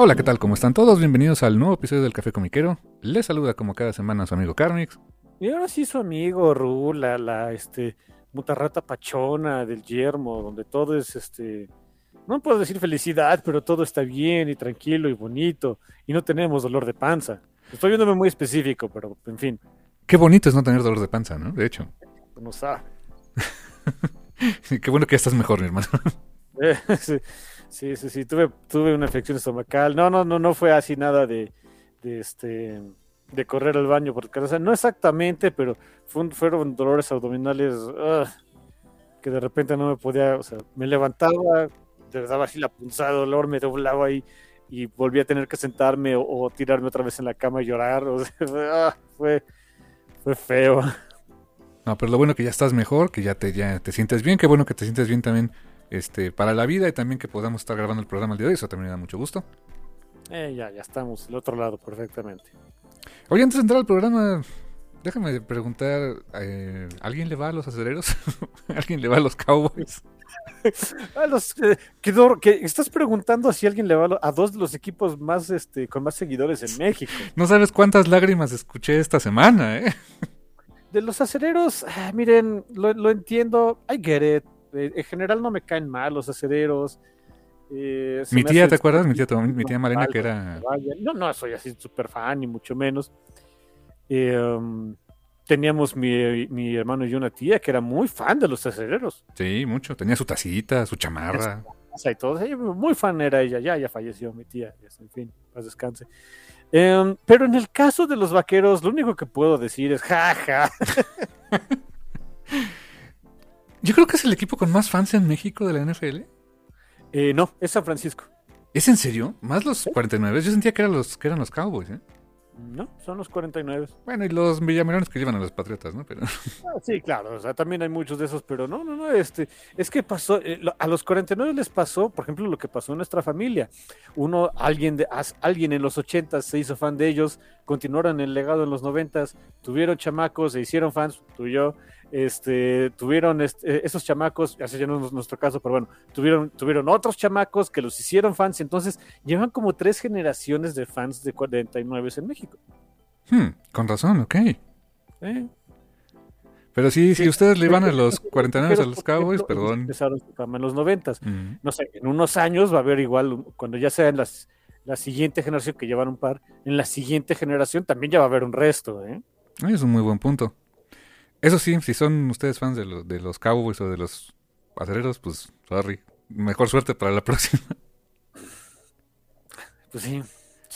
Hola, ¿qué tal? ¿Cómo están todos? Bienvenidos al nuevo episodio del Café Comiquero. Les saluda como cada semana su amigo Carmix. Y ahora sí su amigo Rula, la este mutarrata pachona del yermo, donde todo es este no puedo decir felicidad, pero todo está bien y tranquilo y bonito y no tenemos dolor de panza. Estoy viéndome muy específico, pero en fin. Qué bonito es no tener dolor de panza, ¿no? De hecho. No sabe. Qué bueno que ya estás mejor, mi hermano. Eh, sí, sí, sí, sí, tuve, tuve una infección estomacal. No, no, no, no fue así nada de, de este de correr al baño porque o sea, no exactamente, pero fueron dolores abdominales que de repente no me podía, o sea, me levantaba, te daba así la punzada de dolor, me doblaba ahí y volví a tener que sentarme o, o tirarme otra vez en la cama y llorar, o sea, fue, fue feo. No, pero lo bueno que ya estás mejor, que ya te, ya te sientes bien, qué bueno que te sientes bien también este, para la vida y también que podamos estar grabando el programa el día de hoy, eso también me da mucho gusto. Eh, ya, ya estamos del otro lado perfectamente. Oye, antes de entrar al programa, déjame preguntar, eh, ¿alguien le va a los acereros? ¿Alguien le va a los Cowboys? a los, eh, que, dor- que estás preguntando si alguien le va a, lo- a dos de los equipos más este con más seguidores en México. No sabes cuántas lágrimas escuché esta semana, ¿eh? De los acereros, ah, miren, lo, lo entiendo, I get it. Eh, en general no me caen mal los acereros. Eh, Mi tía, ¿te acuerdas? Mi tía, mi tía normal, que era... No, no soy así súper fan, ni mucho menos. Eh, um, teníamos mi, mi hermano y una tía que era muy fan de los acereros. Sí, mucho. Tenía su tacita, su chamarra. Y todo. Muy fan era ella, ya, ya falleció mi tía, en fin, paz descanse. Em, pero en el caso de los vaqueros, lo único que puedo decir es jaja. Yo creo que es el equipo con más fans en México de la NFL. Eh, no, es San Francisco. ¿Es en serio? ¿Más los 49? Yo sentía que eran los, que eran los Cowboys, ¿eh? No, son los 49. Bueno, y los Villamelones que llevan a los Patriotas, ¿no? Pero... Ah, sí, claro, o sea, también hay muchos de esos, pero no, no, no, este, es que pasó, eh, lo- a los 49 les pasó, por ejemplo, lo que pasó en nuestra familia. Uno, alguien, de, as- alguien en los 80 se hizo fan de ellos, continuaron el legado en los 90, tuvieron chamacos, se hicieron fans, tú y yo, este, tuvieron este, esos chamacos, ese ya no es nuestro caso, pero bueno, tuvieron, tuvieron otros chamacos que los hicieron fans, entonces llevan como tres generaciones de fans de 49 en México. Hmm, con razón, ok. ¿eh? Pero sí, si Sí. ustedes le iban a los 49 a los Cowboys, perdón. Empezaron su fama en los 90 Mm. no sé, en unos años va a haber igual, cuando ya sean las, la siguiente generación que llevan un par, en la siguiente generación también ya va a haber un resto, ¿eh? Es un muy buen punto. Eso sí, si son ustedes fans de, los de los Cowboys o de los acereros, pues sorry. Mejor suerte para la próxima. Pues sí.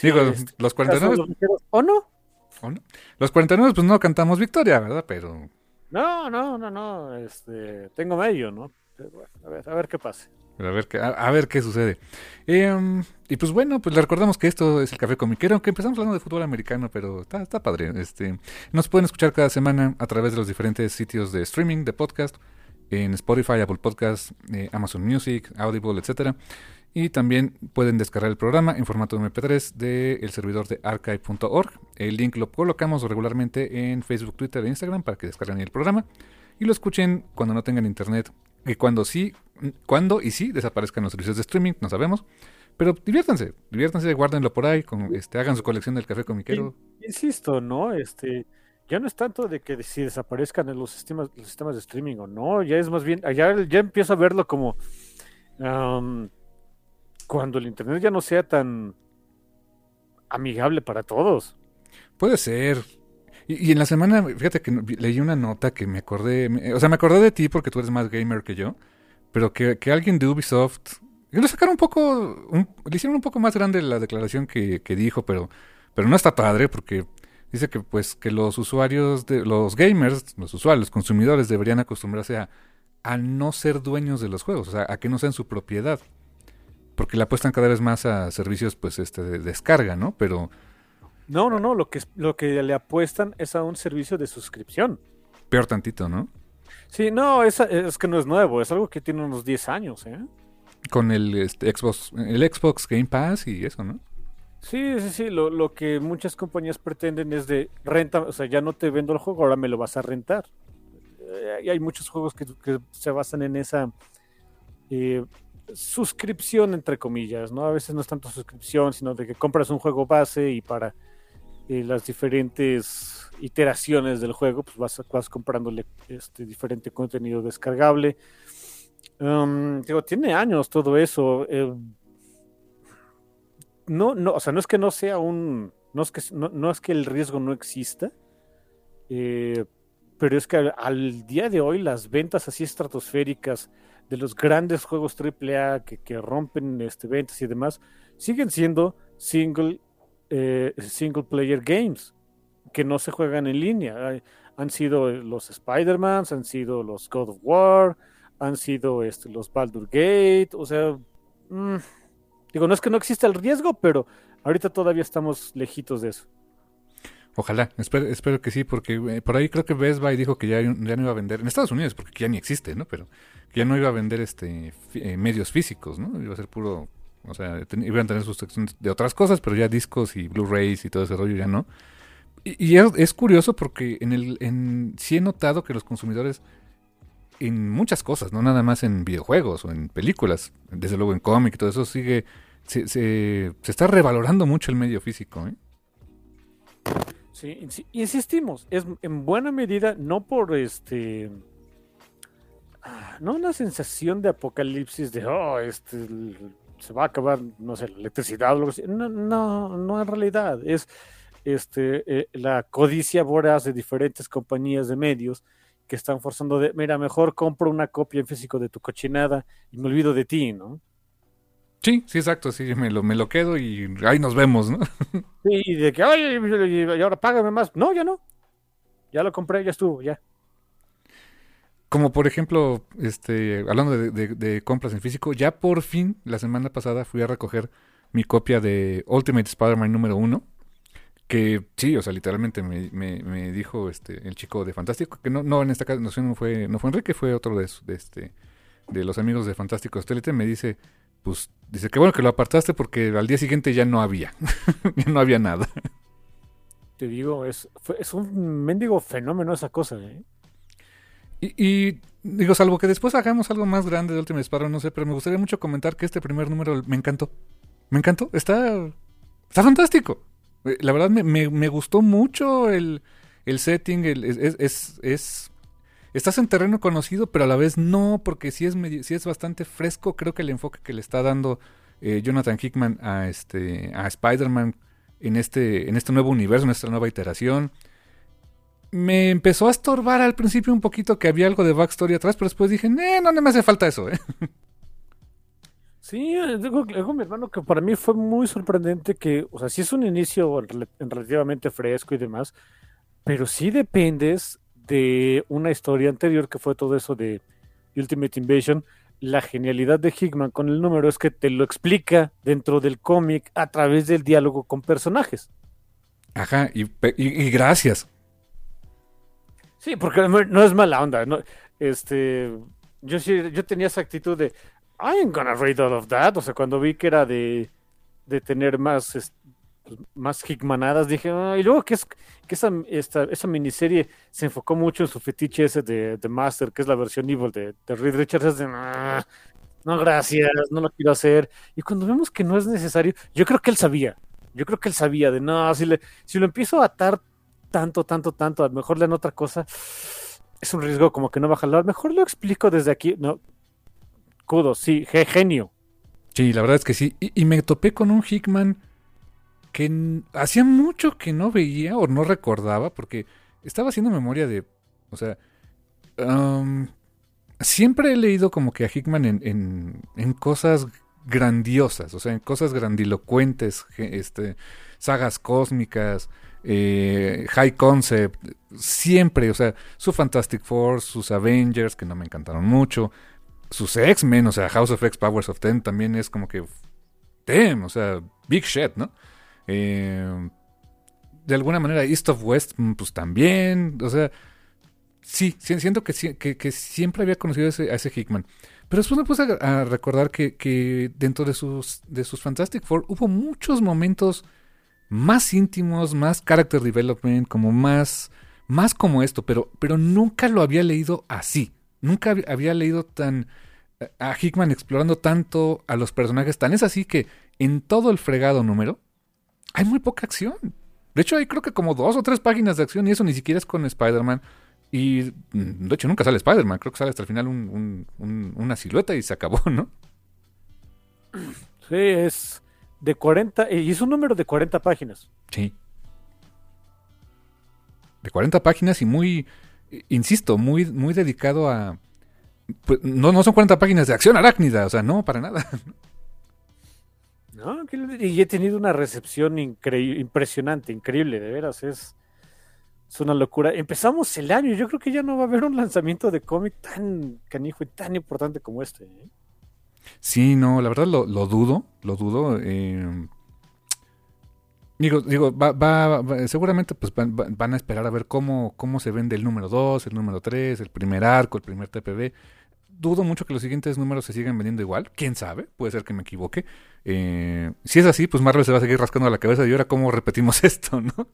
Digo, este, los caso 49, de los ¿O no? ¿o no? Los 49 pues no cantamos victoria, ¿verdad? Pero No, no, no, no, este, tengo medio, ¿no? Pero bueno, a ver, a ver qué pase. A ver a, a ver qué sucede. Eh, y pues bueno, pues le recordamos que esto es el Café Comiquero, que empezamos hablando de fútbol americano, pero está, está padre. Este, nos pueden escuchar cada semana a través de los diferentes sitios de streaming, de podcast, en Spotify, Apple Podcasts, eh, Amazon Music, Audible, etcétera. Y también pueden descargar el programa en formato MP3 del servidor de archive.org. El link lo colocamos regularmente en Facebook, Twitter e Instagram para que descarguen el programa y lo escuchen cuando no tengan internet. Y cuando sí, cuando y sí desaparezcan los servicios de streaming, no sabemos. Pero diviértanse, diviértanse, guárdenlo por ahí, con, este, hagan su colección del café comiquero. Insisto, ¿no? Este, ya no es tanto de que si desaparezcan los sistemas, los sistemas de streaming o no, ya es más bien, ya, ya empiezo a verlo como am, cuando el Internet ya no sea tan amigable para todos. Puede ser. Y, y en la semana, fíjate que leí una nota que me acordé, me- o sea, me acordé de ti porque tú eres más gamer que yo, pero que, que alguien de Ubisoft, lo sacaron un poco, un- le hicieron un poco más grande la declaración que, que dijo, pero, pero no está padre porque dice que pues que los usuarios, de los gamers, los usuarios, los consumidores deberían acostumbrarse a, a no ser dueños de los juegos, o sea, a que no sean su propiedad. Porque le apuestan cada vez más a servicios pues este de descarga, ¿no? Pero No, no, no, lo que, lo que le apuestan es a un servicio de suscripción. peor tantito, ¿no? Sí, no, es, es que no es nuevo, es algo que tiene unos 10 años, ¿eh? con el este, Xbox, el Xbox Game Pass y eso, ¿no? Sí, sí, sí, lo, lo que muchas compañías pretenden es de renta, o sea, ya no te vendo el juego, ahora me lo vas a rentar. Eh, y hay muchos juegos que, que se basan en esa eh, suscripción, entre comillas, ¿no? A veces no es tanto suscripción, sino de que compras un juego base y para las diferentes iteraciones del juego, pues vas, vas comprándole este diferente contenido descargable. Um, digo, tiene años todo eso. eh, no, no, o sea, no es que no sea un, no es que, no, no es que el riesgo no exista, eh, pero es que al, al día de hoy las ventas así estratosféricas de los grandes juegos AAA que, que rompen este, ventas y demás, siguen siendo single, eh, single player games que no se juegan en línea. Han sido los Spider-Man, han sido los God of War, han sido este, los Baldur Gate, o sea, mm, digo, no es que no exista el riesgo, pero ahorita todavía estamos lejitos de eso. Ojalá, espero, espero que sí, porque eh, por ahí creo que Best Buy dijo que ya, ya no iba a vender, en Estados Unidos, porque ya ni existe, ¿no? Pero que ya no iba a vender este eh, medios físicos, ¿no? Iba a ser puro, o sea, iban a tener sus secciones de otras cosas, pero ya discos y Blu-rays y todo ese rollo ya no. Y, es, curioso porque en el, en, sí he notado que los consumidores en muchas cosas, no nada más en videojuegos o en películas, desde luego en cómic y todo eso sigue, se, está revalorando mucho el medio físico, ¿eh? Sí, insi- insistimos, es en buena medida no por este ah, no una sensación de apocalipsis de oh, este se va a acabar, no sé, la electricidad o algo así. No, no, no en realidad, es este eh, la codicia voraz de diferentes compañías de medios que están forzando de, mira, mejor compro una copia en físico de tu cochinada y me olvido de ti, ¿no? Sí, sí, exacto, sí, me lo, me lo quedo y ahí nos vemos, ¿no? Y de que, oye, y ahora págame más. No, ya no. Ya lo compré, ya estuvo, ya. Como por ejemplo, este, hablando de, de- de compras en físico, ya por fin, la semana pasada fui a recoger mi copia de Ultimate Spider-Man número uno, que sí, o sea, literalmente me, me- me dijo este, el chico de Fantástico, que no, no en esta ocasión no fue, no fue Enrique, fue otro de, de este, de los amigos de Fantástico Satélite, me dice, pues, dice que bueno que lo apartaste porque al día siguiente ya no había, ya no había nada. Te digo, es, es un mendigo fenómeno esa cosa, ¿eh? Y, y, digo, salvo que después hagamos algo más grande de Ultimate Spider-Man, no sé, pero me gustaría mucho comentar que este primer número me encantó. Me encantó, está, está fantástico. Eh, La verdad me, me- me gustó mucho el, el setting, el- es, es, es- es- Estás en terreno conocido, pero a la vez no, porque sí es, sí es bastante fresco. Creo que el enfoque que le está dando eh, Jonathan Hickman a, este, a Spider-Man en este, en este nuevo universo, en esta nueva iteración me empezó a estorbar al principio un poquito que había algo de backstory atrás, pero después dije, "Eh, no, no me hace falta eso, ¿eh? Sí, eh, digo, digo mi hermano que para mí fue muy sorprendente que, o sea, sí es un inicio rel- relativamente fresco y demás, pero sí dependes de una historia anterior que fue todo eso de Ultimate Invasion. La genialidad de Hickman con el número es que te lo explica dentro del cómic a través del diálogo con personajes. Ajá, y, pe- y- y gracias. Sí, porque no es mala onda, ¿no? Este, yo sí, yo tenía esa actitud de I ain't gonna read all of that. O sea, cuando vi que era de, de tener más, es- pues, más hickmanadas, dije, y luego que es que esa, esta, esa miniserie se enfocó mucho en su fetiche ese de, de Master, que es la versión evil de, de Reed Richards, es de "Ah, no, gracias, no lo quiero hacer. Y cuando vemos que no es necesario, yo creo que él sabía. Yo creo que él sabía de no, si le, si lo empiezo a atar tanto, tanto, tanto, a lo mejor le dan otra cosa, es un riesgo como que no va a jalar. Mejor lo explico desde aquí. No, kudos, sí, ge- genio. Sí, la verdad es que sí. Y, me topé con un Hickman que hacía mucho que no veía o no recordaba, porque estaba haciendo memoria de. O sea. siempre he leído como que a Hickman en, en, en cosas grandiosas, o sea, en cosas grandilocuentes, este, sagas cósmicas, eh, high concept, siempre, o sea, su Fantastic Four, sus Avengers, que no me encantaron mucho, sus X-Men, o sea, House of X, Powers of Ten también es como que, damn, o sea, big shit, ¿no? Eh, de alguna manera, East of West, mm, pues también, o sea, sí, siento que, siempre había conocido a ese, Hickman. Pero después me puse a, recordar que, dentro de sus Fantastic Four hubo muchos momentos más íntimos, más character development, como más, más como esto, pero, pero nunca lo había leído así. Nunca hab- había leído tan a Hickman explorando tanto a los personajes. Tan es así que en todo el fregado número hay muy poca acción. De hecho, hay creo que como dos o tres páginas de acción y eso ni siquiera es con Spider-Man. Y mm, de hecho nunca sale Spider-Man. Creo que sale hasta el final un- un- un- una silueta y se acabó, ¿no? Sí, es de 40, y es un número de 40 páginas. Sí. De 40 páginas y muy, eh, insisto, muy, muy dedicado a... pues, no, no son 40 páginas de acción arácnida, o sea, no, para nada. ¿no? Y he tenido una recepción increíble, impresionante, increíble, de veras, es, es una locura. Empezamos el año, yo creo que ya no va a haber un lanzamiento de cómic tan canijo y tan importante como este. ¿eh? Sí, no, la verdad lo, dudo, lo dudo. eh, digo, digo, va, va- va- seguramente pues van, a esperar a ver cómo, cómo se vende el número 2, el número 3, el primer arco, el primer TPB. Dudo mucho que los siguientes números se sigan vendiendo igual. ¿Quién sabe? Puede ser que me equivoque. Eh, si es así, pues Marvel se va a seguir rascando la cabeza y ahora cómo repetimos esto, ¿no?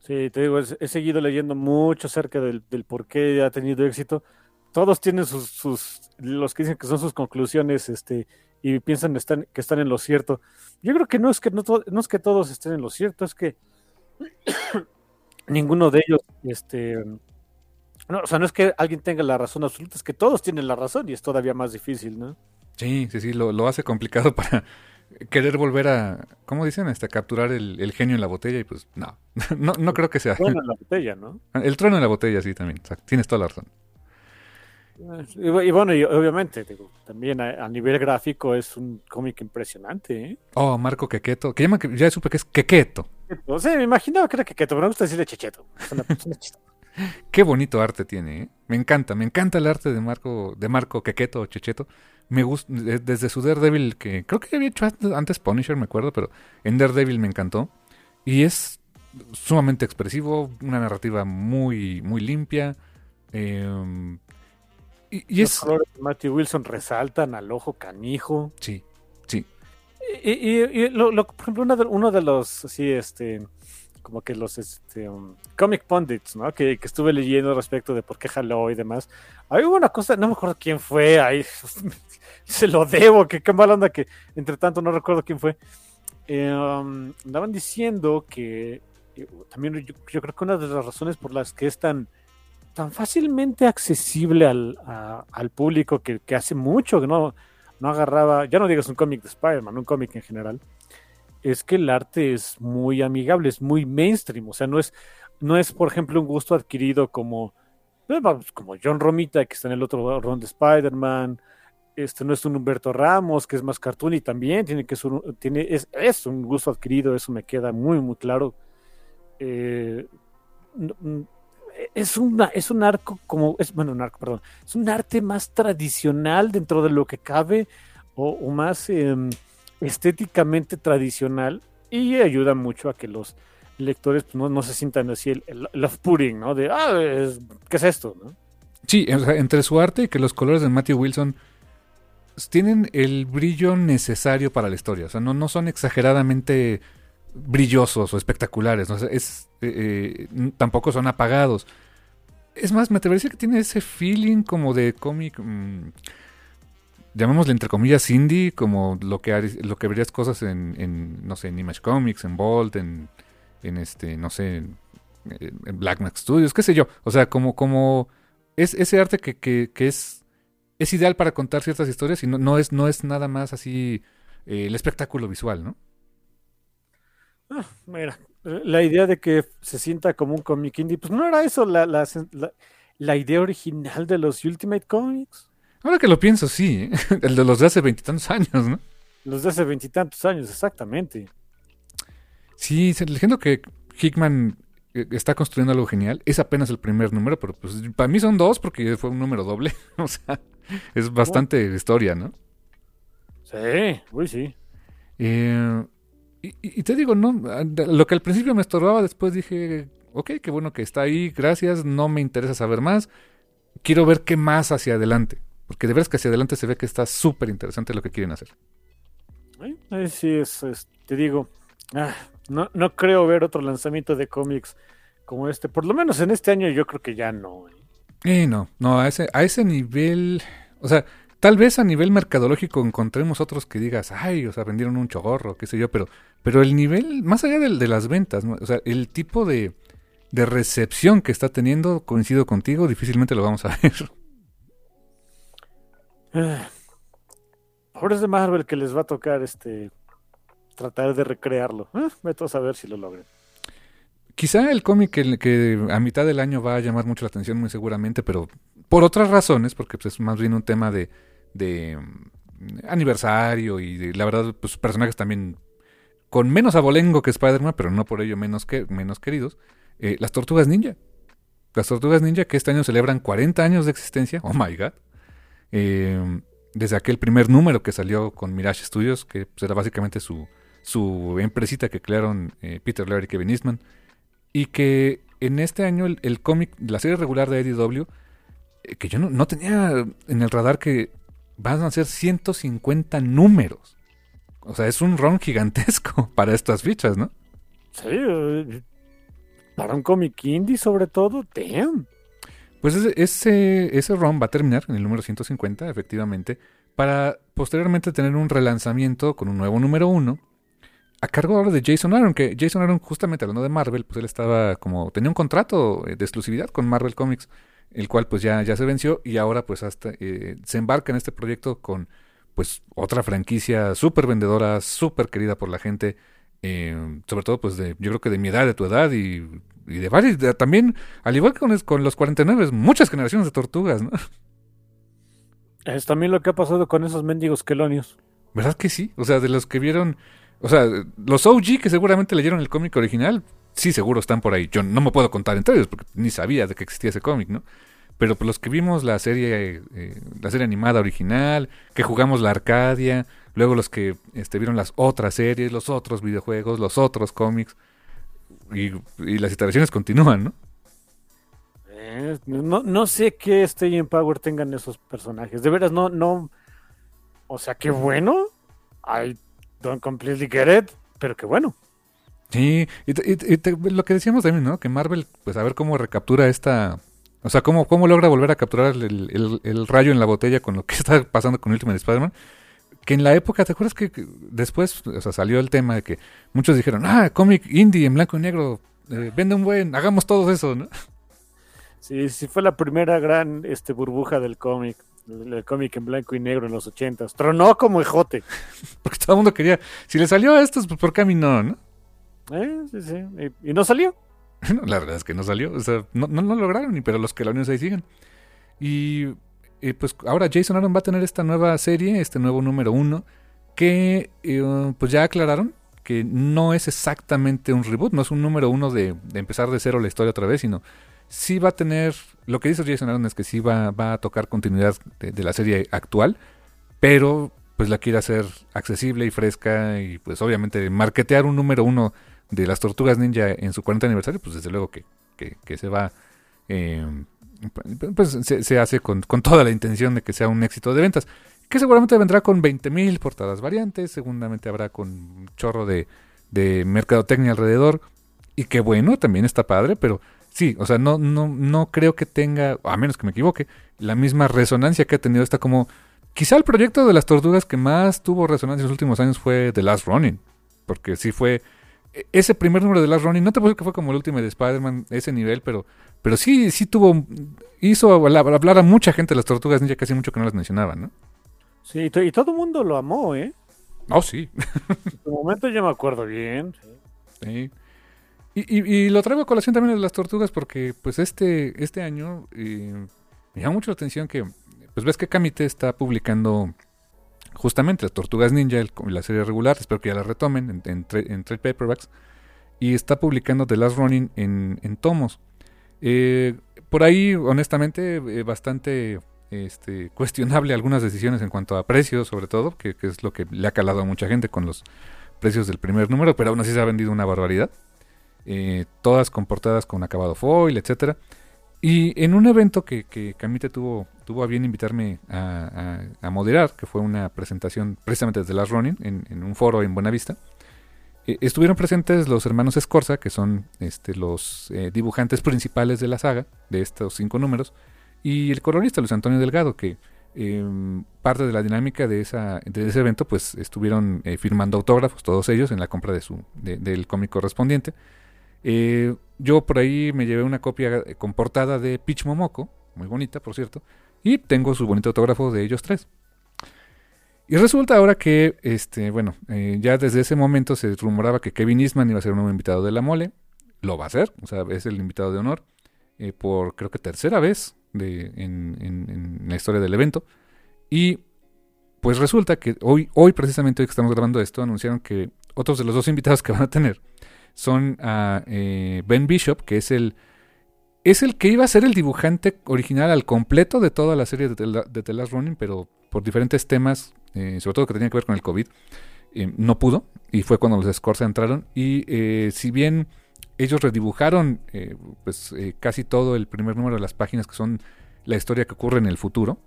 Sí, te digo, he seguido leyendo mucho acerca del por qué ha tenido éxito. Todos tienen sus, sus, los que dicen que son sus conclusiones, este, y piensan están, que están en lo cierto. Yo creo que no es que no, to- no es que todos estén en lo cierto, es que ninguno de ellos, este, no, o sea, no es que alguien tenga la razón absoluta, es que todos tienen la razón y es todavía más difícil, ¿no? Sí, sí, sí, lo, lo hace complicado para querer volver a, ¿cómo dicen? Este, capturar el, el genio en la botella y pues no, no, no creo que sea. Bueno, en la botella, ¿no? El trueno en la botella, sí, también. Tienes toda la razón. Y, y bueno, y obviamente, digo, también a, a nivel gráfico es un cómic impresionante, ¿eh? Oh, Marco Quequeto, que llaman, ya supe que es Quequeto. O sea, me imaginaba que era Quequeto, pero me gusta decirle Checheto. Qué bonito arte tiene, ¿eh? Me encanta, me encanta el arte de Marco, de Marco Quequeto o Checheto. Me gusta, de- desde su Daredevil, que creo que había hecho antes- antes Punisher, me acuerdo, pero en Daredevil me encantó. Y es sumamente expresivo, una narrativa muy, muy limpia. eh, y, y Los es... colores de Matthew Wilson resaltan al ojo canijo. Sí, sí. Y, y- y lo- lo- por ejemplo, uno de, uno de los, así, este, como que los este, um, comic pundits, ¿no? Que, que estuve leyendo respecto de por qué jaló y demás. Hubo una cosa, no me acuerdo quién fue, ahí se lo debo, que qué mala onda que entre tanto no recuerdo quién fue. Eh, um, andaban diciendo que eh, también yo, yo creo que una de las razones por las que es tan, tan fácilmente accesible al, a- al público que, hace mucho que no, no agarraba, ya no digas un cómic de Spider-Man, un cómic en general, es que el arte es muy amigable, es muy mainstream, o sea, no es, no es por ejemplo, un gusto adquirido como, eh, como John Romita, que está en el otro round de Spider-Man, este no es un Humberto Ramos, que es más cartoon y también tiene que ser tiene, es, es un gusto adquirido, eso me queda muy, muy claro. Eh, es, una, es un arco como, es, bueno, un arco, perdón, es un arte más tradicional dentro de lo que cabe o, más em, estéticamente tradicional y ayuda mucho a que los lectores pues, no, no se sientan así el, el love pudding, ¿no? De, ah, ¿qué es esto? ¿no? Sí, entre su arte y que los colores de Matthew Wilson tienen el brillo necesario para la historia. O sea, no, no son exageradamente brillosos o espectaculares. ¿no? Es, eh, eh, tampoco son apagados. Es más, me atrevería a decir que tiene ese feeling como de cómic. mm, llamémosle entre comillas indie, como lo que lo que verías cosas en, no sé, en Image Comics, en Bolt, en, este, no sé, en, Black Max Studios, qué sé yo. O sea, como, como es ese arte que, que, que es es ideal para contar ciertas historias y no, no, es, no es nada más así eh, el espectáculo visual, ¿no? Ah, mira, la idea de que se sienta como un cómic indie, pues no era eso la, la, la, la idea original de los Ultimate Comics. Ahora que lo pienso, sí, ¿eh? el de los de hace veintitantos años, ¿no? Los de hace veintitantos años, exactamente. Sí, leyendo que Hickman eh, está construyendo algo genial. Es apenas el primer número, pero pues para mí son dos porque fue un número doble. o sea, es bastante historia, ¿no? Sí, uy, sí. Eh, y, y, te digo, no, lo que al principio me estorbaba, después dije, ok, qué bueno que está ahí, gracias, no me interesa saber más. Quiero ver qué más hacia adelante. Porque de veras que hacia adelante se ve que está súper interesante lo que quieren hacer. Sí, es, es te digo, ah, no, no creo ver otro lanzamiento de cómics como este. Por lo menos en este año yo creo que ya no. ¿eh? Eh, no, no, a ese, a ese nivel, o sea, tal vez a nivel mercadológico encontremos otros que digas, ay, o sea, vendieron un chorro, qué sé yo, pero, pero el nivel, más allá del de las ventas, ¿no? o sea, el tipo de, de recepción que está teniendo, coincido contigo, difícilmente lo vamos a ver. Ahora es de Marvel que les va a tocar este tratar de recrearlo. Eh, a saber si lo logran. Quizá el cómic que, que, a mitad del año va a llamar mucho la atención, muy seguramente, pero por otras razones, porque pues, es más bien un tema de, de mm, aniversario y de, la verdad, pues personajes también con menos abolengo que Spider-Man, pero no por ello menos, que, menos queridos, eh, las Tortugas Ninja. Las Tortugas Ninja que este año celebran 40 años de existencia, oh my god. Eh, desde aquel primer número que salió con Mirage Studios, que pues, era básicamente su, su empresita que crearon eh, Peter Laird y Kevin Eastman, y que en este año el, el cómic, la serie regular de IDW, eh, que yo no, no, tenía en el radar que van a ser 150 números. O sea, es un ron gigantesco para estas fichas, ¿no? Sí, eh, para un cómic indie sobre todo, damn. Pues ese, ese ROM va a terminar en el número 150, efectivamente, para posteriormente tener un relanzamiento con un nuevo número 1 a cargo ahora de Jason Aaron, que Jason Aaron, justamente hablando de Marvel, pues él estaba como, tenía un contrato de exclusividad con Marvel Comics, el cual pues ya, ya se venció y ahora pues hasta eh, se embarca en este proyecto con pues otra franquicia súper vendedora, súper querida por la gente, eh, sobre todo pues de, yo creo que de mi edad, de tu edad y y de varios, también, al igual que con, con, los 49, muchas generaciones de tortugas, ¿no? Es también lo que ha pasado con esos mendigos quelonios. ¿Verdad que sí? O sea, de los que vieron, o sea, los OG que seguramente leyeron el cómic original, sí, seguro están por ahí. Yo no me puedo contar entre ellos porque ni sabía de que existía ese cómic, ¿no? Pero pues, los que vimos la serie, eh, la serie animada original, que jugamos la Arcadia, luego los que este, vieron las otras series, los otros videojuegos, los otros cómics, y, las iteraciones continúan, ¿no? Eh, no, no sé qué Stay in Power tengan esos personajes. De veras, no, no. O sea, qué bueno. I don't completely get it, pero qué bueno. Sí, y, lo que decíamos también, ¿no? Que Marvel, pues a ver cómo recaptura esta. O sea, cómo, cómo logra volver a capturar el, el rayo en la botella con lo que está pasando con Ultimate Spider-Man que en la época, ¿te acuerdas que después o sea, salió el tema de que muchos dijeron, ah, cómic indie en blanco y negro, eh, vende un buen, hagamos todo eso, ¿no? Sí, sí fue la primera gran este, burbuja del cómic, el, cómic en blanco y negro en los ochentas. Tronó como ejote. Porque todo el mundo quería, si le salió a estos, pues ¿por qué a mí no, no? Eh, sí, sí. ¿Y, no salió? la verdad es que no salió, o sea, no, no lo lograron, pero los que la ahí siguen. Y pues ahora Jason Aaron va a tener esta nueva serie, este nuevo número uno, que eh, pues ya aclararon que no es exactamente un reboot, no es un número uno de, empezar de cero la historia otra vez, sino sí va a tener, lo que dice Jason Aaron es que sí va, va a tocar continuidad de, la serie actual, pero pues la quiere hacer accesible y fresca y pues obviamente marketear un número uno de las Tortugas Ninja en su 40 aniversario, pues desde luego que, que, se va... Eh, pues se, hace con, toda la intención de que sea un éxito de ventas. Que seguramente vendrá con 20.000 portadas variantes, seguramente habrá con un chorro de, de mercadotecnia alrededor. Y que bueno, también está padre, pero sí, o sea, no, no, no creo que tenga, a menos que me equivoque, la misma resonancia que ha tenido esta como... Quizá el proyecto de las tortugas que más tuvo resonancia en los últimos años fue The Last Running, porque sí fue ese primer número de Last Running, no te puedo decir que fue como el último de Spider-Man, ese nivel, pero, pero sí, sí tuvo, hizo hablar a mucha gente de las tortugas ninja, casi mucho que no las mencionaban, ¿no? Sí, y todo el mundo lo amó, ¿eh? Oh, sí. en su momento yo me acuerdo bien. Sí. Y, lo traigo a colación también de las tortugas porque pues este, este año eh, me llama mucho la atención que pues ves que Kamite está publicando justamente las Tortugas Ninja, la serie regular, espero que ya la retomen en, trade paperbacks, y está publicando The Last Running en, tomos. Eh, por ahí, honestamente, eh, bastante este, cuestionable algunas decisiones en cuanto a precios, sobre todo, que, que, es lo que le ha calado a mucha gente con los precios del primer número, pero aún así se ha vendido una barbaridad. Eh, todas comportadas con acabado foil, etcétera. Y en un evento que, que Camite tuvo, tuvo a bien invitarme a, moderar, que fue una presentación precisamente desde Last Running, en, un foro en Buenavista, eh, estuvieron presentes los hermanos Escorza, que son este, los eh, dibujantes principales de la saga, de estos cinco números, y el colorista Luis Antonio Delgado, que em, parte de la dinámica de, esa, ese evento, pues estuvieron firmando autógrafos, todos ellos, en la compra de su, del cómic correspondiente. Eh, yo por ahí me llevé una copia eh, con portada de Pitch Momoko, muy bonita por cierto, y tengo su bonito autógrafo de ellos tres. Y resulta ahora que, este, bueno, eh, ya desde ese momento se rumoraba que Kevin Eastman iba a ser un nuevo invitado de la mole. Lo va a ser, o sea, es el invitado de honor por creo que tercera vez en, en, la historia del evento. Y pues resulta que hoy, hoy precisamente hoy que estamos grabando esto, anunciaron que otros de los dos invitados que van a tener son a eh, Ben Bishop, que es el, es el que iba a ser el dibujante original al completo de toda la serie de, The Last Running, pero por diferentes temas, eh, sobre todo que tenía que ver con el COVID, eh, no pudo. Y fue cuando los Scorza entraron. Y si bien ellos redibujaron pues casi todo el primer número de las páginas que son la historia que ocurre en el futuro,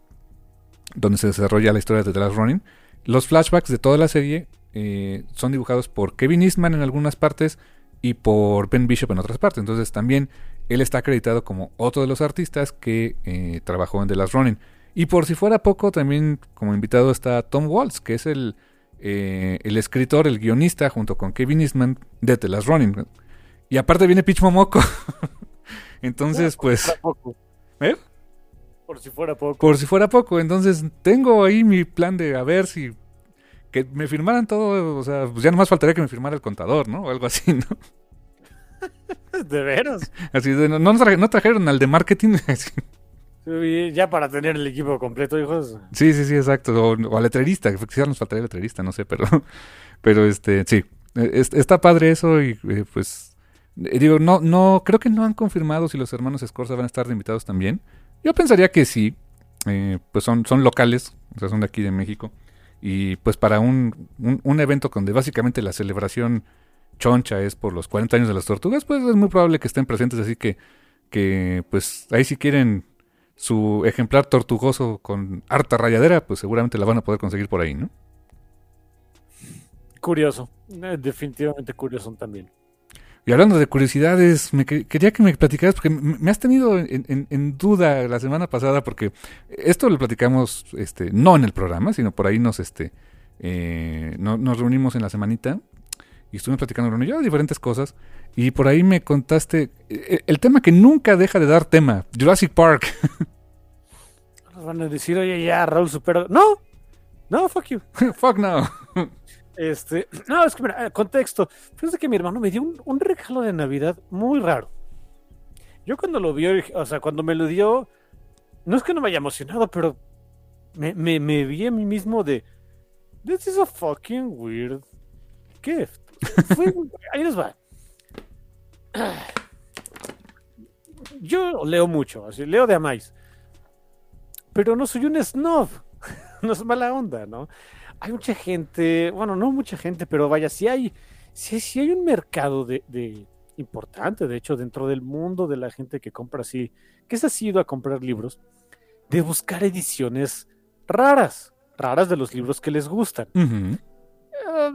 donde se desarrolla la historia de The Last Running, los flashbacks de toda la serie son dibujados por Kevin Eastman en algunas partes, y por Ben Bishop en otras partes. Entonces también él está acreditado como otro de los artistas que eh, trabajó en The Last Running. Y por si fuera poco, también como invitado está Tom Waltz, que es el, eh, el escritor, el guionista, junto con Kevin Eastman de The Last Running. Y aparte viene Pitch Momoko. Entonces, pues... ¿Eh? Por si fuera poco. Por si fuera poco. Entonces, tengo ahí mi plan de a ver si que me firmaran todo, o sea, pues ya nomás faltaría que me firmara el contador, ¿no? O algo así, ¿no? De veros. Así de, no, no, trajeron al de marketing. ya para tener el equipo completo, hijos. Sí, sí, sí, exacto. O, al letrerista, que quizás nos faltaría el letrerista, no sé, pero, pero este, sí. está padre eso y eh, pues eh, digo, no, no, creo que no han confirmado si los hermanos Escorza van a estar invitados también. Yo pensaría que sí. Eh, pues son, son locales, o sea, son de aquí de México. Y pues para un, un, evento donde básicamente la celebración choncha es por los 40 años de las tortugas, pues es muy probable que estén presentes, así que, que pues ahí si quieren su ejemplar tortugoso con harta rayadera, pues seguramente la van a poder conseguir por ahí, ¿no? Curioso, eh, definitivamente curioso también. Y hablando de curiosidades, me quería que me platicaras, porque me has tenido en, duda la semana pasada, porque esto lo platicamos este, no en el programa, sino por ahí nos, este, eh, nos reunimos en la semanita y estuvimos platicando con yo diferentes cosas. Y por ahí me contaste el, el tema que nunca deja de dar tema, Jurassic Park. Nos van a decir, oye, ya, Raúl supera. No, no, fuck you. fuck no. Este, no, es que mira, contexto. Fíjate que mi hermano me dio un, regalo de Navidad muy raro. Yo cuando lo vio, o sea, cuando me lo dio, no es que no me haya emocionado, pero me, me, vi a mí mismo de, this is a fucking weird gift. ahí nos va. Yo leo mucho, así, leo de amáis. Pero no soy un snob. no es mala onda, ¿no? Hay mucha gente, bueno, no mucha gente, pero vaya, sí hay, sí, hay un mercado de, importante, de hecho, dentro del mundo de la gente que compra así, que se ha ido a comprar libros, de buscar ediciones raras, raras de los libros que les gustan. Eh,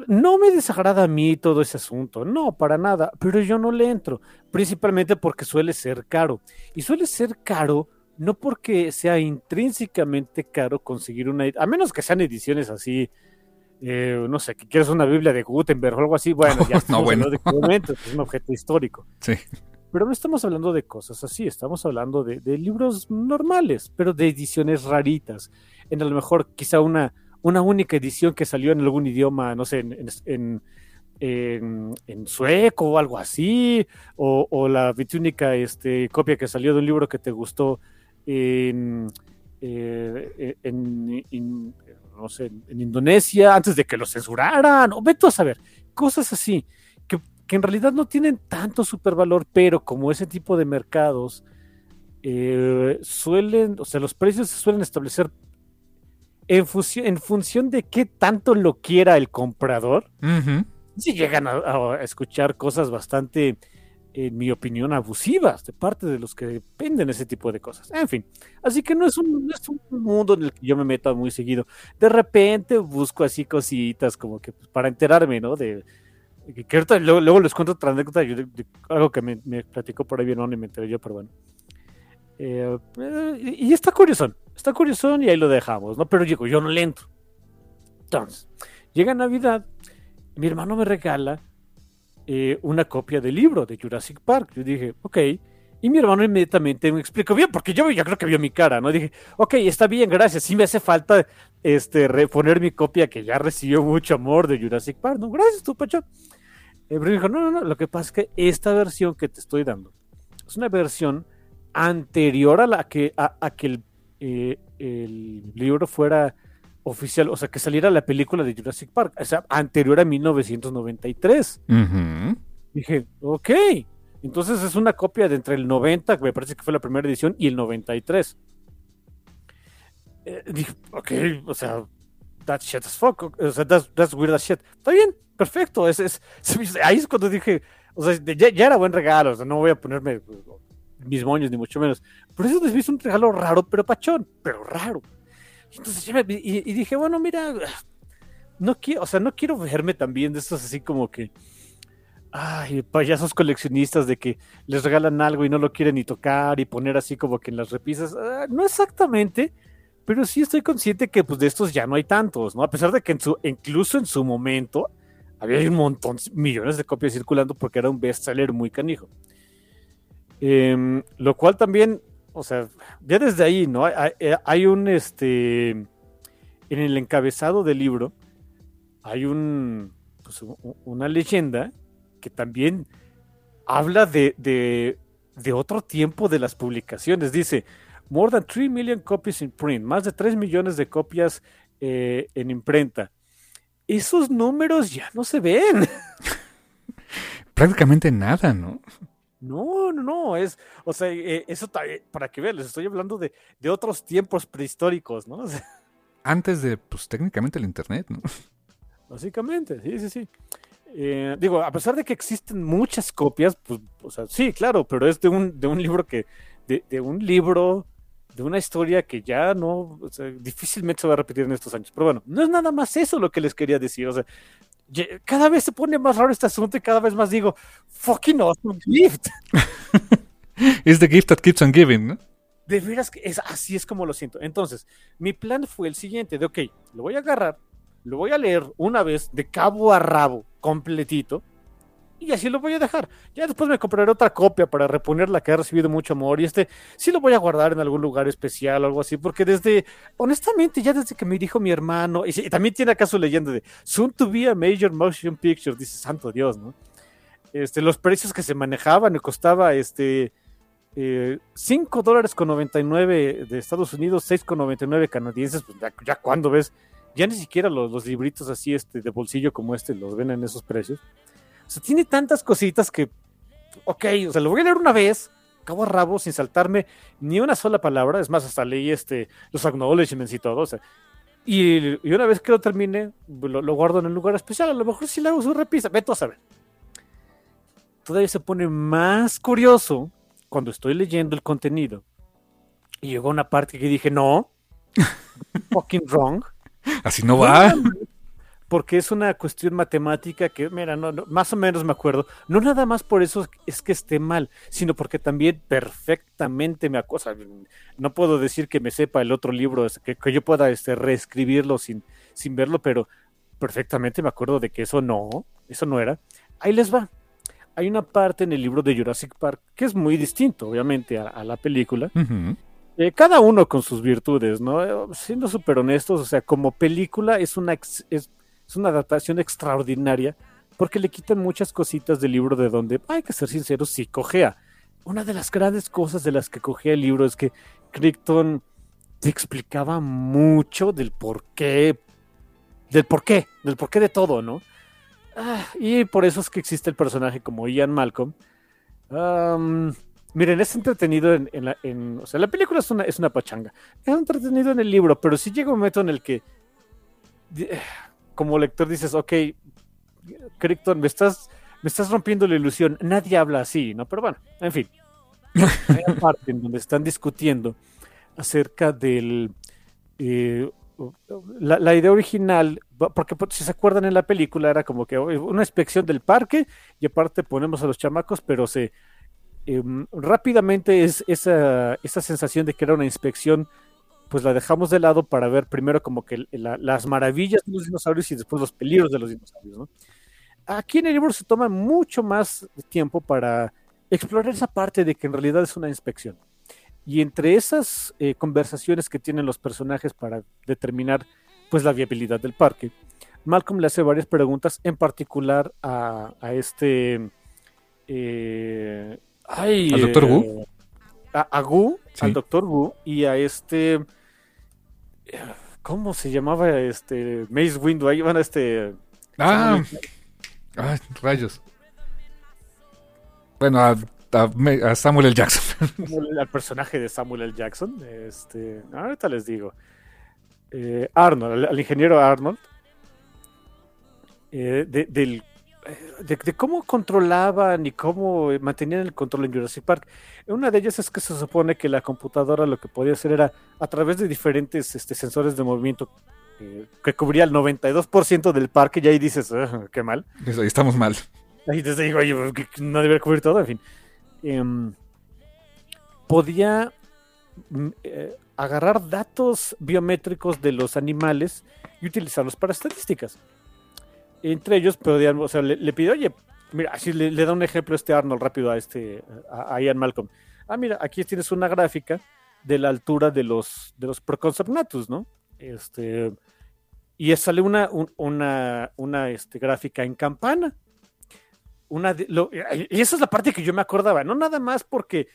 no me desagrada a mí todo ese asunto, no, para nada, pero yo no le entro, principalmente porque suele ser caro. Y suele ser caro no porque sea intrínsecamente caro conseguir una, a menos que sean ediciones así eh, no sé, que quieres una Biblia de Gutenberg o algo así, bueno, ya No, bueno. de es un objeto histórico. Sí. Pero no estamos hablando de cosas así, estamos hablando de, de libros normales, pero de ediciones raritas. En a lo mejor quizá una, una única edición que salió en algún idioma, no sé, en, en, en, en- en sueco o algo así, o, o la única este, copia que salió de un libro que te gustó en, eh, en, en- no sé, en Indonesia antes de que lo censuraran, o vete a saber, cosas así, que, que en realidad no tienen tanto supervalor, pero como ese tipo de mercados eh, suelen, o sea, los precios se suelen establecer en, función- en función de qué tanto lo quiera el comprador, si llegan a, a escuchar cosas bastante, en mi opinión, abusivas de parte de los que venden ese tipo de cosas. En fin, así que no es un, no es un mundo en el que yo me meto muy seguido. De repente busco así cositas como que pues, para enterarme, ¿no? De, que, que ahorita luego, luego les cuento otra anécdota, de- de algo que me, me platicó por ahí bien y me enteré yo, pero bueno. Eh, y está curioso, está curioso y ahí lo dejamos, ¿no? Pero digo, yo no le entro. Entonces, llega Navidad, mi hermano me regala eh, una copia del libro de Jurassic Park. Yo dije, ok. Y mi hermano inmediatamente me explicó bien, porque yo ya creo que vio mi cara, ¿no? Dije, ok, está bien, gracias. Sí me hace falta este, reponer mi copia que ya recibió mucho amor de Jurassic Park, ¿no? Gracias, tú, Pacho. Eh, pero dijo, no, no, no, lo que pasa es que esta versión que te estoy dando es una versión anterior a la que, a, a que el, eh, el libro fuera oficial, o sea, que saliera la película de Jurassic Park, o sea, anterior a 1993. Ujú. Dije, ok, entonces es una copia de entre el 90, que me parece que fue la primera edición, y el 93. Eh, dije, ok, o sea, that's shit as fuck, o sea, that's, that's weird as shit. Está bien, perfecto, es, es, ahí es cuando dije, o sea, ya, ya era buen regalo, o sea, no voy a ponerme mis moños, ni mucho menos. Pero eso es un regalo raro, pero pachón, pero raro. Entonces ya me- y, y dije, bueno, mira, no quiero, o sea, no quiero verme también de estos así como que, ay, payasos coleccionistas de que les regalan algo y no lo quieren ni tocar y poner así como que en las repisas. Ah, no exactamente, pero sí estoy consciente que pues de estos ya no hay tantos, ¿no? A pesar de que en su, incluso en su momento había un montón, millones de copias circulando porque era un bestseller muy canijo. Em, lo cual también, o sea, ya desde ahí, ¿no? Hay, hay- un, este, en el encabezado del libro, hay un, pues, una leyenda que también habla de, de, de otro tiempo de las publicaciones. Dice, more than 3 million copies in print, más de 3 millones de copias eh, en imprenta. Esos números ya no se ven. Prácticamente nada, ¿no? No, no, no, es, o sea, eh, eso eh, para que vean, les estoy hablando de, de otros tiempos prehistóricos, ¿no? O sea, Antes de, pues técnicamente el Internet, ¿no? básicamente, sí, sí, sí. Eh, digo, a pesar de que existen muchas copias, pues, o sea, sí, claro, pero es de un, de un libro que, de, de un libro, de una historia que ya no, o sea, difícilmente se va a repetir en estos años. Pero bueno, no es nada más eso lo que les quería decir, o sea, cada vez se pone más raro este asunto y cada vez más digo, fucking awesome gift. It's the gift that keeps on giving, ¿no? De veras que es así es como lo siento. Entonces, mi plan fue el siguiente, de ok, lo voy a agarrar, lo voy a leer una vez de cabo a rabo, completito, y así lo voy a dejar. Ya después me compraré otra copia para reponer la que ha recibido mucho amor, y este sí lo voy a guardar en algún lugar especial o algo así, porque desde, honestamente, ya desde que me dijo mi hermano, y, y también tiene acaso leyenda de soon to be a major motion picture, dice santo Dios, ¿no? Este, los precios que se manejaban, me costaba este eh, 5 dólares con 99 de Estados Unidos, 6 con 99 canadienses, pues ya, ya cuando ves, ya ni siquiera los, los libritos así este, de bolsillo como este los ven en esos precios. O sea, tiene tantas cositas que, ok, o sea, lo voy a leer una vez, cabo a rabo, sin saltarme ni una sola palabra, es más, hasta leí este, los acknowledgements y todo, o sea, y, y una vez que lo termine, lo, lo guardo en un lugar especial, a lo mejor si le hago su repisa, vete a saber. Todavía se pone más curioso cuando estoy leyendo el contenido y llegó una parte que dije, no, fucking wrong. Así no va. Porque es una cuestión matemática que, mira, no, no, más o menos me acuerdo. No nada más por eso es que esté mal, sino porque también perfectamente me acosa. No puedo decir que me sepa el otro libro, que, que yo pueda este, reescribirlo sin, sin verlo, pero perfectamente me acuerdo de que eso no, eso no era. Ahí les va. Hay una parte en el libro de Jurassic Park que es muy distinto, obviamente, a, la película. Eh, cada uno con sus virtudes, ¿no? Eh, siendo súper honestos, o sea, como película es una, es, es una adaptación extraordinaria porque le quitan muchas cositas del libro de donde, hay que ser sinceros, sí cojea. Una de las grandes cosas de las que cogea el libro es que Crichton te explicaba mucho del por qué, del por qué, del por qué de todo, ¿no? Ah, y por eso es que existe el personaje como Ian Malcolm. miren, es entretenido en, la, o sea, la película es una, es una pachanga. Es entretenido en el libro, pero si llega un momento en el que, como lector, dices, ok, Crichton, me estás, me estás rompiendo la ilusión. Nadie habla así, ¿no? Pero bueno, en fin. Hay una parte en donde están discutiendo acerca del... Eh, la, idea original, porque pues, si se acuerdan en la película era como que una inspección del parque y aparte ponemos a los chamacos, pero se em, rápidamente es esa, esa sensación de que era una inspección, pues la dejamos de lado para ver primero como que las maravillas de los dinosaurios y después los peligros de los dinosaurios. ¿no? Aquí en el libro se toma mucho más tiempo para explorar esa parte de que en realidad es una inspección. Y entre esas eh, conversaciones que tienen los personajes para determinar pues la viabilidad del parque, Malcolm le hace varias preguntas, en particular a, este... Eh, ¿Al doctor Wu? Eh, a, Gu, al doctor Wu, y a este... ¿Cómo se llamaba este Maze Window? Ahí van a este... Ah, ah rayos. Bueno, a a, Samuel L. Jackson. Al personaje de Samuel L. Jackson. Este, ahorita les digo. Eh, Arnold, al, ingeniero Arnold. Eh, de, del, eh, de, cómo controlaban y cómo mantenían el control en Jurassic Park. Una de ellas es que se supone que la computadora lo que podía hacer era a través de diferentes este, sensores de movimiento que cubría el 92% del parque, y ahí dices, ah, qué mal. ahí estamos mal. Ahí te digo, no debería cubrir todo, en fin. Em, podía mm, eh, agarrar datos biométricos de los animales y utilizarlos para estadísticas. Entre ellos, podían, o sea, le, pidió, oye, mira, así le, da un ejemplo este Arnold rápido a este, a, Ian Malcolm. Ah, mira, aquí tienes una gráfica de la altura de los, de los ¿no? Este, y sale una, una, una este, gráfica en campana una y esa es la parte que yo me acordaba, no nada más porque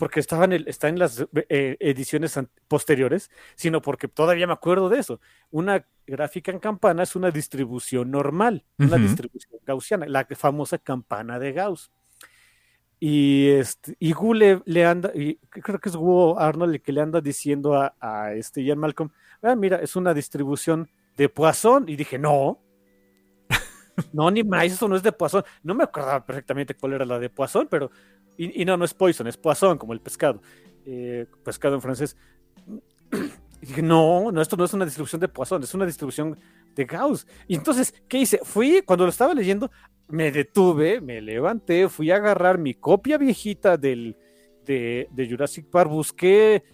porque estaba en, el, está en las eh, ediciones posteriores, sino porque todavía me acuerdo de eso. Una gráfica en campana es una distribución normal, una distribución gaussiana, la famosa campana de Gauss. Y, este, y Gu le, anda, y creo que es Gu Arnold el que le anda diciendo a, a este Ian Malcolm, ah, mira, es una distribución de Poisson. Y dije, no, no, ni más, eso no es de Poisson. No me acordaba perfectamente cuál era la de Poisson, pero. Y, no, no es Poison, es Poisson, como el pescado. Eh, pescado en francés. No, no, esto no es una distribución de Poisson, es una distribución de Gauss. Y entonces, ¿qué hice? Fui, cuando lo estaba leyendo, me detuve, me levanté, fui a agarrar mi copia viejita del, de, Jurassic Park, busqué.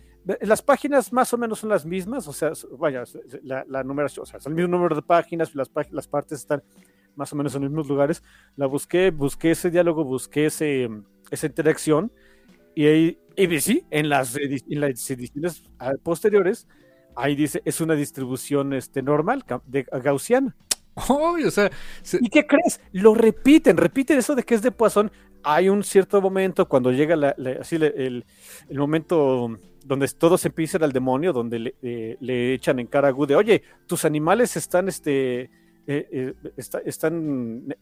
Las páginas más o menos son las mismas, o sea, vaya, la, numeración, o sea, es el mismo número de páginas, las, las partes están más o menos en los mismos lugares. La busqué, busqué ese diálogo, busqué ese, esa interacción y ahí, y sí, en las, en las ediciones ah, posteriores, ahí dice, es una distribución este, normal, de, gaussiana. o sea, ¿Y qué crees? Lo repiten, repiten eso de que es de Poisson. Hay un cierto momento cuando llega la, así el, el, momento donde todos empiezan al demonio, donde le, eh, le, echan en cara a Gude, oye, tus animales están este, eh, eh, están,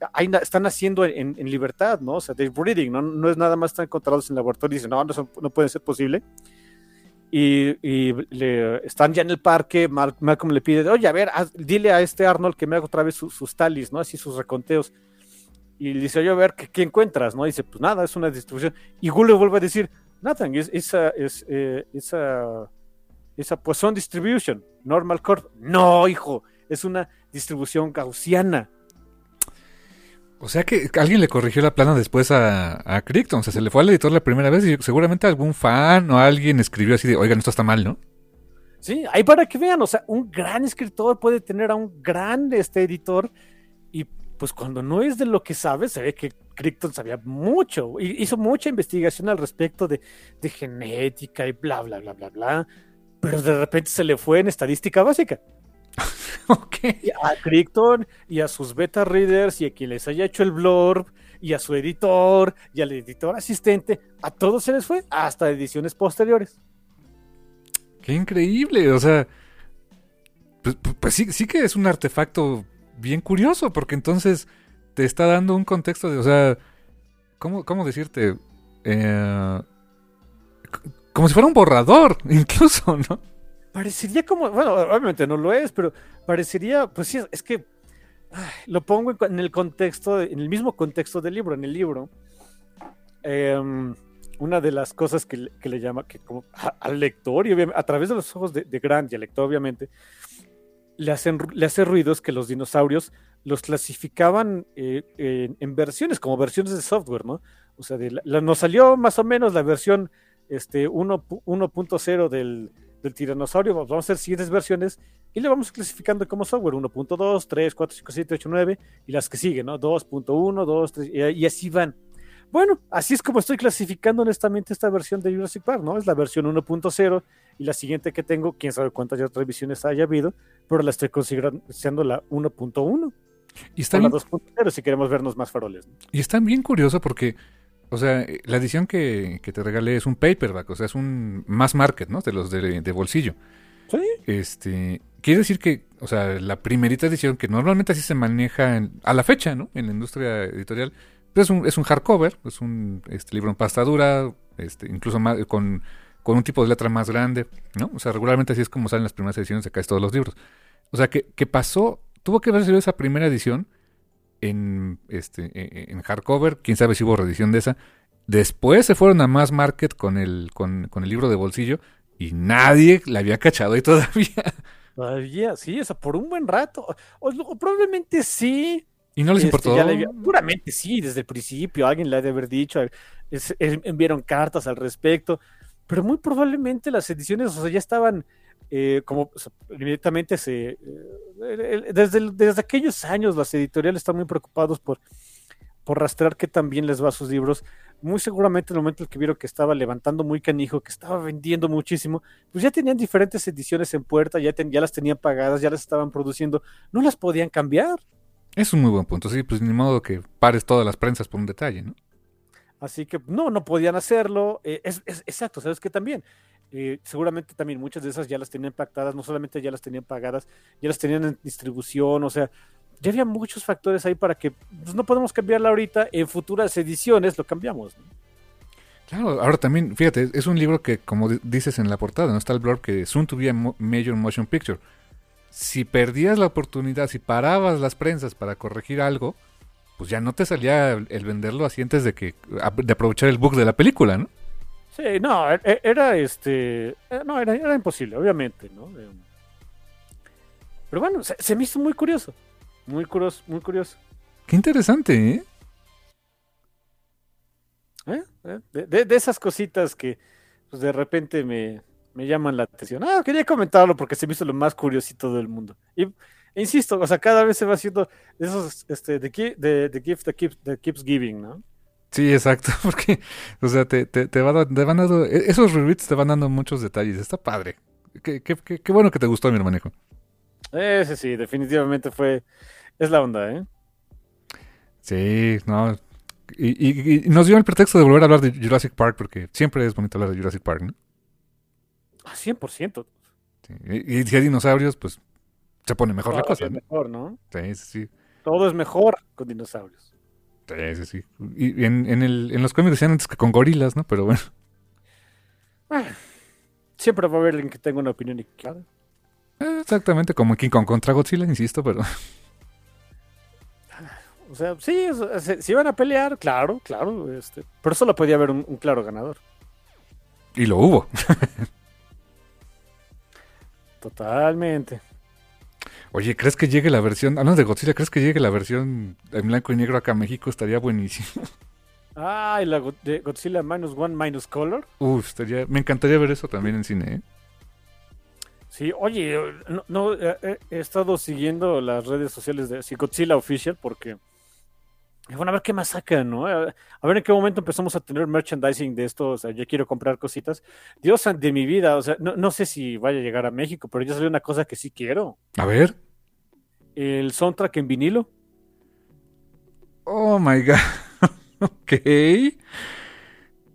están haciendo en, libertad, ¿no? O sea, de breeding, ¿no? No es nada más están encontrados en laboratorio y dicen, no, no, no puede ser posible. Y, le, están ya en el parque, Malcolm le pide, oye, a ver, dile a este Arnold que me haga otra vez sus talis, ¿no? Así sus reconteos. Y le dice, oye, a ver, ¿qué, encuentras? ¿no? dice, pues nada, es una distribución. Y Gu le vuelve a decir, nothing, es, esa, es, eh, esa, esa Poisson Distribution, Normal Core. No, hijo, es una distribución gaussiana. O sea que alguien le corrigió la plana después a, a Crichton. O sea, se le fue al editor la primera vez y seguramente algún fan o alguien escribió así de, oigan, esto está mal, ¿no? Sí, ahí para que vean, o sea, un gran escritor puede tener a un gran este, editor y pues cuando no es de lo que sabe, se ve que Crichton sabía mucho, hizo mucha investigación al respecto de, de genética y bla, bla, bla, bla, bla, pero de repente se le fue en estadística básica. ok. Y a Crichton y a sus beta readers y a quien les haya hecho el blurb y a su editor y al editor asistente, a todos se les fue hasta ediciones posteriores. Qué increíble, o sea, pues, pues, pues sí, sí que es un artefacto bien curioso, porque entonces te está dando un contexto de, o sea, ¿cómo, cómo decirte? Eh, como si fuera un borrador, incluso, ¿no? Parecería como, bueno, obviamente no lo es, pero parecería, pues sí, es que lo pongo en, el contexto, en el mismo contexto del libro, en el libro. Em, una de las cosas que, le llama, que como al lector, y a través de los ojos de, Grant y al lector, obviamente, le, hacen, le hace ruidos que los dinosaurios los clasificaban eh, en, versiones, como versiones de software, ¿no? O sea, nos salió más o menos la versión este, 1.0 del, del tiranosaurio, vamos a hacer siguientes versiones y le vamos clasificando como software 1.2, 3, 4, 5, 7, 8, 9 y las que siguen, ¿no? 2.1, 2, 3 y así van. Bueno, así es como estoy clasificando honestamente esta versión de Jurassic Park, ¿no? Es la versión 1.0 y la siguiente que tengo, quién sabe cuántas otras visiones haya habido, pero la estoy considerando la 1.1. Y está la 2.0 si queremos vernos más faroles. Y está bien curioso porque, o sea, la edición que, te regalé es un paperback, o sea, es un mass market, ¿no? De los de, de bolsillo. Sí. Este, quiere decir que, o sea, la primerita edición, que normalmente así se maneja a la fecha, ¿no? En la industria editorial, es un, es un hardcover, es un este, libro en pasta dura, este, incluso con, con, un tipo de letra más grande, ¿no? O sea, regularmente así es como salen las primeras ediciones de casi todos los libros. O sea, que, que pasó, tuvo que haber sido esa primera edición en, este, e, e, en hardcover, quién sabe si hubo reedición de esa. Después se fueron a Mass Market con el, con, con el libro de bolsillo y nadie la había cachado ahí todavía. Todavía, sí, o sea, por un buen rato. O, probablemente sí, ¿Y no les este, importó? puramente sí, desde el principio alguien le ha de haber dicho, enviaron cartas al respecto, pero muy probablemente las ediciones o sea, ya estaban eh, como inmediatamente se... Eh, desde, desde aquellos años las editoriales están muy preocupados por, por rastrear que también les va a sus libros. Muy seguramente en el momento en que vieron que estaba levantando muy canijo, que estaba vendiendo muchísimo, pues ya tenían diferentes ediciones en puerta, ya, ya las tenían pagadas, ya las estaban produciendo, no las podían cambiar. Es un muy buen punto, sí, pues ni modo que pares todas las prensas por un detalle, ¿no? Así que no, no podían hacerlo. Eh, es, exacto, ¿sabes qué también? Eh, seguramente también muchas de esas ya las tenían pactadas, no solamente ya las tenían pagadas, ya las tenían en distribución, o sea, ya había muchos factores ahí para que pues, no podemos cambiarla ahorita, en futuras ediciones lo cambiamos. Claro, ahora también, fíjate, es un libro que, como dices en la portada, no está el blog que soon to be a major motion picture si perdías la oportunidad, si parabas las prensas para corregir algo, pues ya no te salía el venderlo así antes de que de aprovechar el bug de la película, ¿no? Sí, no, e, e, era este, eh, no, era, era imposible, obviamente, ¿no? Eh, pero bueno, se, me hizo muy curioso, muy curioso, muy curioso. Qué interesante, ¿eh? ¿Eh? De, de, esas cositas que pues de repente me, me llaman la atención. Ah, quería comentarlo porque se me hizo lo más curiosito del mundo. Y insisto, o sea, cada vez se va haciendo esos, este, the, gift that keeps, keeps giving, ¿no? Sí, exacto, porque, o sea, te, te, te, van dando, e, esos rereads te van dando muchos detalles, está padre. Qué, qué, qué, bueno que te gustó mi hermanejo. Ese sí, definitivamente fue, es la onda, ¿eh? Sí, no, y, y, nos dio el pretexto de volver a hablar de Jurassic Park porque siempre es bonito hablar de Jurassic Park, ¿no? A 100%. Sí. Y, si hay dinosaurios, pues se pone mejor la cosa. Es mejor, ¿no? Sí, sí, sí. Todo es mejor con dinosaurios. Sí, sí, sí. Y en, en, el, en los cómics decían antes que con gorilas, ¿no? Pero bueno. Ah, siempre va a haber alguien que tenga una opinión equivocada. Eh, exactamente, como King Kong contra Godzilla, insisto, pero... O sea, sí, si iban a pelear, claro, claro, este, pero solo podía haber un claro ganador. Y lo hubo. Totalmente. Oye, ¿crees que llegue la versión, hablando de Godzilla, ¿crees que llegue la versión en blanco y negro acá a México? Estaría buenísimo. Ah, y la de Godzilla Minus One Minus Color. Uf, estaría, me encantaría ver eso también en cine, ¿eh? Sí, oye, no, no, he, he estado siguiendo las redes sociales de sí, Godzilla Official porque, bueno, a ver qué más sacan, ¿no? A, a ver en qué momento empezamos a tener merchandising de esto, o sea, yo quiero comprar cositas. Dios de mi vida, o sea, no, no sé si vaya a llegar a México, pero ya salió una cosa que sí quiero. A ver. El soundtrack en vinilo. Oh my god. ok.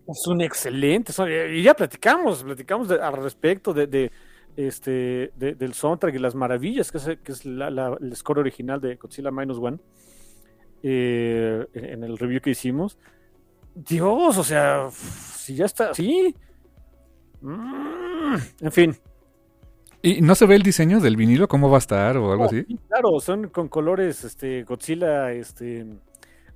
Es un excelente. son- Y ya platicamos, platicamos de- al respecto de, de, este, de- del soundtrack y las maravillas que es, que es la- la- el score original de Godzilla Minus One eh, en, el review que hicimos. Dios, o sea, si ya está así. Mm, en fin. ¿Y no se ve el diseño del vinilo? ¿Cómo va a estar o algo así? sí, claro, son con colores, este, Godzilla, este,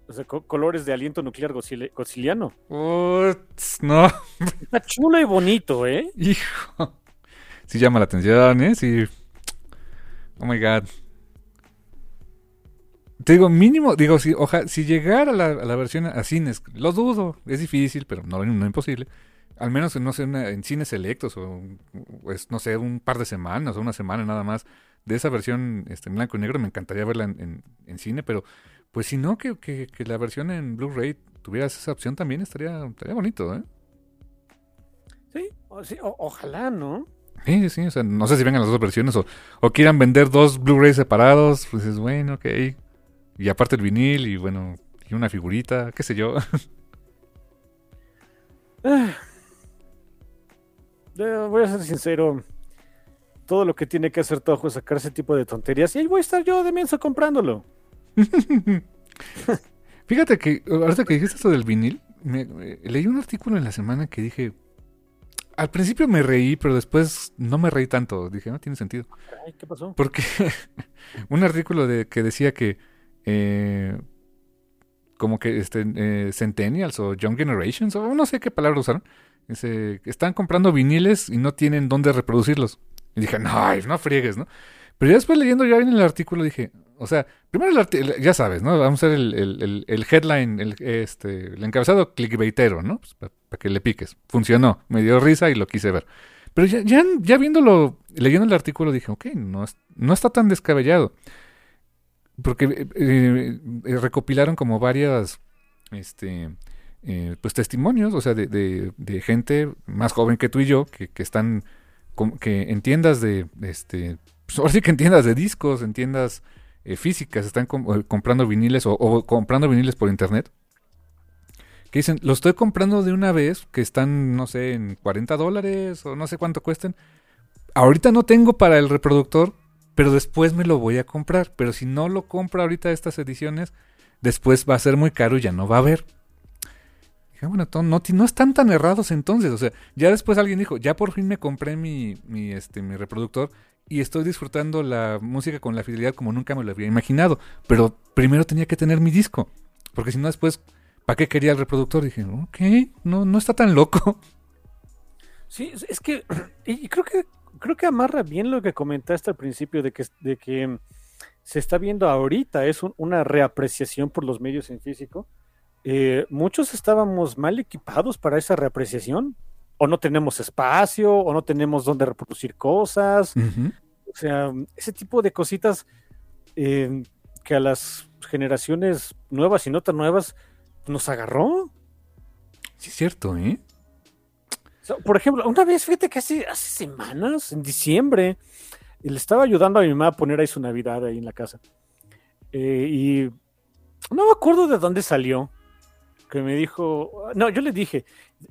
o sea, co- colores de aliento nuclear godziliano. Uts, no. Está chulo y bonito, ¿eh? Hijo. Sí llama la atención, ¿eh? Sí. Oh my god. Te digo, mínimo, digo, si, oja, si llegara la, a la versión a cines, lo dudo, es difícil, pero no, no imposible. Al menos, no sé, una- en cines selectos o, pues, no sé, un par de semanas o una semana nada más de esa versión este, en blanco y negro, me encantaría verla en, en- en cine, pero pues si no, que, que- que la versión en Blu-ray tuviera esa opción también estaría, estaría bonito, ¿eh? Sí, o- sí, o- ojalá, ¿no? Sí, sí, sí, o sea, no sé si vengan las dos versiones o, o quieran vender dos Blu-rays separados, pues es bueno, ok. Y aparte el vinil y bueno, y una figurita, qué sé yo. Eh, Voy a ser sincero. Todo lo que tiene que hacer Toho es sacar ese tipo de tonterías. Y ahí voy a estar yo de menso comprándolo. Fíjate que ahorita que dijiste esto del vinil, me- me- leí un artículo en la semana que dije, al principio me reí, pero después no me reí tanto. Dije, no tiene sentido. Ay, ¿qué pasó? Porque un artículo de, que decía que eh, como que este, eh, Centennials o Young Generations, o no sé qué palabra usaron, dice, están comprando viniles y no tienen dónde reproducirlos. Y dije, no, no friegues, ¿no? Pero ya después leyendo ya en el artículo dije, o sea, primero el el- ya sabes, ¿no? Vamos a hacer el, el- el- headline, el, este, el encabezado clickbaitero, ¿no? Pues para que le piques. Funcionó, me dio risa y lo quise ver. Pero ya, ya, ya viéndolo, leyendo el artículo dije, ok, no, no está tan descabellado. Porque eh, eh, eh, recopilaron como varias, este, eh, pues testimonios, o sea, de, de- gente más joven que tú y yo, que, que están, que en tiendas de, este, pues ahora sí que en tiendas de discos, en tiendas eh, físicas, están eh, comprando viniles o, o comprando viniles por internet. Que dicen, lo estoy comprando de una vez, que están, no sé, en 40 dólares o no sé cuánto cuesten. Ahorita no tengo para el reproductor, pero después me lo voy a comprar. Pero si no lo compro ahorita estas ediciones, después va a ser muy caro y ya no va a haber. Dije, bueno, no, no están tan errados entonces. O sea, ya después alguien dijo, ya por fin me compré mi, mi, este, mi reproductor y estoy disfrutando la música con la fidelidad como nunca me lo había imaginado. Pero primero tenía que tener mi disco. Porque si no después, ¿para qué quería el reproductor? Dije, ok, no, no está tan loco. Sí, es- que, y creo que creo que amarra bien lo que comentaste al principio de que, de que se está viendo ahorita, es un- una reapreciación por los medios en físico. Eh, muchos estábamos mal equipados para esa reapreciación, o no tenemos espacio, o no tenemos dónde reproducir cosas, o sea, ese tipo de cositas eh, que a las generaciones nuevas y no tan nuevas nos agarró. Sí, es cierto, ¿eh? Por ejemplo, una vez, fíjate que hace, hace semanas, en diciembre, le estaba ayudando a mi mamá a poner ahí su Navidad ahí en la casa. Eh, y no me acuerdo de dónde salió. Que me dijo, no, yo le dije,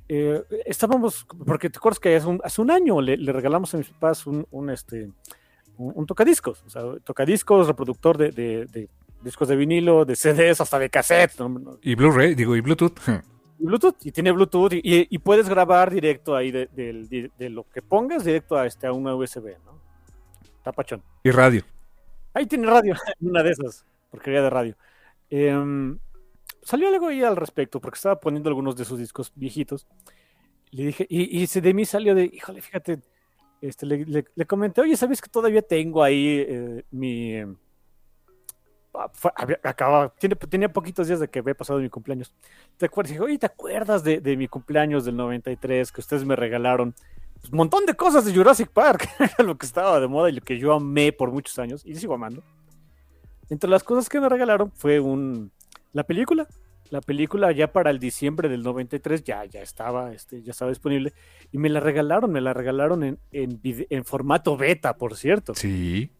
eh, estábamos, porque te acuerdas que hace un, hace un año le, le regalamos a mis papás un, un, este, un, un tocadiscos, o sea, tocadiscos, reproductor de, de- de discos de vinilo, de CDs, hasta de cassette, Y Blu-ray, digo, y Bluetooth. y Bluetooth, y tiene Bluetooth, y, y- y puedes grabar directo ahí de, de- lo que pongas directo a, este, a una USB, ¿no? Tapachón. y radio. Ahí tiene radio, una de esas, porquería de radio. Em, salió algo ahí al respecto, porque estaba poniendo algunos de sus discos viejitos. Le dije, y, y de mí salió de, híjole, fíjate, este, le, le- comenté, oye, ¿sabes que todavía tengo ahí eh, mi... ah, fue- acababa, tiene, tenía poquitos días de que había pasado mi cumpleaños. ¿Te acuerdas? Dije, oye, ¿te acuerdas de, de mi cumpleaños del 93 que ustedes me regalaron pues, un montón de cosas de Jurassic Park, lo que estaba de moda y lo que yo amé por muchos años y sigo amando. Entre las cosas que me regalaron fue un la película. La película ya para el diciembre del 93 ya, ya, estaba, este, ya estaba disponible. Y me la regalaron, me la regalaron en, en, en formato beta, por cierto. Sí.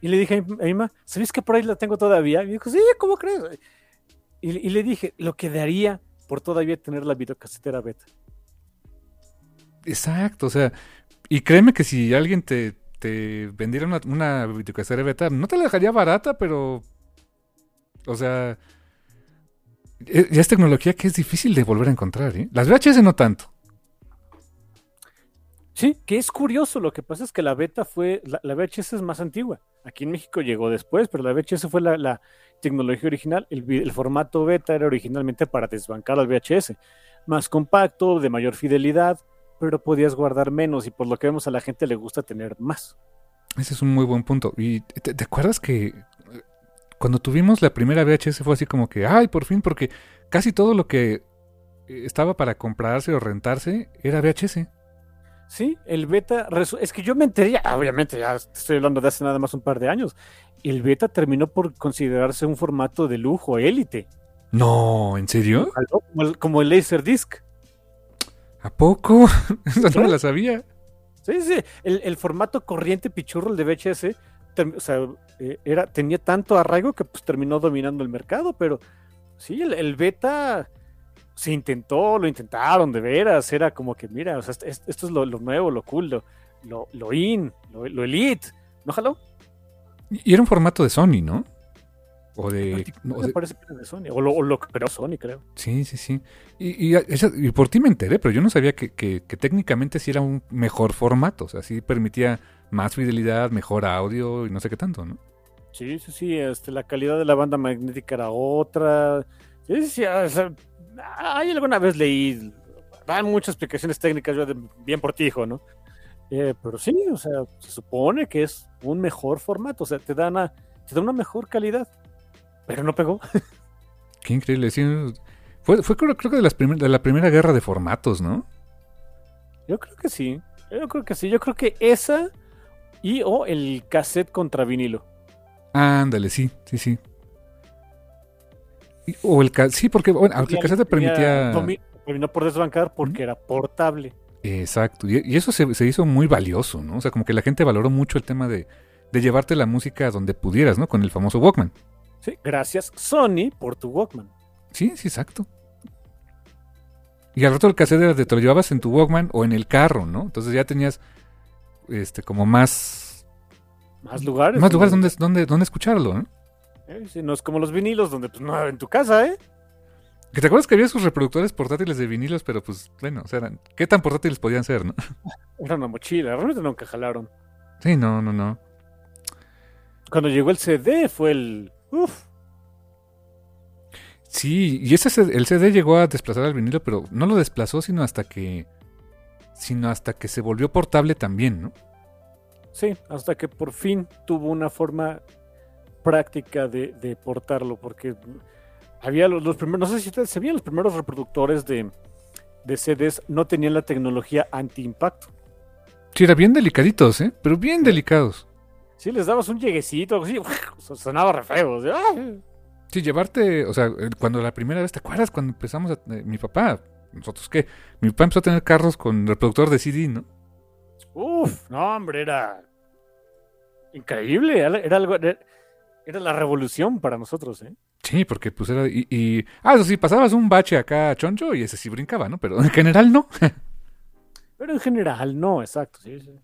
Y le dije a mi mamá, ¿sabes que por ahí la tengo todavía? Y me dijo, sí, ¿cómo crees? Y, y le dije, lo que daría por todavía tener la videocasetera beta. Exacto, o sea, y créeme que si alguien te, te vendiera una, una videocasetera beta, no te la dejaría barata, pero, o sea, ya es tecnología que es difícil de volver a encontrar, ¿eh? Las VHS no tanto. Sí, que es curioso, lo que pasa es que la beta fue, la, la VHS es más antigua. Aquí en México llegó después, pero la VHS fue la, la tecnología original. El, el, formato beta era originalmente para desbancar al VHS. Más compacto, de mayor fidelidad, pero podías guardar menos y por lo que vemos a la gente le gusta tener más. Ese es un muy buen punto. ¿Y te, te acuerdas que cuando tuvimos la primera VHS fue así como que, ay, por fin, porque casi todo lo que estaba para comprarse o rentarse era VHS. Sí, el beta, es que yo me enteré, obviamente ya estoy hablando de hace nada más un par de años, el beta terminó por considerarse un formato de lujo, élite. No, ¿en serio? Como el, como el Laserdisc. ¿A poco? Eso no me la sabía. Sí, sí, el, el, formato corriente pichurro, el de VHS, o sea, eh, era, tenía tanto arraigo que pues terminó dominando el mercado, pero sí, el, el beta se intentó, lo intentaron de veras, era como que, mira, o sea, esto, esto es lo, lo, nuevo, lo cool, lo, lo, lo in, lo, lo, elite, ¿no, jaló? Y era un formato de Sony, ¿no? O de... No, me parece que era de Sony, o lo, o lo creó Sony, creo. Sí, sí, sí. Y, y, y, por ti me enteré, pero yo no sabía que, que, que, técnicamente sí era un mejor formato, o sea, sí permitía más fidelidad, mejor audio y no sé qué tanto, ¿no? Sí, sí, sí, este, la calidad de la banda magnética era otra. Sí, sí, o sea, hay alguna vez leí, dan muchas explicaciones técnicas, yo de, bien por ti, hijo, ¿no? Eh, pero sí, o sea, se supone que es un mejor formato, o sea, te da una, te da una mejor calidad, pero no pegó. Qué increíble, sí. Fue, fue creo, creo que de, las primer, de la primera guerra de formatos, ¿no? Yo creo que sí, yo creo que sí, yo creo que esa y o el cassette contra vinilo. Ándale, sí, sí, sí. O el sí, porque bueno, aunque el cassette te permitía. Terminó por desbancar porque ¿Mm? era portable. Exacto, y, y eso se, se, hizo muy valioso, ¿no? O sea, como que la gente valoró mucho el tema de, de llevarte la música donde pudieras, ¿no? Con el famoso Walkman. Sí, gracias Sony por tu Walkman. Sí, sí, exacto. Y al rato el cassette te lo llevabas en tu Walkman o en el carro, ¿no? Entonces ya tenías este como más más lugares. Más lugares donde, donde, donde escucharlo, ¿no? Eh, sí, no es como los vinilos, donde pues no, en tu casa, ¿eh? ¿Que ¿Te acuerdas que había sus reproductores portátiles de vinilos? Pero pues, bueno, o sea, eran, ¿qué tan portátiles podían ser, no? Era una mochila, realmente nunca jalaron. Sí, no, no, no. Cuando llegó el CD fue el... Uf. Sí, y ese el CD llegó a desplazar al vinilo, pero no lo desplazó sino hasta que sino hasta que se volvió portable también, ¿no? Sí, hasta que por fin tuvo una forma práctica de, de portarlo, porque había los, los, primeros, no sé si ustedes sabían, los primeros reproductores de, de CDs no tenían la tecnología anti-impacto. Sí, eran bien delicaditos, ¿eh? Pero bien delicados. Sí, les dabas un lleguecito, así, sonaba re feo. ¿sí? Sí, llevarte, o sea, cuando la primera vez, ¿te acuerdas cuando empezamos a, eh, mi papá, nosotros qué? Mi papá empezó a tener carros con reproductor de CD, ¿no? Uf, no, hombre, era increíble, era algo, era, la revolución para nosotros, ¿eh? Sí, porque pues era, y, y, ah, eso sí, pasabas un bache acá choncho y ese sí brincaba, ¿no? Pero en general no. Pero en general no, exacto, sí, sí.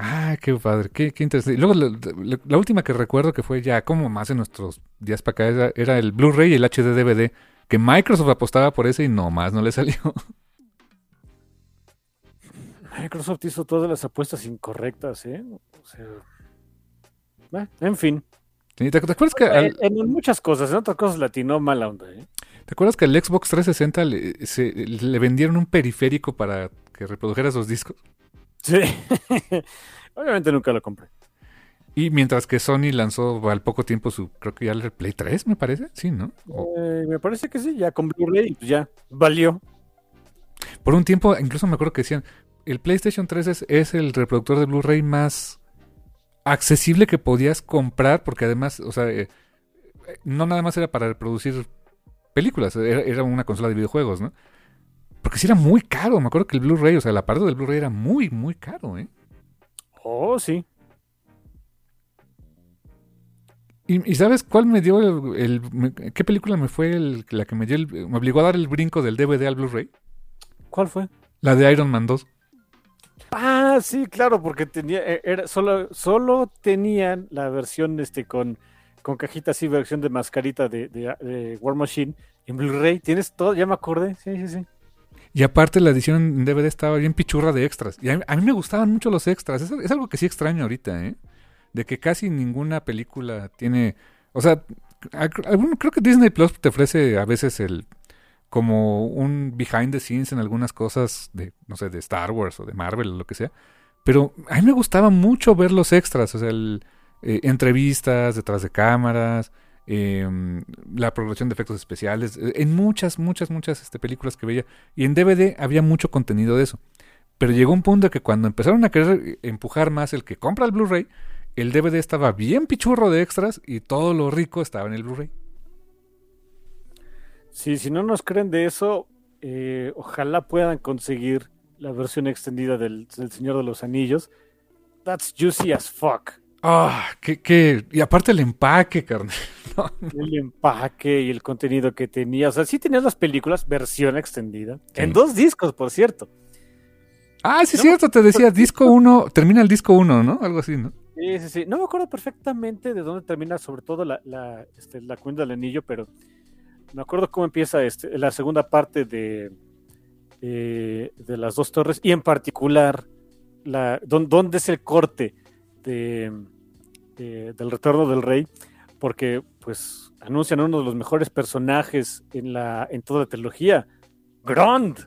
Ah, qué padre, qué, qué interesante. Y luego la, la, la, última que recuerdo que fue ya como más en nuestros días para acá era, era el Blu-ray y el HD DVD, que Microsoft apostaba por ese y no más no le salió. Microsoft hizo todas las apuestas incorrectas, ¿eh? O sea, bueno, en fin. ¿Te, te acuerdas que al... en, en, muchas cosas, en otras cosas latinó mala onda, ¿eh? ¿Te acuerdas que al Xbox 360 le, se, le vendieron un periférico para que reprodujera esos discos? Sí. Obviamente nunca lo compré. Y mientras que Sony lanzó al poco tiempo su, creo que ya el Play 3, me parece, sí, ¿no? O... Eh, me parece que sí, ya con Blu-ray, pues ya, valió. Por un tiempo, incluso me acuerdo que decían, el PlayStation 3 es, es el reproductor de Blu-ray más accesible que podías comprar, porque además, o sea, eh, no nada más era para reproducir películas, era, era una consola de videojuegos, ¿no? Porque sí era muy caro, me acuerdo que el Blu-ray, o sea, el aparato del Blu-ray era muy, muy caro, ¿eh? Oh, sí. ¿Y, y sabes cuál me dio el, el- me- ¿Qué película me fue el- la que me dio el- me obligó a dar el brinco del DVD al Blu-ray? ¿Cuál fue? La de Iron Man 2. Ah, sí, claro, porque tenía, eh, era, solo, solo tenían la versión este con, con cajita así, versión de mascarita de, de- de War Machine en Blu-ray. Tienes todo, ya me acordé. Sí, sí, sí. Y aparte la edición en DVD estaba bien pichurra de extras. Y a mí, a mí me gustaban mucho los extras. Es, es algo que sí extraño ahorita, ¿eh? De que casi ninguna película tiene... O sea, creo que Disney Plus te ofrece a veces el como un behind the scenes en algunas cosas de, no sé, de Star Wars o de Marvel o lo que sea. Pero a mí me gustaba mucho ver los extras, o sea, el, eh, entrevistas detrás de cámaras, eh, la programación de efectos especiales, eh, en muchas, muchas, muchas este, películas que veía. Y en DVD había mucho contenido de eso. Pero llegó un punto que cuando empezaron a querer empujar más el que compra el Blu-ray, el DVD estaba bien pichurro de extras y todo lo rico estaba en el Blu-ray. Sí, si no nos creen de eso, eh, ojalá puedan conseguir la versión extendida del, del Señor de los Anillos. That's juicy as fuck. Ah, qué, qué- Y aparte el empaque, carnal. No, El empaque y el contenido que tenía. O sea, sí tenías las películas, versión extendida. Sí. En dos discos, por cierto. Ah, sí, es No, cierto, te decía disco 1, termina el disco 1, ¿no? Algo así, ¿no? Sí, sí, sí. No me acuerdo perfectamente de dónde termina, sobre todo la, la, este, la cuenta del anillo, pero me acuerdo cómo empieza este, la segunda parte de, eh, de las dos torres y en particular la, dón- dónde es el corte de, de- del retorno del rey, porque pues anuncian uno de los mejores personajes en, la, en toda la trilogía, Grond.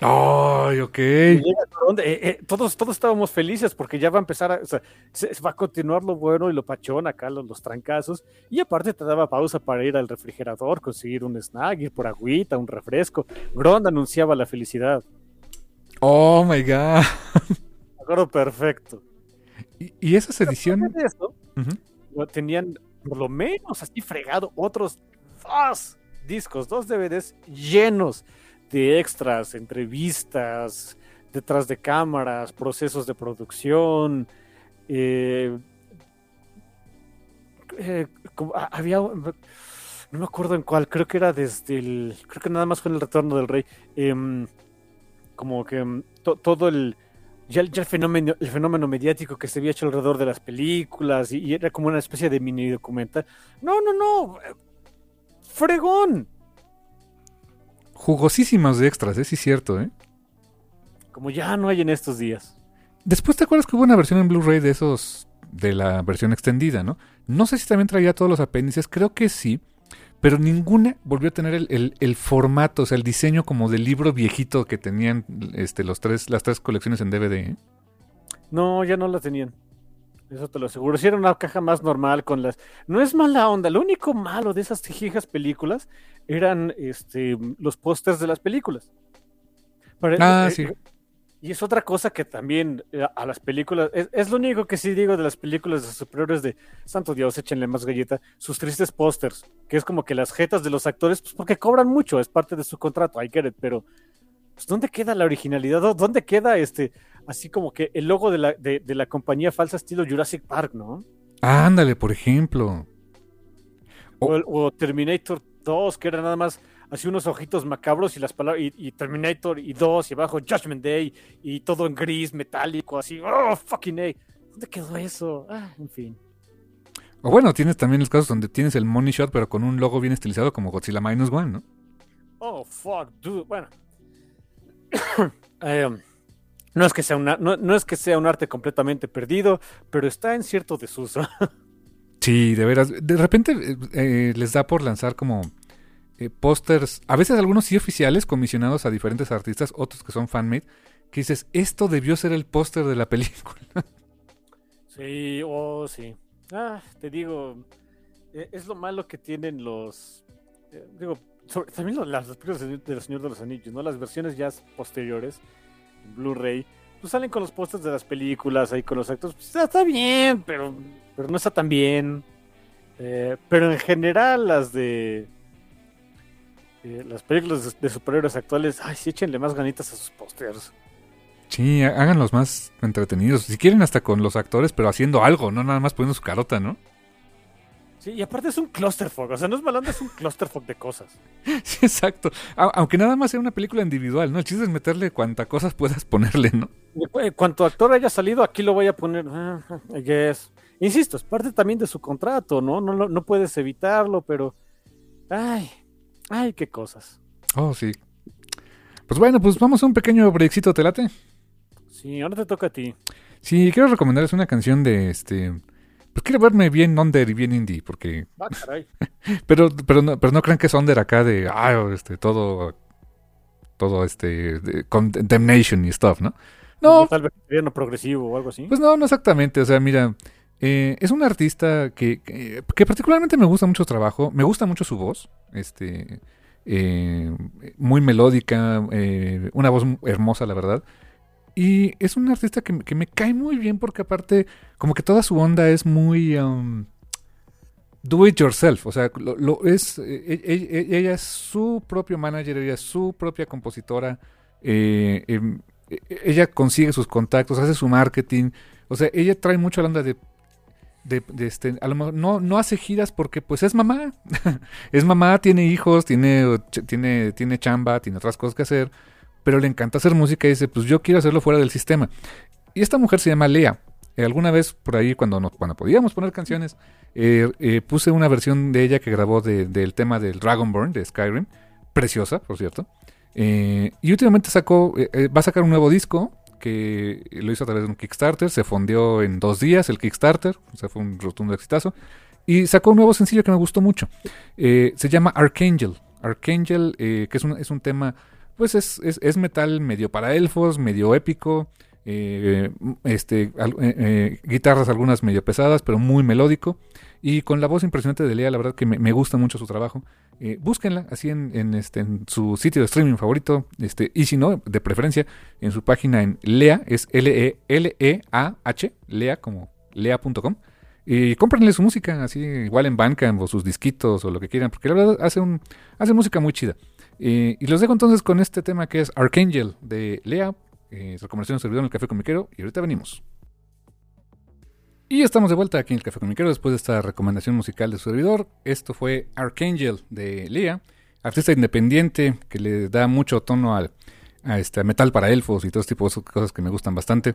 Ay, ok. Llega Grond, eh, eh, todos, todos estábamos felices porque ya va a empezar a, o sea, se, se va a continuar lo bueno y lo pachón acá, los, los trancazos. Y aparte te daba pausa para ir al refrigerador, conseguir un snack, ir por agüita, un refresco. Grond anunciaba la felicidad. Oh my god. Me acuerdo perfecto. Y, y esas ediciones. De eso, lo tenían por lo menos así fregado otros dos discos, dos DVDs llenos de extras, entrevistas, detrás de cámaras, procesos de producción. eh, eh, ah, había no me acuerdo en cuál, creo que era desde el, creo que nada más fue el retorno del rey, em, como que em, to- todo el, ya, el- fenómeno, el fenómeno mediático que se había hecho alrededor de las películas y, era como una especie de mini documental. No, no, no, fregón, Jugosísimas de extras, ¿eh? Sí, cierto, ¿eh? como ya no hay en estos días. Después te acuerdas que hubo una versión en Blu-ray de esos. de la versión extendida, ¿no? No sé si también traía todos los apéndices, creo que sí. Pero ninguna volvió a tener el, el- el formato, o sea, el diseño como del libro viejito que tenían este, los tres, las tres colecciones en DVD. ¿eh? No, ya no la tenían. Eso te lo aseguro. Si era una caja más normal con las. No es mala onda. Lo único malo de esas viejas películas eran este, los pósters de las películas. Pero, Ah, eh, sí. Y es otra cosa que también eh, a las películas. Es, es lo único que sí digo de las películas de superiores de Santo Dios, échenle más galleta. Sus tristes pósters. Que es como que las jetas de los actores, pues porque cobran mucho, es parte de su contrato, I get it, pero. Pues, ¿Dónde queda la originalidad? ¿Dó- ¿Dónde queda este, así como que el logo de la, de, de la compañía falsa estilo Jurassic Park, ¿no? Ándale, por ejemplo. O, Terminator 2, que era nada más así unos ojitos macabros y las palabras, y, y Terminator y 2 y abajo Judgment Day y todo en gris, metálico, así, oh, fucking A. ¿Dónde quedó eso? Ah, en fin. O bueno, tienes también los casos donde tienes el money shot, pero con un logo bien estilizado como Godzilla Minus One, ¿no? Oh, fuck, dude. Bueno. Em, no, es que sea una, no, no es que sea un arte completamente perdido, pero está en cierto desuso. Sí, de veras. De repente eh, eh, les da por lanzar como eh, pósters, a veces algunos sí oficiales, comisionados a diferentes artistas, otros que son fanmade, que dices, esto debió ser el póster de la película. Sí, oh, sí. Ah, te digo, eh, es lo malo que tienen los. eh, digo, sobre- también lo- las películas de de los Señor de los Anillos, ¿no? Las versiones ya posteriores, Blu-ray, pues salen con los pósters de las películas, ahí con los actores. Pues, está, bien, pero, pero no está tan bien. Eh, pero en general, las de. eh, las películas de, superhéroes actuales, ay, sí, échenle más ganitas a sus pósters. Sí, há- háganlos más entretenidos. Si quieren, hasta con los actores, pero haciendo algo, no nada más poniendo su carota, ¿no? Sí, y aparte es un clusterfuck, o sea, no es malanda, es un clusterfuck de cosas. Sí, exacto. A- aunque nada más sea una película individual, ¿no? El chiste es meterle cuanta cosas puedas ponerle, ¿no? En cuanto actor haya salido, aquí lo voy a poner. ah, I guess. Insisto, es parte también de su contrato, ¿no? No, no puedes evitarlo, pero. Ay, ay, qué cosas. Oh, sí. Pues bueno, pues vamos a un pequeño breakcito, ¿te late? Sí, ahora te toca a ti. Sí, quiero recomendarles una canción de este. Pues quiero verme bien under y bien indie, porque. Ah, caray. Pero, pero, no, pero no crean que es under acá de. Ah, este, todo. Todo este. de Condemnation y stuff, ¿no? No, Tal vez gobierno progresivo o algo así. Pues no, no exactamente. O sea, mira, eh, es un artista que, que, que particularmente me gusta mucho su trabajo. Me gusta mucho su voz. Este, eh, muy melódica, eh, una voz hermosa, la verdad. Y es un artista que, que me cae muy bien porque aparte, como que toda su onda es muy... um, do it yourself, o sea, lo, lo es, eh, e- e- ella es su propio manager, ella es su propia compositora, eh, em, e- ella consigue sus contactos, hace su marketing, o sea, ella trae mucho la onda de, este, a lo mejor no, no hace giras porque pues es mamá, es mamá, tiene hijos, tiene, tiene, tiene chamba, tiene otras cosas que hacer, pero le encanta hacer música y dice, pues yo quiero hacerlo fuera del sistema. Y esta mujer se llama Lea. Eh, alguna vez por ahí, cuando, no, cuando podíamos poner canciones, eh, eh, puse una versión de ella que grabó de- del tema del Dragonborn de Skyrim. Preciosa, por cierto. Y últimamente sacó, va a sacar un nuevo disco que lo hizo a través de un Kickstarter. Se fondeó en dos días el Kickstarter. O sea, fue un rotundo exitazo. Y sacó un nuevo sencillo que me gustó mucho. Se llama Archangel. Archangel, que es un, es un tema, pues es, es, es metal medio para elfos, medio épico. eh, este, eh, eh, guitarras algunas medio pesadas, pero muy melódico. Y con la voz impresionante de Lea, la verdad que me, me gusta mucho su trabajo. Eh, búsquenla así en, en, este, en su sitio de streaming favorito. Este, y si no, de preferencia, en su página en Lea, es L-E-L-E-A-H, Lea como lea.com. Y cómprenle su música, así igual en Bandcamp o sus disquitos o lo que quieran, porque la verdad hace, un, hace música muy chida. Eh, y los dejo entonces con este tema que es Archangel de Lea, eh, recomendación de servidor en el Café Comiquero, y ahorita venimos. Y estamos de vuelta aquí en el Café Comiquero después de esta recomendación musical de su servidor. Esto fue Archangel de Lea, artista independiente que le da mucho tono al, a este a metal para elfos y todo este tipo de cosas que me gustan bastante.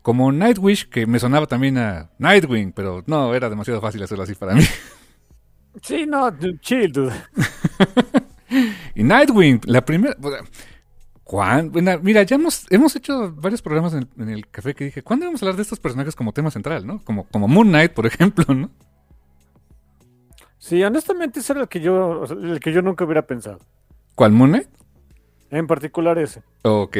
Como Nightwish, que me sonaba también a Nightwing, pero no, era demasiado fácil hacerlo así para mí. Sí, no, chill, dude. Y Nightwing, la primera... ¿Cuán- bueno, mira, ya hemos, hemos hecho varios programas en el, en el café que dije, ¿cuándo vamos a hablar de estos personajes como tema central, no? Como, como Moon Knight, por ejemplo, ¿no? Sí, honestamente ese era el que yo, el que yo nunca hubiera pensado. ¿Cuál Moon Knight? En particular ese. Ok.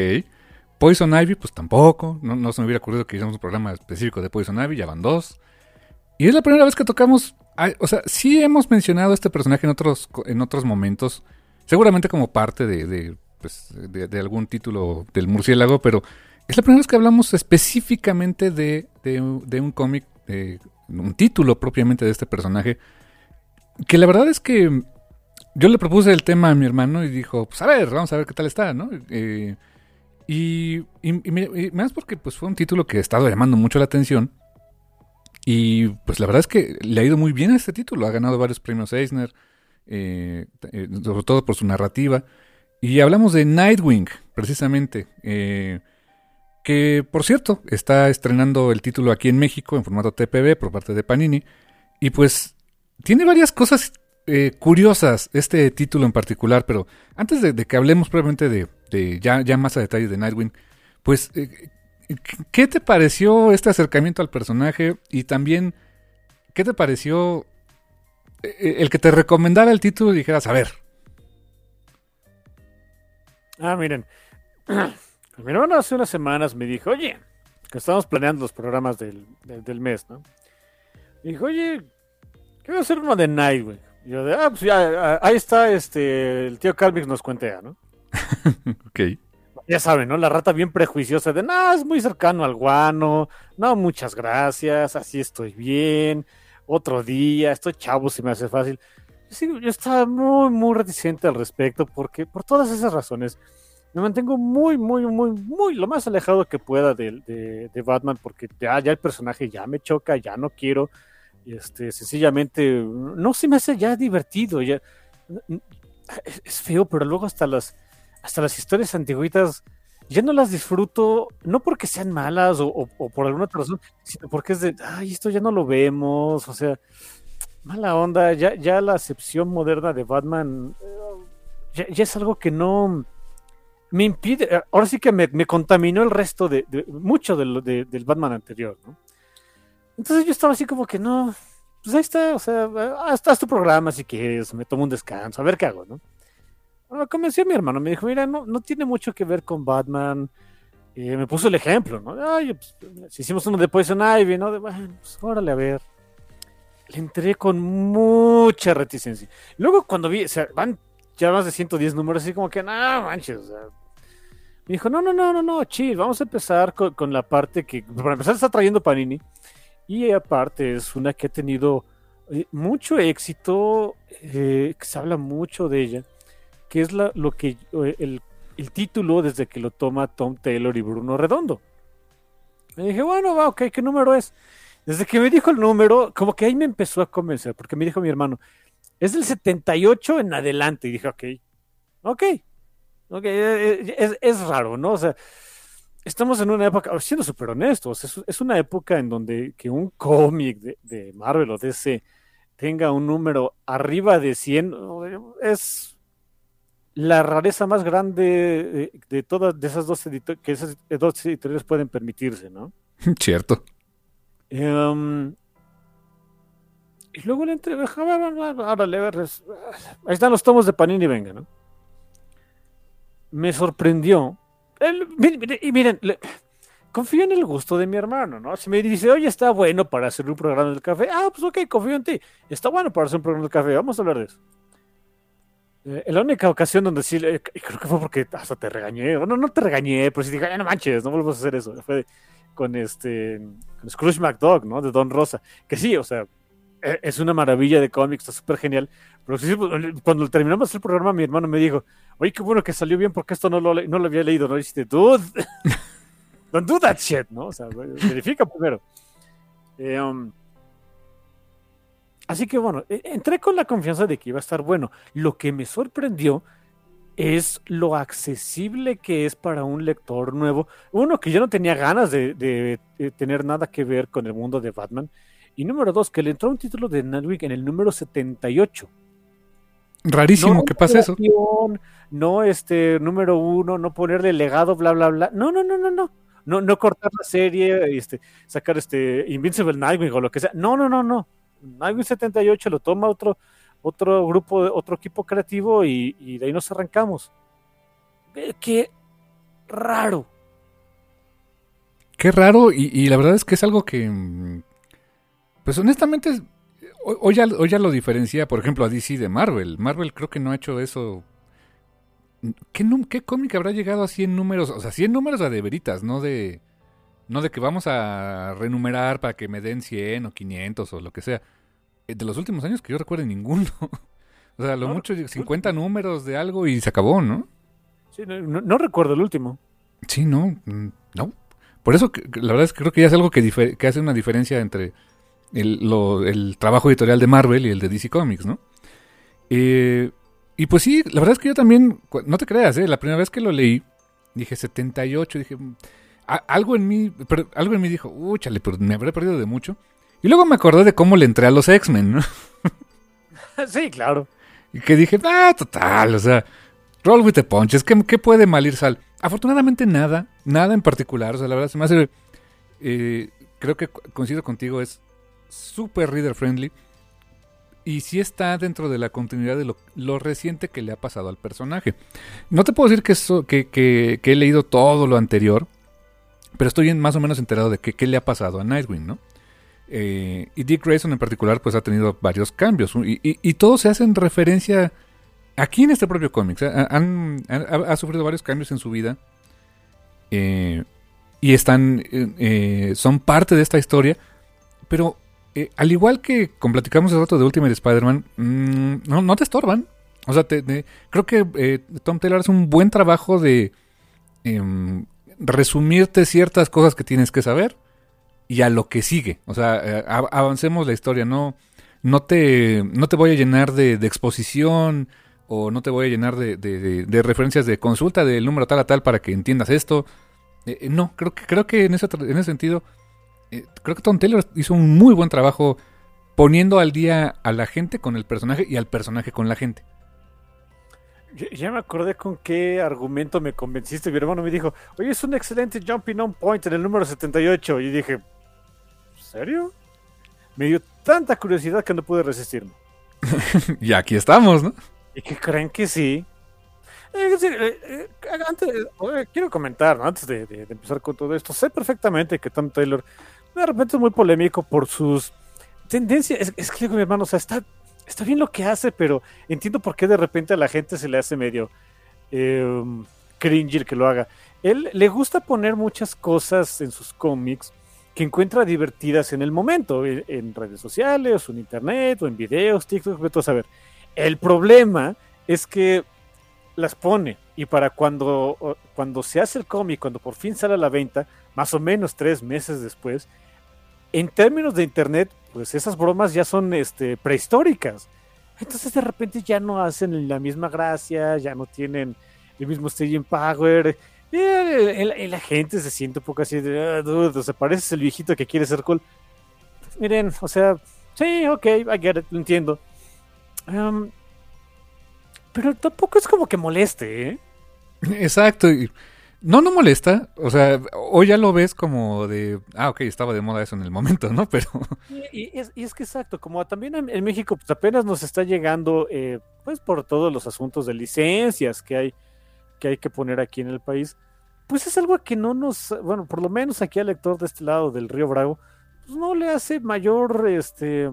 Poison Ivy, pues tampoco. No, no se me hubiera ocurrido que hiciéramos un programa específico de Poison Ivy, ya van dos. Y es la primera vez que tocamos. O sea, sí hemos mencionado a este personaje en otros, en otros momentos. Seguramente como parte de, de, pues, de- algún título del murciélago, pero es la primera vez que hablamos específicamente de, un- cómic, un título propiamente de este personaje. Que la verdad es que yo le propuse el tema a mi hermano y dijo, pues a ver, vamos a ver qué tal está, ¿no? Eh, y, y- y me- y más porque pues fue un título que ha estado llamando mucho la atención. Y pues la verdad es que le ha ido muy bien a este título. Ha ganado varios premios Eisner, eh, eh, sobre todo por su narrativa. Y hablamos de Nightwing, precisamente. eh, que por cierto, está estrenando el título aquí en México en formato TPB por parte de Panini. Y pues tiene varias cosas curiosas este título en particular, pero antes de, que hablemos probablemente de, de ya, ya más a detalle de Nightwing, pues, ¿qué te pareció este acercamiento al personaje? Y también, ¿qué te pareció el que te recomendara el título y dijeras, a ver, Ah, miren. Mi hermano hace unas semanas me dijo, oye, que estábamos planeando los programas del, del, del mes, ¿no? Me dijo, oye, quiero hacer uno de Nightwing. Yo de, ah, pues ya, ahí está, este, el tío Calvix nos cuentea, ¿no? ok. Ya saben, ¿no? La rata bien prejuiciosa de, no, es muy cercano al guano, no, muchas gracias, así estoy bien, otro día, estoy chavo si me hace fácil. Sí, yo estaba muy, muy reticente al respecto porque, por todas esas razones, me mantengo muy, muy, muy, muy, lo más alejado que pueda de, de, Batman porque ya, ya el personaje ya me choca, ya no quiero, este, sencillamente, no se me hace ya divertido, ya, es feo, pero luego hasta las hasta las historias antiguitas ya no las disfruto, no porque sean malas o, por alguna otra razón, sino porque es de, ay, esto ya no lo vemos, o sea, mala onda, ya, ya la acepción moderna de Batman eh, ya, es algo que no me impide, eh, ahora sí que me, contaminó el resto de, mucho de, del Batman anterior, ¿no? Entonces yo estaba así como que no, pues ahí está, o sea, hasta tu programa si quieres, me tomo un descanso, a ver qué hago, ¿no? Bueno, convenció a mi hermano, me dijo, mira, no, no tiene mucho que ver con Batman. Me puso el ejemplo, ¿no? Ay, pues, hicimos uno de Poison Ivy, ¿no? De, bueno, pues órale, a ver. Le entré con mucha reticencia. Luego cuando vi, o sea, van ya más de 110 números, así como que, no manches. Me dijo, no, no, no, no, no, chill, vamos a empezar con, la parte que, para empezar, está trayendo Panini. Y aparte es una que ha tenido eh, mucho éxito, eh, se habla mucho de ella que es lo que eh, el, título desde que lo toma Tom Taylor y Bruno Redondo. Me dije, bueno, va, ok, ¿qué número es? Desde que me dijo el número, como que ahí me empezó a convencer, porque me dijo mi hermano, es del 78 en adelante. Y dije, ok, ok, ok, eh, eh, es, es raro, ¿no? O sea, estamos en una época, siendo súper honestos, es, es, una época en donde que un cómic de, de Marvel o DC tenga un número arriba de 100 es la rareza más grande de, todas de esas dos editores que esas dos editoriales pueden permitirse, ¿no? Cierto. Em, y luego le entregué, ahora le ahí están los tomos de Panini, venga, ¿no? Me sorprendió. y miren, confío en el gusto de mi hermano, ¿no? Si me dice, oye, está bueno para hacer un programa del café, ah, pues ok, confío en ti. Está bueno para hacer un programa del café, vamos a hablar de eso. Eh, la única ocasión donde sí, creo que fue porque hasta te regañé, no, no te regañé, pero sí dije, no manches, no volvemos a hacer eso. Fue con este, con Scrooge McDog, ¿no? De Don Rosa, que sí, o sea, e, es una maravilla de cómics, está súper genial. Pero sí, pues, cuando terminamos el programa, mi hermano me dijo, oye, qué bueno que salió bien porque esto no lo, no lo había leído, ¿no? Y dijiste, dude, don't do that shit, ¿no? O sea, verifica primero. Eh, um, Así que bueno, e, entré con la confianza de que iba a estar bueno. Lo que me sorprendió es lo accesible que es para un lector nuevo. Uno, que ya no tenía ganas de, tener nada que ver con el mundo de Batman. Y número dos, que le entró un título de Nightwing en el número 78. Rarísimo que pase eso. No, este, número uno, no ponerle legado, bla, bla, bla. No, no, no, no, no. No, no cortar la serie, este, sacar este Invincible Nightwing o lo que sea. No, no, no, no. Nightwing 78 lo toma otro, otro grupo, otro equipo creativo y, de ahí nos arrancamos. Qué raro. Qué raro, y, la verdad es que es algo que, mm, pues honestamente, hoy ya, ya, lo diferencia, por ejemplo, a DC de Marvel. Marvel creo que no ha hecho eso. ¿Qué, qué cómic habrá llegado a 100 números? O sea, 100 números a de veritas, no de no de que vamos a renumerar para que me den 100 o 500 o lo que sea. Eh, de los últimos años que yo recuerde ninguno. o sea, lo mucho 50 números de algo y se acabó, ¿no? Sí, no, recuerdo el último. Sí, no, mm, no. Por eso la verdad es que creo que ya es algo que, que hace una diferencia entre el, trabajo editorial de Marvel y el de DC Comics, ¿no? Eh, y pues sí, la verdad es que yo también, no te creas, ¿eh? la primera vez que lo leí, dije 78, dije, algo en mí, pero, algo en mí dijo, uy, chale, pero me habré perdido de mucho. Y luego me acordé de cómo le entré a los X-Men, ¿no? sí, claro. Y que dije, ah, total, o sea, roll with the punches, ¿qué, qué puede mal ir sal? Afortunadamente nada, nada en particular, o sea, la verdad se me hace, eh, creo que coincido contigo, es súper reader friendly y sí está dentro de la continuidad de lo, reciente que le ha pasado al personaje. No te puedo decir que, eso, que, que, que he leído todo lo anterior, pero estoy más o menos enterado de qué le ha pasado a Nightwing, ¿no? Eh, y Dick Grayson en particular pues ha tenido varios cambios y, y, todos se hacen referencia aquí en este propio cómic. Han, ha, sufrido varios cambios en su vida eh, y están eh, son parte de esta historia, pero al igual que como platicamos el rato de Ultimate Spider-Man, mm, no, te estorban. O sea, creo que Tom Taylor hace un buen trabajo de em, resumirte ciertas cosas que tienes que saber y a lo que sigue. O sea, eh, avancemos la historia, no, no, te, no te voy a llenar de, exposición o no te voy a llenar de, referencias de consulta del número tal a tal para que entiendas esto. Eh, eh, no, creo que, creo que en, ese, en ese sentido, creo que Tom Taylor hizo un muy buen trabajo poniendo al día a la gente con el personaje y al personaje con la gente. Ya me acordé con qué argumento me convenciste. Mi hermano me dijo, oye, es un excelente jumping on point en el número 78. Y dije, serio? Me dio tanta curiosidad que no pude resistirme. y aquí estamos, ¿no? ¿Y que creen que sí? Eh, eh, eh, antes, quiero comentar, antes de, empezar con todo esto, sé perfectamente que Tom Taylor de repente es muy polémico por sus tendencias. Es, que mi hermano, o sea, está, está bien lo que hace, pero entiendo por qué de repente a la gente se le hace medio el que lo haga. Él le gusta poner muchas cosas en sus cómics que encuentra divertidas en el momento, en, redes sociales, o en internet, o en videos, TikTok, a saber. El problema es que las pone y para cuando, cuando se hace el cómic, cuando por fin sale a la venta, más o menos tres meses después, en términos de internet, pues esas bromas ya son este, prehistóricas. Entonces de repente ya no hacen la misma gracia, ya no tienen el mismo staging power, y la gente se siente un poco así de, ah, dude, el viejito que quiere ser cool. Miren, o sea, sí, ok, I get it, lo entiendo. Um, pero tampoco es como que moleste, ¿eh? Exacto. No, no molesta. O sea, hoy ya lo ves como de, ah, ok, estaba de moda eso en el momento, ¿no? Pero... Y, es, y es, que exacto, como también en, México, pues apenas nos está llegando, eh, pues por todos los asuntos de licencias que hay que hay que poner aquí en el país, pues es algo que no nos, bueno, por lo menos aquí al lector de este lado del río Bravo, pues no le hace mayor, este,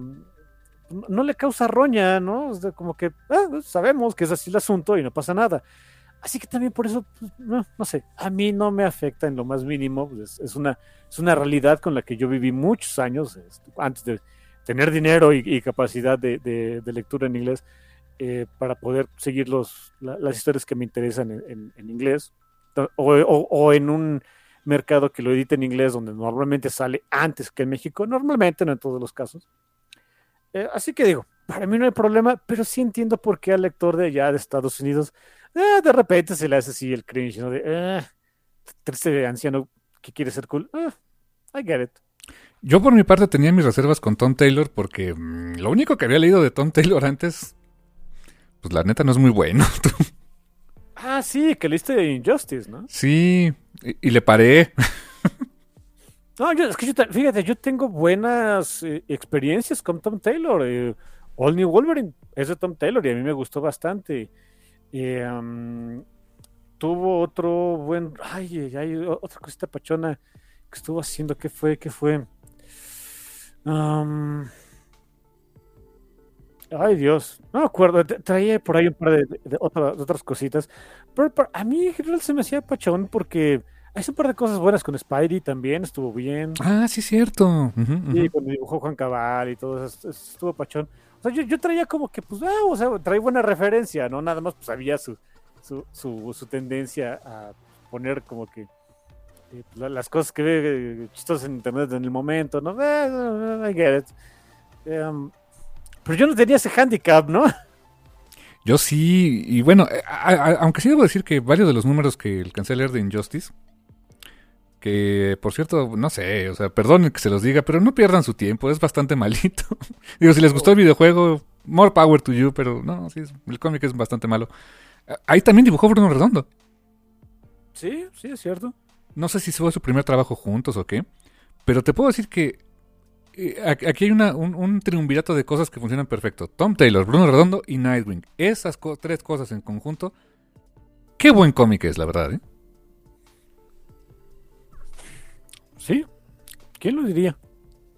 no le causa roña, ¿no? como que ah, pues sabemos que es así el asunto y no pasa nada. Así que también por eso, pues, no, no, sé, a mí no me afecta en lo más mínimo, pues, es, una, es una realidad con la que yo viví muchos años este, antes de tener dinero y, capacidad de, de, lectura en inglés. Eh, para poder seguir los, las historias que me interesan en, inglés o, en un mercado que lo edite en inglés donde normalmente sale antes que en México, normalmente, no en todos los casos. Eh, así que digo, para mí no hay problema, pero sí entiendo por qué al lector de allá de Estados Unidos eh, de repente se le hace así el cringe, ¿no? De, eh, triste anciano que quiere ser cool. I get it. Yo por mi parte tenía mis reservas con Tom Taylor porque mm, lo único que había leído de Tom Taylor antes pues la neta no es muy bueno. ah, sí, que leíste Injustice, ¿no? Sí, y, le paré. no, yo, es que yo, fíjate, yo tengo buenas eh, experiencias con Tom Taylor. Eh, All New Wolverine es de Tom Taylor y a mí me gustó bastante. Tuvo otro buen. Ay, ay, otra cosita pachona que estuvo haciendo. ¿Qué fue? ¿Qué fue? Ay, Dios. No me acuerdo. Traía por ahí un par de, otras, cositas. Pero, a mí en general se me hacía pachón porque hay un par de cosas buenas con Spidey también. Estuvo bien. Ah, sí, cierto. Sí, cuando dibujó Juan Cabal y todo eso. Estuvo pachón. Yo, traía como que, pues, ah, o sea, traía buena referencia, ¿no? Nada más, pues, había su, su, su, tendencia a poner como que eh, las cosas que ve eh, chistosas en internet en el momento, ¿no? Eh, I get it. Em, pero yo no tenía ese handicap, ¿no? Yo sí, y bueno, eh, aunque sí debo decir que varios de los números que alcancé a leer de Injustice, que por cierto, no sé, o sea, perdonen que se los diga, pero no pierdan su tiempo, es bastante malito. Digo, si les gustó el videojuego, more power to you, pero no, sí, el cómic es bastante malo. Ahí también dibujó Bruno Redondo. Sí, sí, es cierto. No sé si fue su primer trabajo juntos o qué, pero te puedo decir que aquí hay un, triunvirato de cosas que funcionan perfecto. Tom Taylor, Bruno Redondo y Nightwing. Esas tres cosas en conjunto. Qué buen cómic es, la verdad, ¿eh? Sí. ¿Quién lo diría?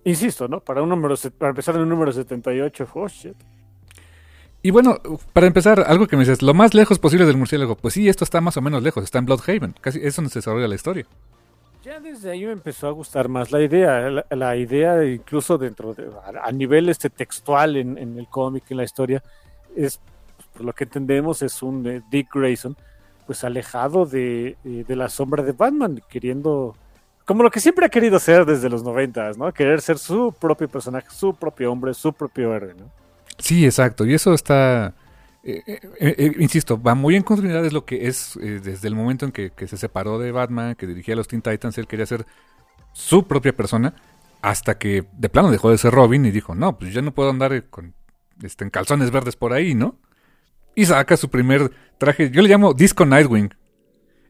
Insisto, ¿no? Para un número, para empezar en un número 78, oh shit. Y bueno, para empezar, algo que me dices, lo más lejos posible del murciélago. Pues sí, esto está más o menos lejos, está en Bloodhaven. Casi es donde se desarrolla la historia. Ya desde ahí me empezó a gustar más la idea, la, idea incluso dentro de, a, nivel este textual en, el cómic, en la historia, es, por lo que entendemos, es un eh, Dick Grayson, pues alejado de, eh, de, la sombra de Batman, queriendo, como lo que siempre ha querido ser desde los noventas, ¿no? Querer ser su propio personaje, su propio hombre, su propio héroe, ¿no? Sí, exacto, y eso está eh, eh, eh, insisto, va muy en continuidad es lo que es desde el momento en que, se separó de Batman, que dirigía a los Teen Titans, él quería ser su propia persona, hasta que de plano dejó de ser Robin y dijo, no, pues ya no puedo andar con, este, en calzones verdes por ahí, ¿no? Y saca su primer traje, yo le llamo Disco Nightwing.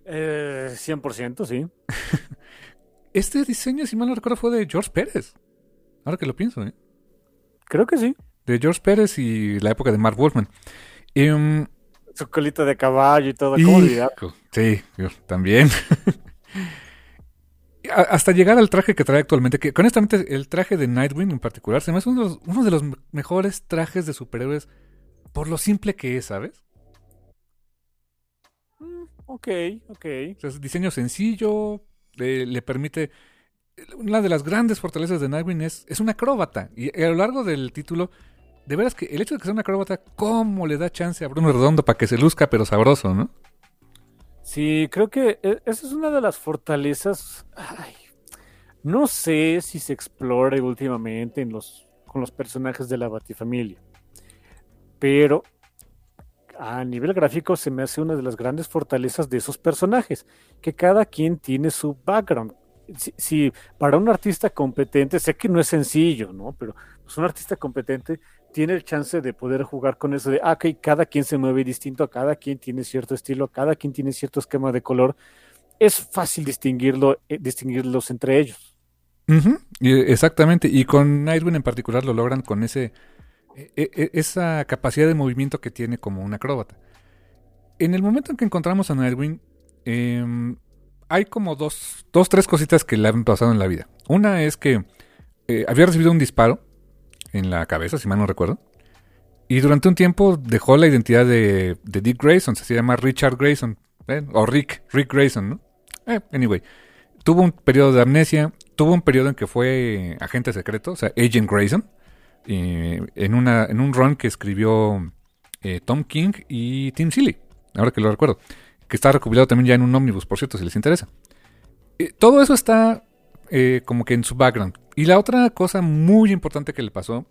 100%, sí. este diseño, si mal no recuerdo, fue de George Pérez. Ahora que lo pienso, ¿eh? Creo que sí. De George Pérez y la época de Mark Wolfman. Em, Su colita de caballo y todo. ¿Cómo Sí, también. Hasta llegar al traje que trae actualmente, que honestamente el traje de Nightwing en particular se me hace uno de los, uno de los mejores trajes de superhéroes por lo simple que es, ¿sabes? Mm, ok, ok. es diseño sencillo, le, permite... Una de las grandes fortalezas de Nightwing es, es una acróbata. Y a lo largo del título de veras que el hecho de que sea una acróbata, ¿cómo le da chance a Bruno Redondo para que se luzca, pero sabroso, ¿no? Sí, creo que e, esa es una de las fortalezas. no sé si se explore últimamente en los, con los personajes de la Batifamilia, pero a nivel gráfico se me hace una de las grandes fortalezas de esos personajes, que cada quien tiene su background. Si, para un artista competente, sé que no es sencillo, ¿no? Pero pues un artista competente tiene el chance de poder jugar con eso de, ah, ok, cada quien se mueve distinto, cada quien tiene cierto estilo, cada quien tiene cierto esquema de color. Es fácil distinguirlo, eh, distinguirlos entre ellos. exactamente, y con Nightwing en particular lo logran con ese esa capacidad de movimiento que tiene como un acróbata. En el momento en que encontramos a Nightwing, em, hay como dos, dos, tres cositas que le han pasado en la vida. Una es que eh, había recibido un disparo en la cabeza, si mal no recuerdo. Y durante un tiempo dejó la identidad de, Dick Grayson, se llama Richard Grayson, ¿eh? o Rick, Rick Grayson, ¿no? Eh, anyway, tuvo un periodo de amnesia, tuvo un periodo en que fue agente secreto, o sea, Agent Grayson, en, una, en un run que escribió eh, Tom King y Tim Seeley, ahora que lo recuerdo, que está recopilado también ya en un ómnibus, por cierto, si les interesa. todo eso está como que en su background. Y la otra cosa muy importante que le pasó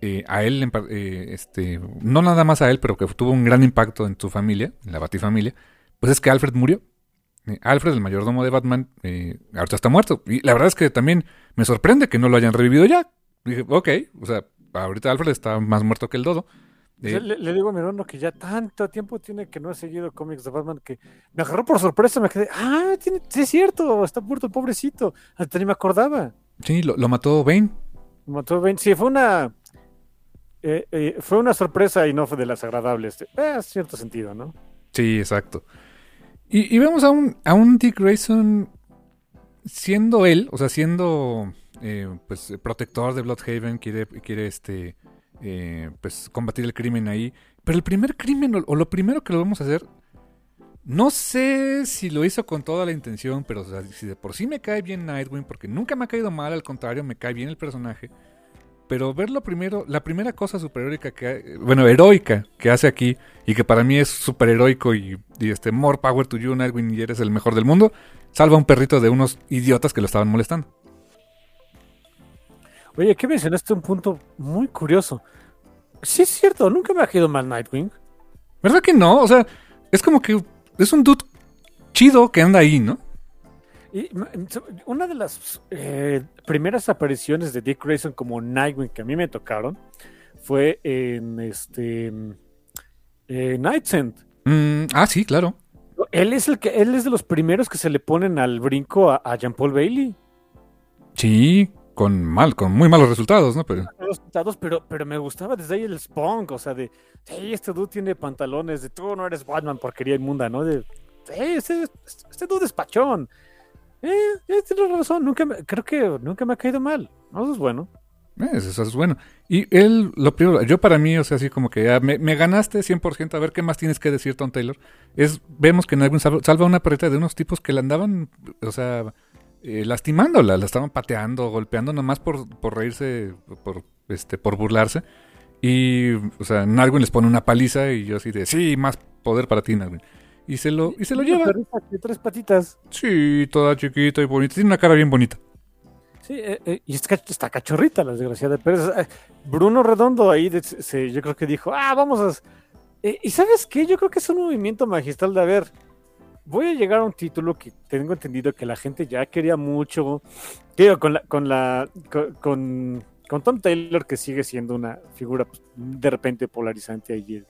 eh, a él, eh, este, no nada más a él, pero que tuvo un gran impacto en su familia, en la Batifamilia, pues es que Alfred murió. Eh, Alfred, el mayordomo de Batman, ahorita está muerto. Y la verdad es que también me sorprende que no lo hayan revivido ya. Dije, ok, o sea, ahorita Alfred está más muerto que el dodo. Le, digo a mi hermano que ya tanto tiempo tiene que no ha seguido cómics de Batman que me agarró por sorpresa, me quedé, ah, tiene, sí es cierto, está muerto pobrecito, hasta ni me acordaba. Sí, lo, mató Bane. Lo mató Bane, sí, fue una eh, eh, fue una sorpresa y no fue de las agradables, eh, cierto sentido, ¿no? Sí, exacto. Y, vemos a un, a un Dick Grayson siendo él, o sea, siendo eh, pues protector de Bloodhaven, quiere, quiere este eh, pues combatir el crimen ahí. Pero el primer crimen, o, lo primero que lo vamos a hacer, no sé si lo hizo con toda la intención, pero si de por sí me cae bien Nightwing, porque nunca me ha caído mal, al contrario, me cae bien el personaje. Pero ver lo primero, la primera cosa superheroica que, bueno, heroica que hace aquí, y que para mí es superheroico y, y este, more power to you, Nightwing, y eres el mejor del mundo, salva a un perrito de unos idiotas que lo estaban molestando. Oye, ¿qué mencionaste un punto muy curioso. Sí es cierto, nunca me ha caído mal Nightwing. ¿Verdad que no? O sea, es como que es un dude chido que anda ahí, ¿no? Y una de las eh, primeras apariciones de Dick Grayson como Nightwing que a mí me tocaron fue en este eh, mm, ah, sí, claro. Él es el que él es de los primeros que se le ponen al brinco a, a Jean Paul Bailey. Sí, con mal, con muy malos resultados, ¿no? Pero... resultados, pero, pero me gustaba desde ahí el spunk, o sea, de, hey, este dude tiene pantalones, de tú no eres Batman, porquería inmunda, ¿no? De, hey, este, este dude es pachón. Eh, eh, tienes razón, nunca me, creo que nunca me ha caído mal. Eso es bueno. Eso es bueno. Y él, lo primero, yo para mí, o sea, así como que ya me, me ganaste 100%, a ver qué más tienes que decir, Tom Taylor. Es, vemos que Nightwing salva, salva una perrita de unos tipos que la andaban, o sea, eh, lastimándola, la estaban pateando, golpeando nomás por, por reírse, por, este, por burlarse. Y, o sea, Nightwing les pone una paliza y yo así de, sí, más poder para ti, Nightwing. Y se lo, y se lo lleva. de tres patitas. Sí, toda chiquita y bonita. Tiene una cara bien bonita. Sí, eh, eh, y es que está cachorrita la desgraciada de Pérez. Eh, Bruno Redondo ahí de- se- yo creo que dijo, ah, vamos a... eh, y sabes qué, yo creo que es un movimiento magistral de, a ver, voy a llegar a un título que tengo entendido que la gente ya quería mucho. Digo, con con con, Tom Taylor, que sigue siendo una figura pues, de repente polarizante ahí,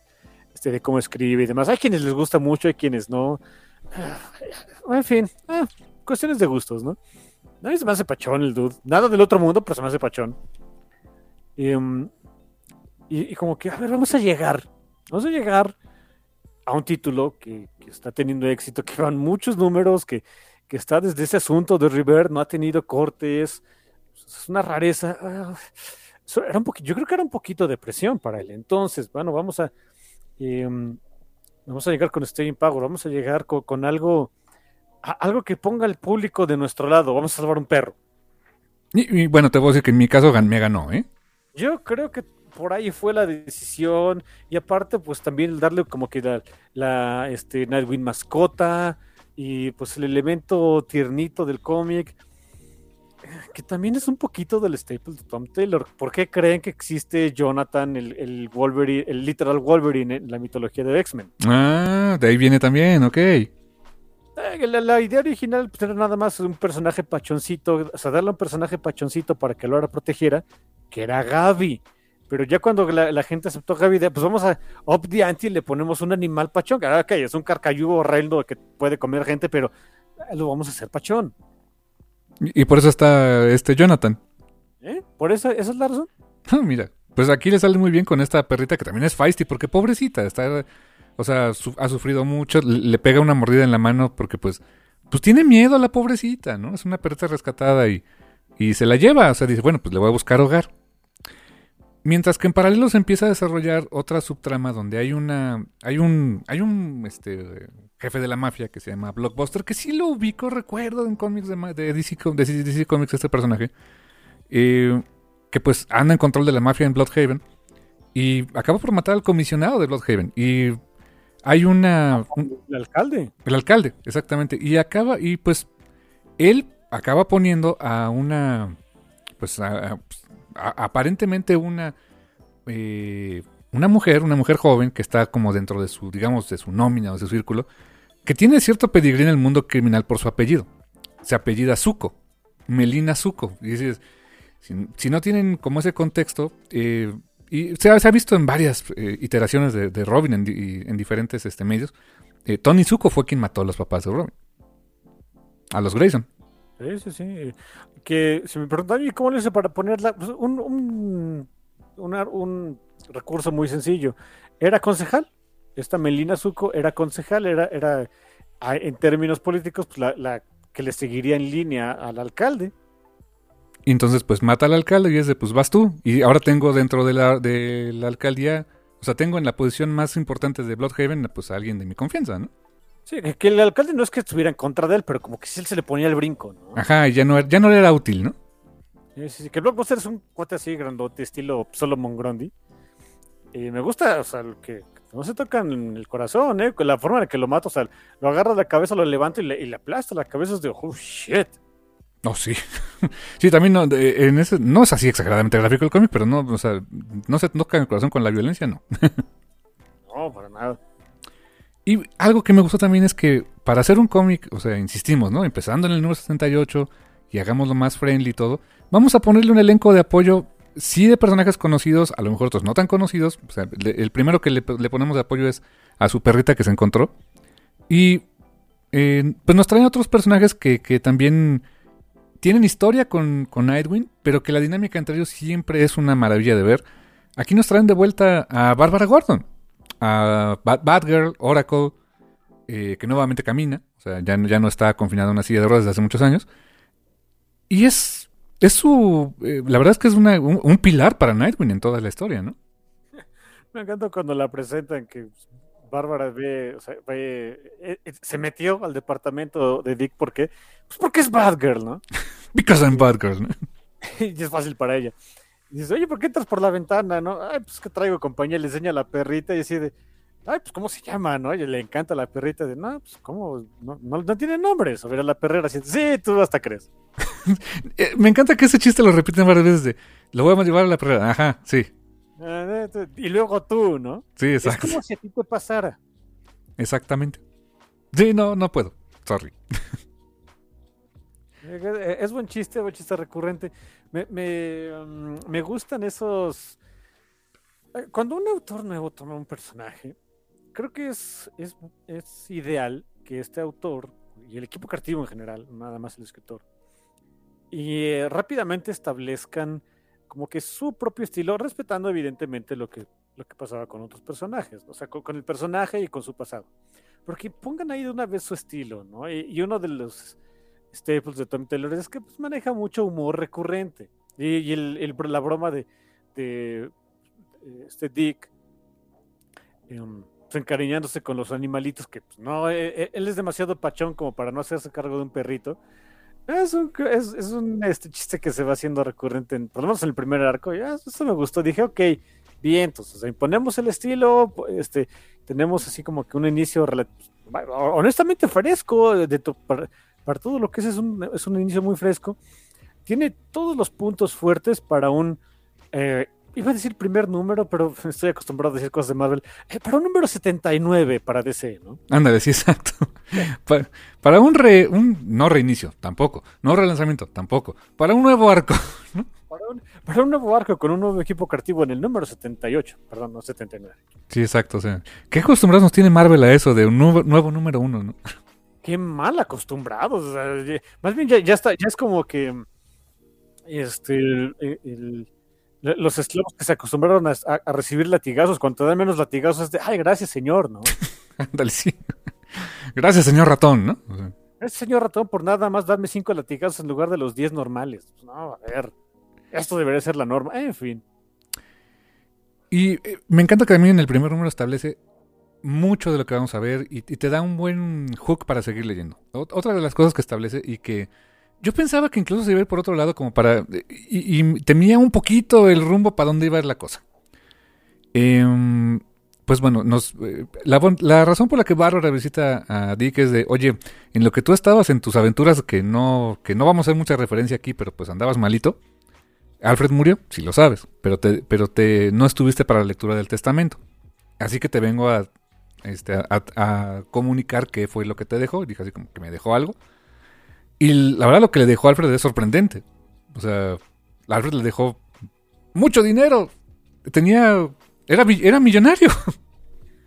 este, de cómo escribe y demás. Hay quienes les gusta mucho, hay quienes no. Ah, En fin, ah, cuestiones de gustos, ¿no? Mí se me hace pachón el dude. Nada del otro mundo, pero se me hace pachón. Y, um, como que, a ver, vamos a llegar. Vamos a llegar a un título que, que está teniendo éxito, que van muchos números, que, que está desde ese asunto de River, no ha tenido cortes. Es una rareza. Ah, era un yo creo que era un poquito de presión para él. Entonces, bueno, vamos a. em, vamos a llegar con Staying Power, vamos a llegar co- con algo a- algo que ponga al público de nuestro lado. Vamos a salvar un perro. Y, y bueno, te voy a decir que en mi caso gan- me ganó, ¿eh? Yo creo que por ahí fue la decisión. Y aparte, pues también darle como que la, la, este, Nightwing mascota y pues el elemento tiernito del cómic. Que también es un poquito del staple de Tom Taylor. ¿Por qué creen que existe Jonathan, el, el Wolverine, el literal Wolverine en la mitología de X-Men? Ah, de ahí viene también, ok. Eh, La, la idea original pues, era nada más un personaje pachoncito, o sea, darle un personaje pachoncito para que Laura protegiera, que era Gaby. Pero ya cuando la, la gente aceptó Gaby, pues vamos a up the ante y le ponemos un animal pachón. que, ah, Ok, es un carcayudo horrendo que puede comer gente, pero eh, lo vamos a hacer pachón. Y, y por eso está este Jonathan. ¿eh? Por eso, esa es la razón. Ah, mira, pues aquí le sale muy bien con esta perrita que también es feisty, porque pobrecita, está, o sea, su- ha sufrido mucho, le, le pega una mordida en la mano porque pues, pues tiene miedo a la pobrecita, ¿no? Es una perrita rescatada y, y se la lleva, o sea, dice, bueno, pues le voy a buscar hogar. Mientras que en paralelo se empieza a desarrollar otra subtrama donde hay una, hay un, hay un, este, jefe de la mafia que se llama Blockbuster, que sí lo ubico, recuerdo en cómics de, de DC, de DC Comics este personaje, eh, que pues anda en control de la mafia en Bloodhaven y acaba por matar al comisionado de Bloodhaven y hay una, un- El alcalde. el alcalde, exactamente. Y acaba, y pues él acaba poniendo a una, pues a- a- aparentemente una, eh, una mujer, una mujer joven que está como dentro de su, digamos, de su nómina o de su círculo, que tiene cierto pedigrí en el mundo criminal por su apellido. Se apellida Zuko, Melina Zuko. Y dices, si, no tienen como ese contexto, eh, y se ha, visto en varias eh, iteraciones de, Robin en, di- en diferentes este, medios, Tony Zuko fue quien mató a los papás de Robin. A los Grayson. Sí, sí, sí. Que si me preguntan, ¿y cómo le hice para ponerla? Pues, un, un, un recurso muy sencillo. Era concejal. Esta Melina Zuko era concejal, era, era a- en términos políticos, pues, la, la que le seguiría en línea al alcalde. Y entonces, pues mata al alcalde y es de, pues vas tú. Y ahora tengo dentro de la, de la alcaldía, o sea, tengo en la posición más importante de Bloodhaven, pues a alguien de mi confianza, ¿no? Sí, que- el alcalde no es que estuviera en contra de él, pero como que sí él se le ponía el brinco, ¿no? Ajá, y ya no, era- ya no le era útil, ¿no? Sí, sí, sí, que Blockbuster es un cuate así grandote, estilo Solomon Grundy. Y me gusta, o sea, que no se tocan en el corazón, ¿eh? Con La forma en la que lo mata, o sea, lo agarra la cabeza, lo levanta y le, y le aplasta la cabeza. Es de, oh, shit. Oh, sí. sí, también no, en ese, no es así exageradamente gráfico el cómic, pero no, o sea, no se toca en el corazón con la violencia, no. No, para nada. Y algo que me gustó también es que para hacer un cómic, o sea, insistimos, ¿no? Empezando en el número 78 y hagámoslo más friendly y todo, vamos a ponerle un elenco de apoyo, sí de personajes conocidos, a lo mejor otros no tan conocidos. O sea, el primero que le, ponemos de apoyo es a su perrita que se encontró. Y eh, pues nos traen otros personajes que, también tienen historia con, con pero que la dinámica entre ellos siempre es una maravilla de ver. Aquí nos traen de vuelta a Bárbara Gordon, a Bat- Batgirl, Oracle, eh, que nuevamente camina, o sea, ya, no- ya no está confinada a una silla de ruedas desde hace muchos años. Y es, es su. eh, la verdad es que es una, un, un pilar para Nightwing en toda la historia, ¿no? Me encanta cuando la presentan que Bárbara ve, o sea, ve- eh, eh, se metió al departamento de Dick, ¿por qué? Pues porque es Batgirl, ¿no? Because I'm Batgirl, ¿no? y es fácil para ella. Y dice, oye, ¿por qué entras por la ventana, no? Ay, pues que traigo compañía, le enseña a la perrita y así de, ay, pues ¿cómo se llama, no? Y le encanta la perrita de, no, pues ¿cómo? No, no, no tiene nombre. Sobre la perrera así, sí, tú hasta crees. Eh, me encanta que ese chiste lo repiten varias veces de. Lo voy a llevar a la perrera. Ajá, sí. Ah, eh, Y luego tú, ¿no? Sí, Es exacto. como si a ti te pasara. Exactamente. Sí, no, no puedo. Sorry. Eh, Es buen chiste, buen chiste recurrente. Me, me, mm, me gustan esos. eh, Cuando un autor nuevo toma un personaje, creo que es, es, es ideal que este autor y el equipo creativo en general, nada más el escritor, y eh, rápidamente establezcan como que su propio estilo, respetando evidentemente lo que, lo que pasaba con otros personajes, o sea, con, con el personaje y con su pasado. Porque pongan ahí de una vez su estilo, ¿no? Y, y uno de los staples de Tom Taylor es que pues, maneja mucho humor recurrente. Y, el, la broma de, de, este Dick em, encariñándose con los animalitos, que pues, no, eh, eh, él es demasiado pachón como para no hacerse cargo de un perrito. Es un, es, un este, chiste que se va haciendo recurrente, en- por lo menos en el primer arco. Ya, eso me gustó. Dije, ok, bien, entonces imponemos el estilo, este, tenemos así como que un inicio honestamente fresco de to- para, todo lo que es, es un, es un inicio muy fresco. Tiene todos los puntos fuertes para un, eh, iba a decir primer número, pero estoy acostumbrado a decir cosas de Marvel, eh, para un número 79 para DC, ¿no? Ándale, sí, exacto. Pa- para un, re, un. No reinicio, tampoco. No relanzamiento, tampoco. Para un nuevo arco. Para un, para un nuevo arco con un nuevo equipo creativo en el número 78, perdón, no 79. Sí, exacto. O sea, ¿qué acostumbrados nos tiene Marvel a eso de un nuevo, nuevo número uno, no? Qué mal acostumbrados. o sea, ya- más bien ya, ya está, ya es como que este el- el- los esclavos que se acostumbraron a, recibir latigazos, cuando te dan menos latigazos es de ay, gracias, señor, ¿no? Ándale, sí. Gracias, señor ratón, ¿no? O sea, Ese señor ratón por nada más darme cinco latigazos en lugar de los 10 normales. Pues, no, a ver. Esto debería ser la norma. En fin. Y eh, me encanta que también en el primer número establece mucho de lo que vamos a ver y, te da un buen hook para seguir leyendo. Ot- Otra de las cosas que establece y que yo pensaba que incluso se iba a ir por otro lado como para... Y, y temía un poquito el rumbo para dónde iba a ir la cosa. Em, pues bueno, nos, eh, la, razón por la que Bárbara visita a Dick es de, oye, en lo que tú estabas en tus aventuras, que no, que no vamos a hacer mucha referencia aquí, pero pues andabas malito, Alfred murió, sí lo sabes, pero te, pero te no estuviste para la lectura del testamento. Así que te vengo a, este, a, a comunicar qué fue lo que te dejó. Y dije así como que me dejó algo. Y la verdad lo que le dejó Alfred es sorprendente. O sea, Alfred le dejó mucho dinero. Tenía... Era, era millonario.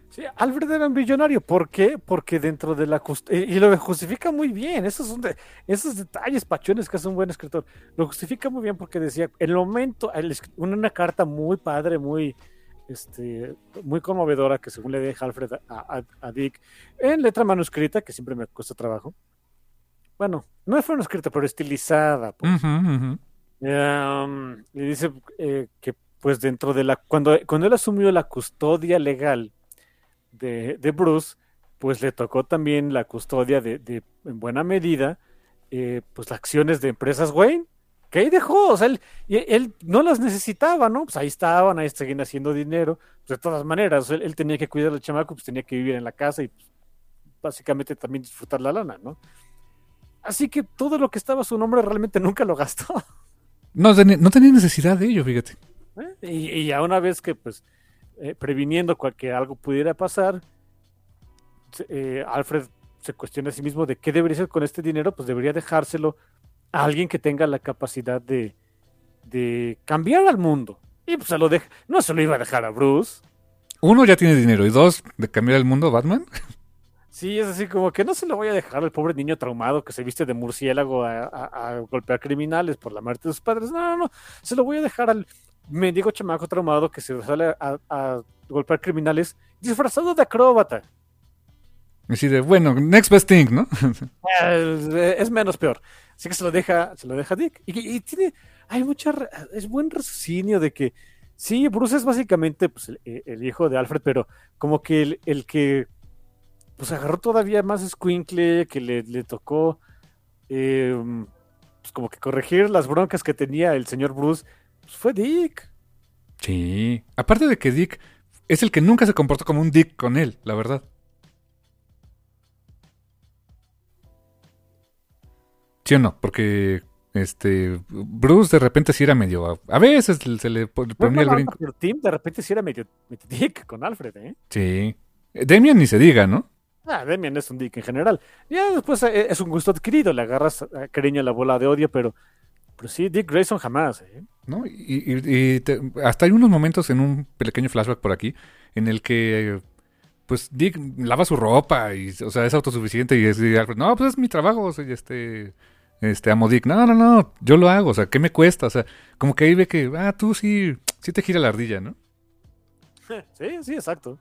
Sí, Alfred era un billonario. ¿Por qué? Porque dentro de la... eh, Y lo justifica muy bien. Esos son de- esos detalles pachones que hace un buen escritor. Lo justifica muy bien porque decía, el momento, una carta muy padre, muy... Este, muy conmovedora que según le deja Alfred a, a- a Dick en letra manuscrita, que siempre me cuesta trabajo. Bueno, no fue manuscrita, pero estilizada. pues. Um, y dice eh, que pues dentro de la cuando, cuando él asumió la custodia legal de, de Bruce, pues le tocó también la custodia de, de en buena medida, eh, pues las acciones de empresas Wayne, que ahí dejó, o sea, él, él no las necesitaba, ¿no? Pues ahí estaban, ahí seguían haciendo dinero, pues de todas maneras, él, él tenía que cuidar al chamaco, pues tenía que vivir en la casa y pues, básicamente también disfrutar la lana, ¿no? Así que todo lo que estaba a su nombre realmente nunca lo gastó. No, tenía- no tenía necesidad de ello, fíjate. ¿eh? Y, y ya una vez que, pues, eh, previniendo que algo pudiera pasar, eh, Alfred se cuestiona a sí mismo de qué debería hacer con este dinero, pues debería dejárselo a alguien que tenga la capacidad de, de cambiar al mundo. Y pues se lo deja, no se lo iba a dejar a Bruce. Uno ya tiene dinero y dos, de cambiar el mundo, Batman. Sí, es así como que no se lo voy a dejar al pobre niño traumado que se viste de murciélago a, a- a golpear criminales por la muerte de sus padres. No, no, no. Se lo voy a dejar al mendigo chamaco traumado que se sale a, a golpear criminales disfrazado de acróbata. Así de, bueno, next best thing, ¿no? Eh, Es menos peor. Así que se lo deja, se lo deja Dick. Y, tiene, hay mucha, es buen raciocinio de que, sí, Bruce es básicamente pues, el, el hijo de Alfred, pero como que el, el que pues agarró todavía más squinkle, que le, le tocó eh, pues como que corregir las broncas que tenía el señor Bruce, pues fue Dick. Sí, aparte de que Dick es el que nunca se comportó como un Dick con él, la verdad. ¿Sí o no? Porque este Bruce de repente sí era medio a veces se le ponía No, no, el brinco. pero Tim de repente sí era medio, medio Dick con Alfred, ¿eh? Sí. Demian ni se diga, ¿no? Ah, Demian es un Dick en general. Ya después eh, es un gusto adquirido, le agarras eh, cariño a la bola de odio, pero, pero sí, Dick Grayson jamás, ¿eh? ¿no? Y, y- y te- hasta hay unos momentos en un pequeño flashback por aquí en el que pues Dick lava su ropa y o sea es autosuficiente y es y Alfred, no pues es mi trabajo soy este este amo Dick no no no yo lo hago o sea qué me cuesta o sea como que ahí ve que ah tú sí sí te gira la ardilla no Sí, sí, exacto.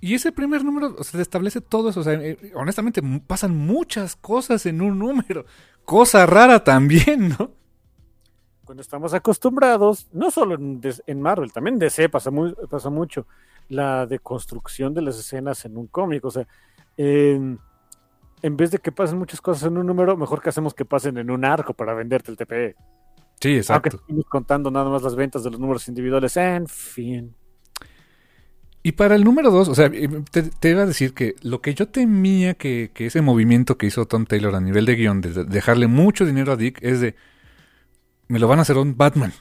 y ese primer número o sea, establece todo eso o sea eh, honestamente pasan muchas cosas en un número cosa rara también no Cuando estamos acostumbrados, no solo en, en Marvel, también en DC pasa, muy, pasa mucho, la deconstrucción de las escenas en un cómic. O sea, en, en vez de que pasen muchas cosas en un número, mejor que hacemos que pasen en un arco para venderte el TPE. sí Aunque exacto estamos contando nada más las ventas de los números individuales. En fin. Y para el número dos, o sea, eh, te, te iba a decir que lo que yo temía que, que ese movimiento que hizo Tom Taylor a nivel de guion, de dejarle mucho dinero a Dick, es de, me lo van a hacer un Batman.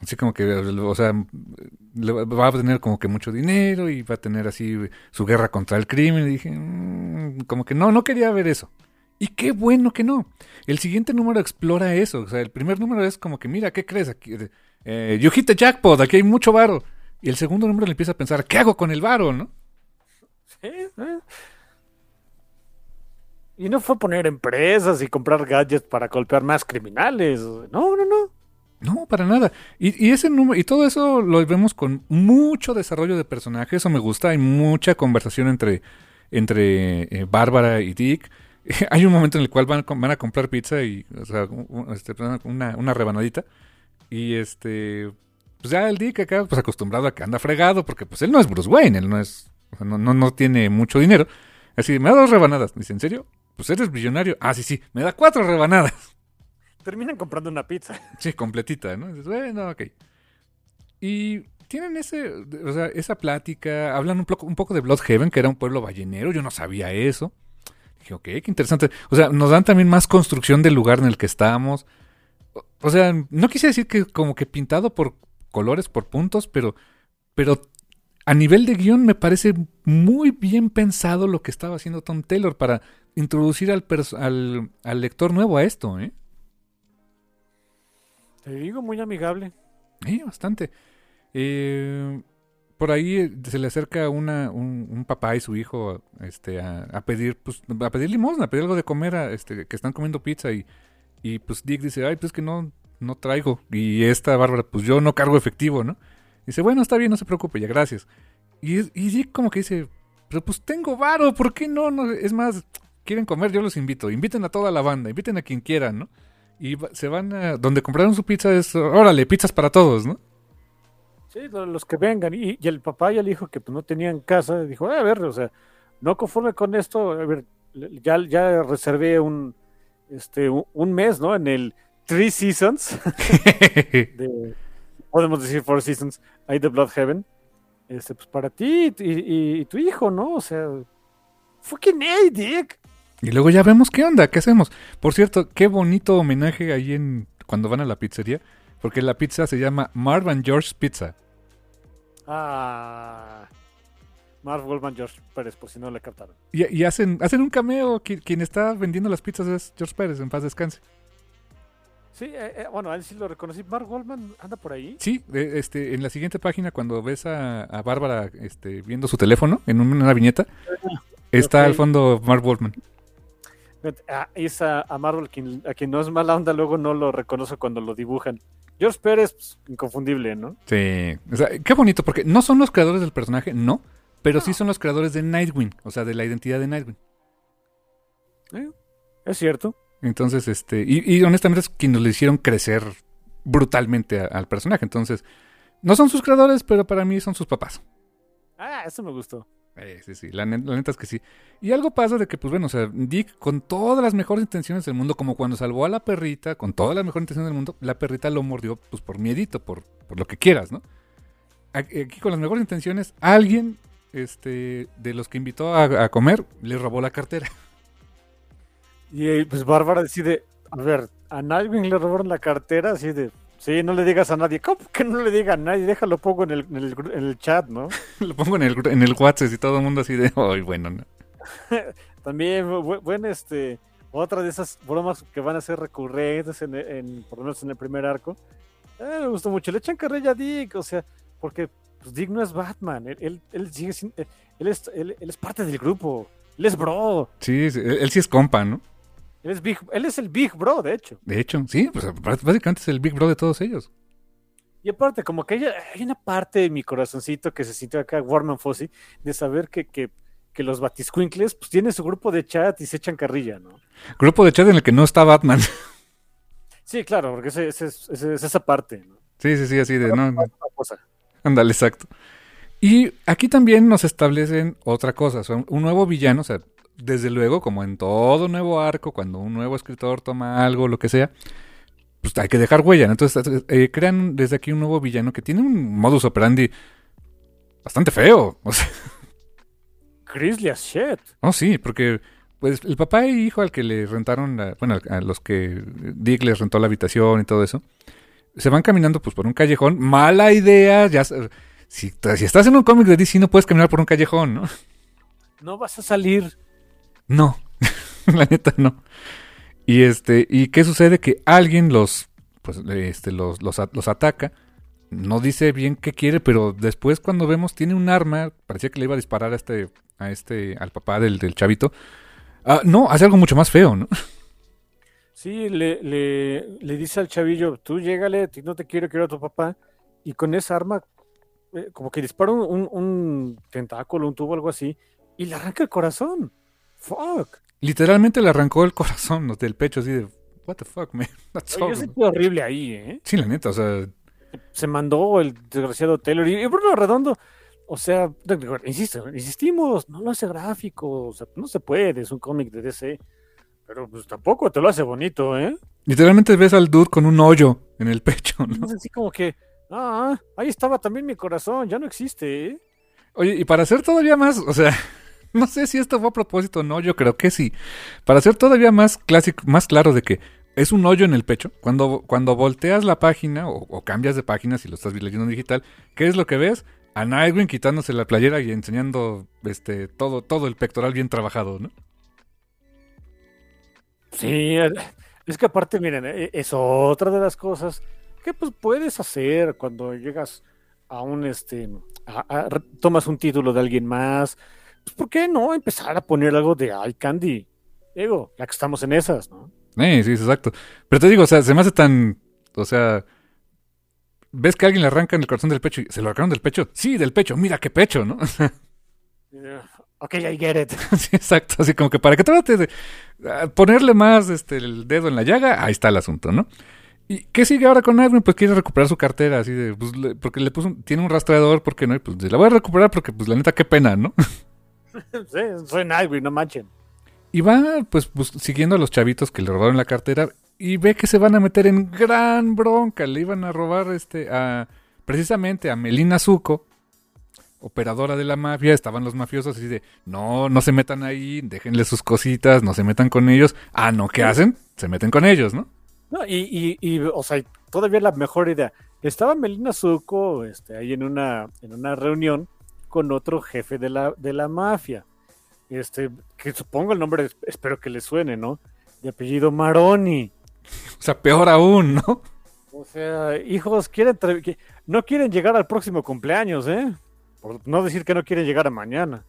Así como que, o sea, va- a tener como que mucho dinero y va a tener así su guerra contra el crimen. Y dije, "Mm", como que no, no quería ver eso. Y qué bueno que no. El siguiente número explora eso. O sea, el primer número es como que, mira, ¿qué crees? Aquí, eh, you hit jackpot, aquí hay mucho varo. Y el segundo número le empieza a pensar, ¿qué hago con el varo, no? Sí. Y no fue poner empresas y comprar gadgets para golpear más criminales. No, no, no. No, para nada. Y, y ese número, y todo eso lo vemos con mucho desarrollo de personaje, eso me gusta, hay mucha conversación entre, entre eh, Bárbara y Dick. hay un momento en el cual van, van a comprar pizza y, o sea, un- este, una, una rebanadita. Y este, pues ya el Dick acá, pues acostumbrado a que anda fregado, porque pues él no es Bruce Wayne, él no es, o sea, no, no, no tiene mucho dinero. Así, me da dos rebanadas. Dice, ¿en serio? Pues eres billonario. Ah, sí, sí, me da cuatro rebanadas. Terminan comprando una pizza. Sí, completita, ¿no? Dices, bueno, ok. Y tienen ese, o sea, esa plática, hablan un poco, un poco de Bloodhaven, que era un pueblo ballenero, yo no sabía eso. Dije, ok, qué interesante. O sea, nos dan también más construcción del lugar en el que estamos. O, sea, no quise decir que como que pintado por colores, por puntos, pero, pero a nivel de guion me parece muy bien pensado lo que estaba haciendo Tom Taylor para introducir al, al, al lector nuevo a esto, ¿eh? Te digo, muy amigable. Sí, bastante. Eh, por ahí eh, se le acerca una, un, un papá y su hijo este, a, a pedir pues, a pedir limosna, a pedir algo de comer, a, este, que están comiendo pizza y, y pues Dick dice, ay, pues que no, no traigo. Y esta Bárbara, pues yo no cargo efectivo, ¿no? Dice, bueno, está bien, no se preocupe, ya gracias. Y, y Dick como que dice, pero pues tengo varo, ¿por qué no? no? Es más, quieren comer, yo los invito. Inviten a toda la banda, inviten a quien quieran, ¿no? Y se van a... Donde compraron su pizza es, órale, pizzas para todos, ¿no? Sí, lo- los que vengan. Y, y el papá y el hijo que pues, no tenían casa, dijo, "Ah, a ver, o sea, no conforme con esto, a ver, le- ya, ya reservé un, este, un, mes, ¿no? En el Three Seasons, de, podemos decir Four Seasons, ahí de Bloodhaven, este, pues para ti y, y- y tu hijo, ¿no? O sea, fucking hey, Dick. Y luego ya vemos qué onda, qué hacemos. Por cierto, qué bonito homenaje ahí en cuando van a la pizzería, porque la pizza se llama Marv and George Pizza. Ah, Marv Goldman, George Pérez, por si no le captaron. Y, y hacen hacen un cameo, qui- quien está vendiendo las pizzas es George Pérez, en paz descanse. Sí, eh, eh, bueno, a él sí lo reconocí. Marv Goldman anda por ahí. Sí, de- este, en la siguiente página cuando ves a, a Bárbara este, viendo su teléfono en una viñeta, está Ok. al fondo Marv Goldman. Es a, a Marvel quien, a quien no es mala onda, luego no lo reconoce cuando lo dibujan. George Pérez, pues, inconfundible, ¿no? Sí, o sea, qué bonito, porque no son los creadores del personaje, no, pero sí son los creadores de Nightwing, o sea, de la identidad de Nightwing. Eh, Es cierto. Entonces, este, y, y honestamente es quienes le hicieron crecer brutalmente a- al personaje. Entonces, no son sus creadores, pero para mí son sus papás. Ah, eso me gustó. Eh, sí, sí, la, ne- la neta es que sí. Y algo pasa de que, pues bueno, o sea, Dick con todas las mejores intenciones del mundo, como cuando salvó a la perrita, con todas las mejores intenciones del mundo, la perrita lo mordió, pues por miedito, por, por lo que quieras, ¿no? Aquí aquí con las mejores intenciones, alguien, este, de los que invitó a, a comer, le robó la cartera. Y eh, pues Bárbara decide, a ver, a Nightwing le robaron la cartera, así de, sí, no le digas a nadie. ¿Cómo que no le diga a nadie? Déjalo pongo en el, en el, gru- en el chat, ¿no? lo pongo en el, en el WhatsApp y todo el mundo así de, ay, bueno, ¿no? También, bu- buen, este, otra de esas bromas que van a ser recurrentes, en, en- por lo menos en el primer arco. Eh, me gustó mucho. Le echan carrilla a Dick, o sea, porque pues, Dick no es Batman. Él, él, él sigue sin- él, él es, él, él es parte del grupo. Él es bro. Sí, sí, él, él sí es compa, ¿no? Él es, big, él es el Big Bro, de hecho. De hecho, sí, pues bás- básicamente es el Big Bro de todos ellos. Y aparte, como que hay, hay una parte de mi corazoncito que se sintió acá, Warman Fossi, de saber que, que, que los batiscuincles pues tienen su grupo de chat y se echan carrilla, ¿no? Grupo de chat en el que no está Batman. Sí, claro, porque ese, ese es, ese es esa parte, ¿no? Sí, sí, sí, así de, no. Ándale, exacto. Y aquí también nos establecen otra cosa, son un nuevo villano, o sea, desde luego, como en todo nuevo arco, cuando un nuevo escritor toma algo, lo que sea, pues hay que dejar huella, ¿no? Entonces eh, crean desde aquí un nuevo villano que tiene un modus operandi bastante feo, o sea, Grizzly as shit. oh sí, porque pues el papá y hijo al que le rentaron, la- bueno, a los que Dick les rentó la habitación y todo eso, se van caminando pues por un callejón, mala idea, ya si, si estás en un cómic de DC no puedes caminar por un callejón, ¿no? No vas a salir. No, la neta no. Y este, ¿y qué sucede? Que alguien los, pues, este, los, los, los ataca. No dice bien qué quiere, pero después cuando vemos tiene un arma, parecía que le iba a disparar a este, a este, al papá del, chavito. Ah, no, hace algo mucho más feo, ¿no? Sí, le, le, le dice al chavillo, tú llégale, no te quiero, quiero a tu papá. Y con esa arma, eh, como que dispara un, un- un tentáculo, un tubo, algo así, y le arranca el corazón. Fuck. Literalmente le arrancó el corazón del pecho así de, what the fuck, man. That's Oye, yo horrible". sentí horrible ahí, ¿eh? Sí, la neta, o sea, se mandó el desgraciado Taylor y Bruno Redondo, o sea, insisto, insistimos, no lo hace gráfico, o sea, no se puede, es un cómic de DC, pero pues tampoco te lo hace bonito, ¿eh? literalmente ves al dude con un hoyo en el pecho, ¿no? Es así como que, ah, ahí estaba también mi corazón, ya no existe, ¿eh? Oye, y para hacer todavía más, o sea, no sé si esto fue a propósito o no, yo creo que sí. Para hacer todavía más clásico, más claro de que es un hoyo en el pecho, cuando, cuando volteas la página o, cambias de página si lo estás leyendo en digital, ¿qué es lo que ves? A Nightwing quitándose la playera y enseñando este todo, todo el pectoral bien trabajado, ¿no? Sí, es que aparte, miren, eh, es otra de las cosas que pues puedes hacer cuando llegas a un, este, a- tomas un título de alguien más, pues ¿por qué no empezar a poner algo de eye candy? Digo, ya que estamos en esas, ¿no? Eh, sí, exacto. Pero te digo, o sea, se me hace tan, o sea, ves que alguien le arranca en el corazón del pecho y se lo arrancaron del pecho. Sí, del pecho, mira qué pecho, ¿no? Eh, ok, I get it. Sí, exacto. Así como que para que trate de ponerle más este, el dedo en la llaga, ahí está el asunto, ¿no? ¿Y qué sigue ahora con Edwin? Pues quiere recuperar su cartera, así de, pues, le- porque le puso, un- tiene un rastreador, ¿por qué no? Y pues la voy a recuperar porque, pues la neta, qué pena, ¿no? Sí, soy Nightwing, no manchen. Y va, pues, siguiendo a los chavitos que le robaron la cartera y ve que se van a meter en gran bronca. Le iban a robar, este, a, precisamente a Melina Zuko, operadora de la mafia. Estaban los mafiosos así de, no, no se metan ahí, déjenle sus cositas, no se metan con ellos. Ah, no, ¿qué hacen? Se meten con ellos, ¿no? No, y, y, y, o sea, todavía la mejor idea. Estaba Melina Zuko este, ahí en una, en una reunión con otro jefe de la, de la mafia. Este, que supongo el nombre, espero que le suene, ¿no? De apellido Maroni. O sea, peor aún, ¿no? O sea, hijos, quieren no quieren llegar al próximo cumpleaños, ¿eh? Por no decir que no quieren llegar a mañana.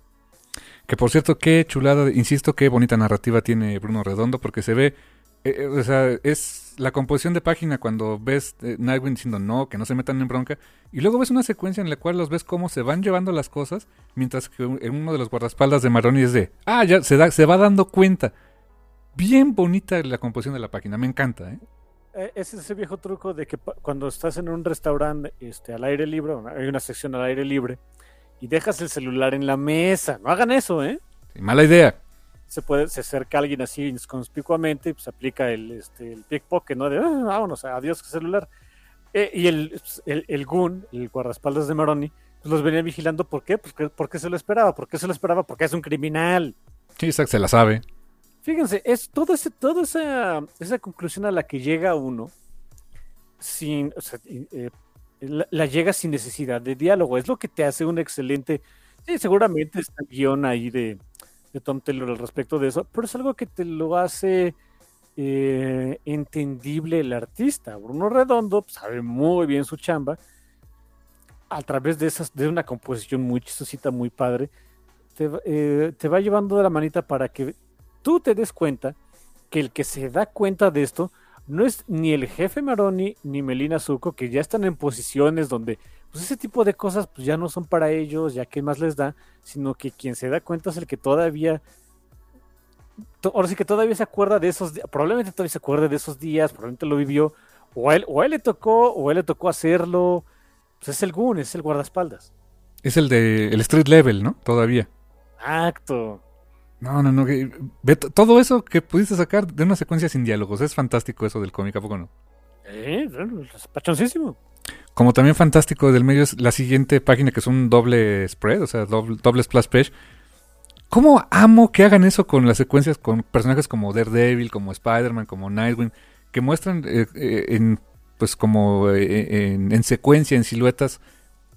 Que por cierto, qué chulada, insisto, qué bonita narrativa tiene Bruno Redondo, porque se ve, eh, eh, o sea, es la composición de página cuando ves eh, Nightwing diciendo no, que no se metan en bronca, y luego ves una secuencia en la cual los ves cómo se van llevando las cosas, mientras que en uno de los guardaespaldas de Maroni es de, ah, ya se, da, se va dando cuenta. bien bonita la composición de la página, me encanta, ¿eh? Eh, Es ese viejo truco de que cuando estás en un restaurante este, al aire libre, hay una sección al aire libre, y dejas el celular en la mesa. No hagan eso, ¿eh? Sí, mala idea. Se puede, se acerca alguien así inconspicuamente y pues aplica el, este, el pickpocket, ¿no? De "Ah, vámonos, adiós celular. Eh, y el, el, el Goon, el guardaespaldas de Maroni, pues los venía vigilando. ¿Por qué? Pues, que- ¿Por qué se lo esperaba? ¿Por qué se lo esperaba? Porque es un criminal. Sí, Isaac se la sabe. Fíjense, es todo ese, toda esa, esa conclusión a la que llega uno sin, o sea, eh, la, la llega sin necesidad de diálogo. Es lo que te hace un excelente. Sí, seguramente está el guion ahí de, de Tom Taylor al respecto de eso, pero es algo que te lo hace eh, entendible el artista. Bruno Redondo pues, sabe muy bien su chamba a través de esas, de una composición muy chistosita, muy padre. Eh, te va llevando de la manita para que tú te des cuenta que el que se da cuenta de esto no es ni el jefe Maroni ni Melina Zuko, que ya están en posiciones donde pues ese tipo de cosas pues ya no son para ellos, ya que más les da, sino que quien se da cuenta es el que todavía to- ahora sí que todavía se acuerda de esos días, probablemente todavía se acuerde de esos días, probablemente lo vivió, o a él, o a él le tocó, o a él le tocó hacerlo, pues es el Goon, es el guardaespaldas. Es el de el street level, ¿no? Todavía. Acto. No, no, no. que- ve todo eso que pudiste sacar de una secuencia sin diálogos. Es fantástico eso del cómic, ¿a poco no? Eh, es pachoncísimo. Como también fantástico del medio es la siguiente página que es un doble spread, o sea, doble, doble splash page. ¿Cómo amo que hagan eso con las secuencias con personajes como Daredevil, como Spider-Man, como Nightwing, que muestran eh, eh, en pues como eh, en, en secuencia, en siluetas,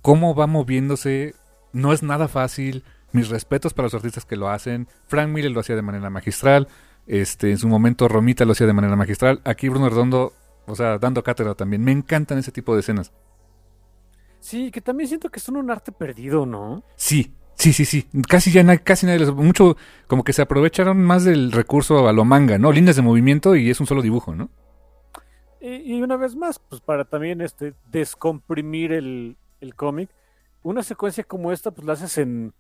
cómo va moviéndose. No es nada fácil. Mis respetos para los artistas que lo hacen. Frank Miller lo hacía de manera magistral. Este, en su momento Romita lo hacía de manera magistral. Aquí Bruno Redondo, o sea, dando cátedra también. Me encantan ese tipo de escenas. Sí, que también siento que son un arte perdido, ¿no? Sí, sí, sí, sí. Casi ya na- casi nadie les... Mucho como que se aprovecharon más del recurso a lo manga, ¿no? Líneas de movimiento y es un solo dibujo, ¿no? Y, y una vez más, pues para también este descomprimir el, el cómic, una secuencia como esta, pues la haces en.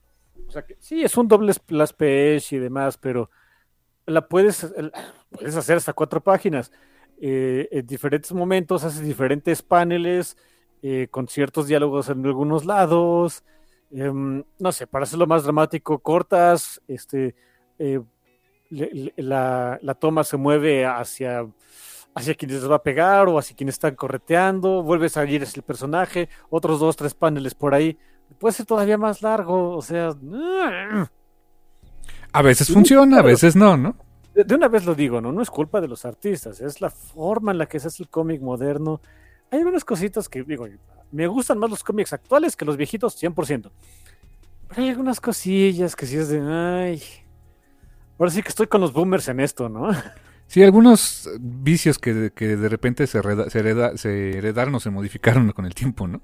O sea, que sí, es un doble splash page y demás, pero la puedes, el- puedes hacer hasta cuatro páginas. Eh, en diferentes momentos, haces diferentes paneles eh, con ciertos diálogos en algunos lados. em, no sé, para hacerlo más dramático, cortas, este, eh, la, la toma se mueve hacia hacia quienes les va a pegar o hacia quienes están correteando, vuelve a salir el personaje, otros dos, tres paneles por ahí. Puede ser todavía más largo, o sea, A veces funciona, a veces no, ¿no? De, de una vez lo digo, ¿no? No es culpa de los artistas, es la forma en la que se hace el cómic moderno. Hay algunas cositas que digo, me gustan más los cómics actuales que los viejitos, 100%. Pero hay algunas cosillas que sí es de, ay, ahora sí que estoy con los boomers en esto, ¿no? Sí, algunos vicios que, que de repente se, hereda- se, hereda- se heredaron o se modificaron con el tiempo, ¿no?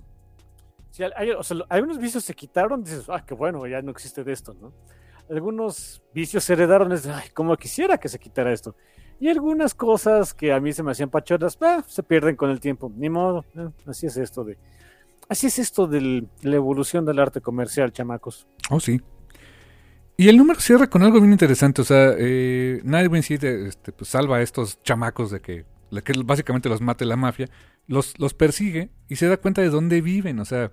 Sí, hay, o sea, algunos vicios se quitaron, dices, ah, qué bueno, ya no existe de esto, ¿no? Algunos vicios se heredaron, es ay, como quisiera que se quitara esto. Y algunas cosas que a mí se me hacían pachonas, ah, se pierden con el tiempo, ni modo, eh, así es esto de... Así es esto de la evolución del arte comercial, chamacos. Oh, sí. Y el número cierra con algo bien interesante. O sea, eh, Nightwing sí este, pues, salva a estos chamacos de que, de que básicamente los mate la mafia. Los, los persigue y se da cuenta de dónde viven. O sea,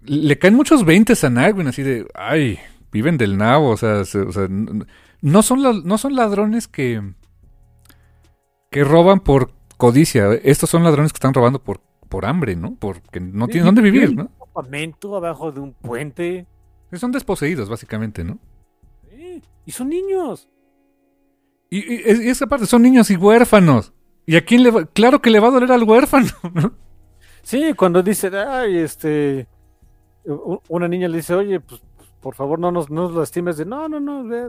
le caen muchos veintes a Nightwing así de, ay, viven del nabo. O sea, se- o sea, n- no, son la- no son ladrones que, que roban por codicia. Estos son ladrones que están robando por, por hambre, ¿no? Porque no tienen dónde vivir, ¿no? Un campamento abajo de un puente. Son desposeídos, básicamente, ¿no? eh, y son niños. Y, y, es- y esa parte, son niños y huérfanos. ¿Y a quién le va? Claro que le va a doler al huérfano, ¿no? Sí, cuando dice, ay, este, una niña le dice, oye, pues, por favor no nos, no nos lastimes, de, no, no, no, ve,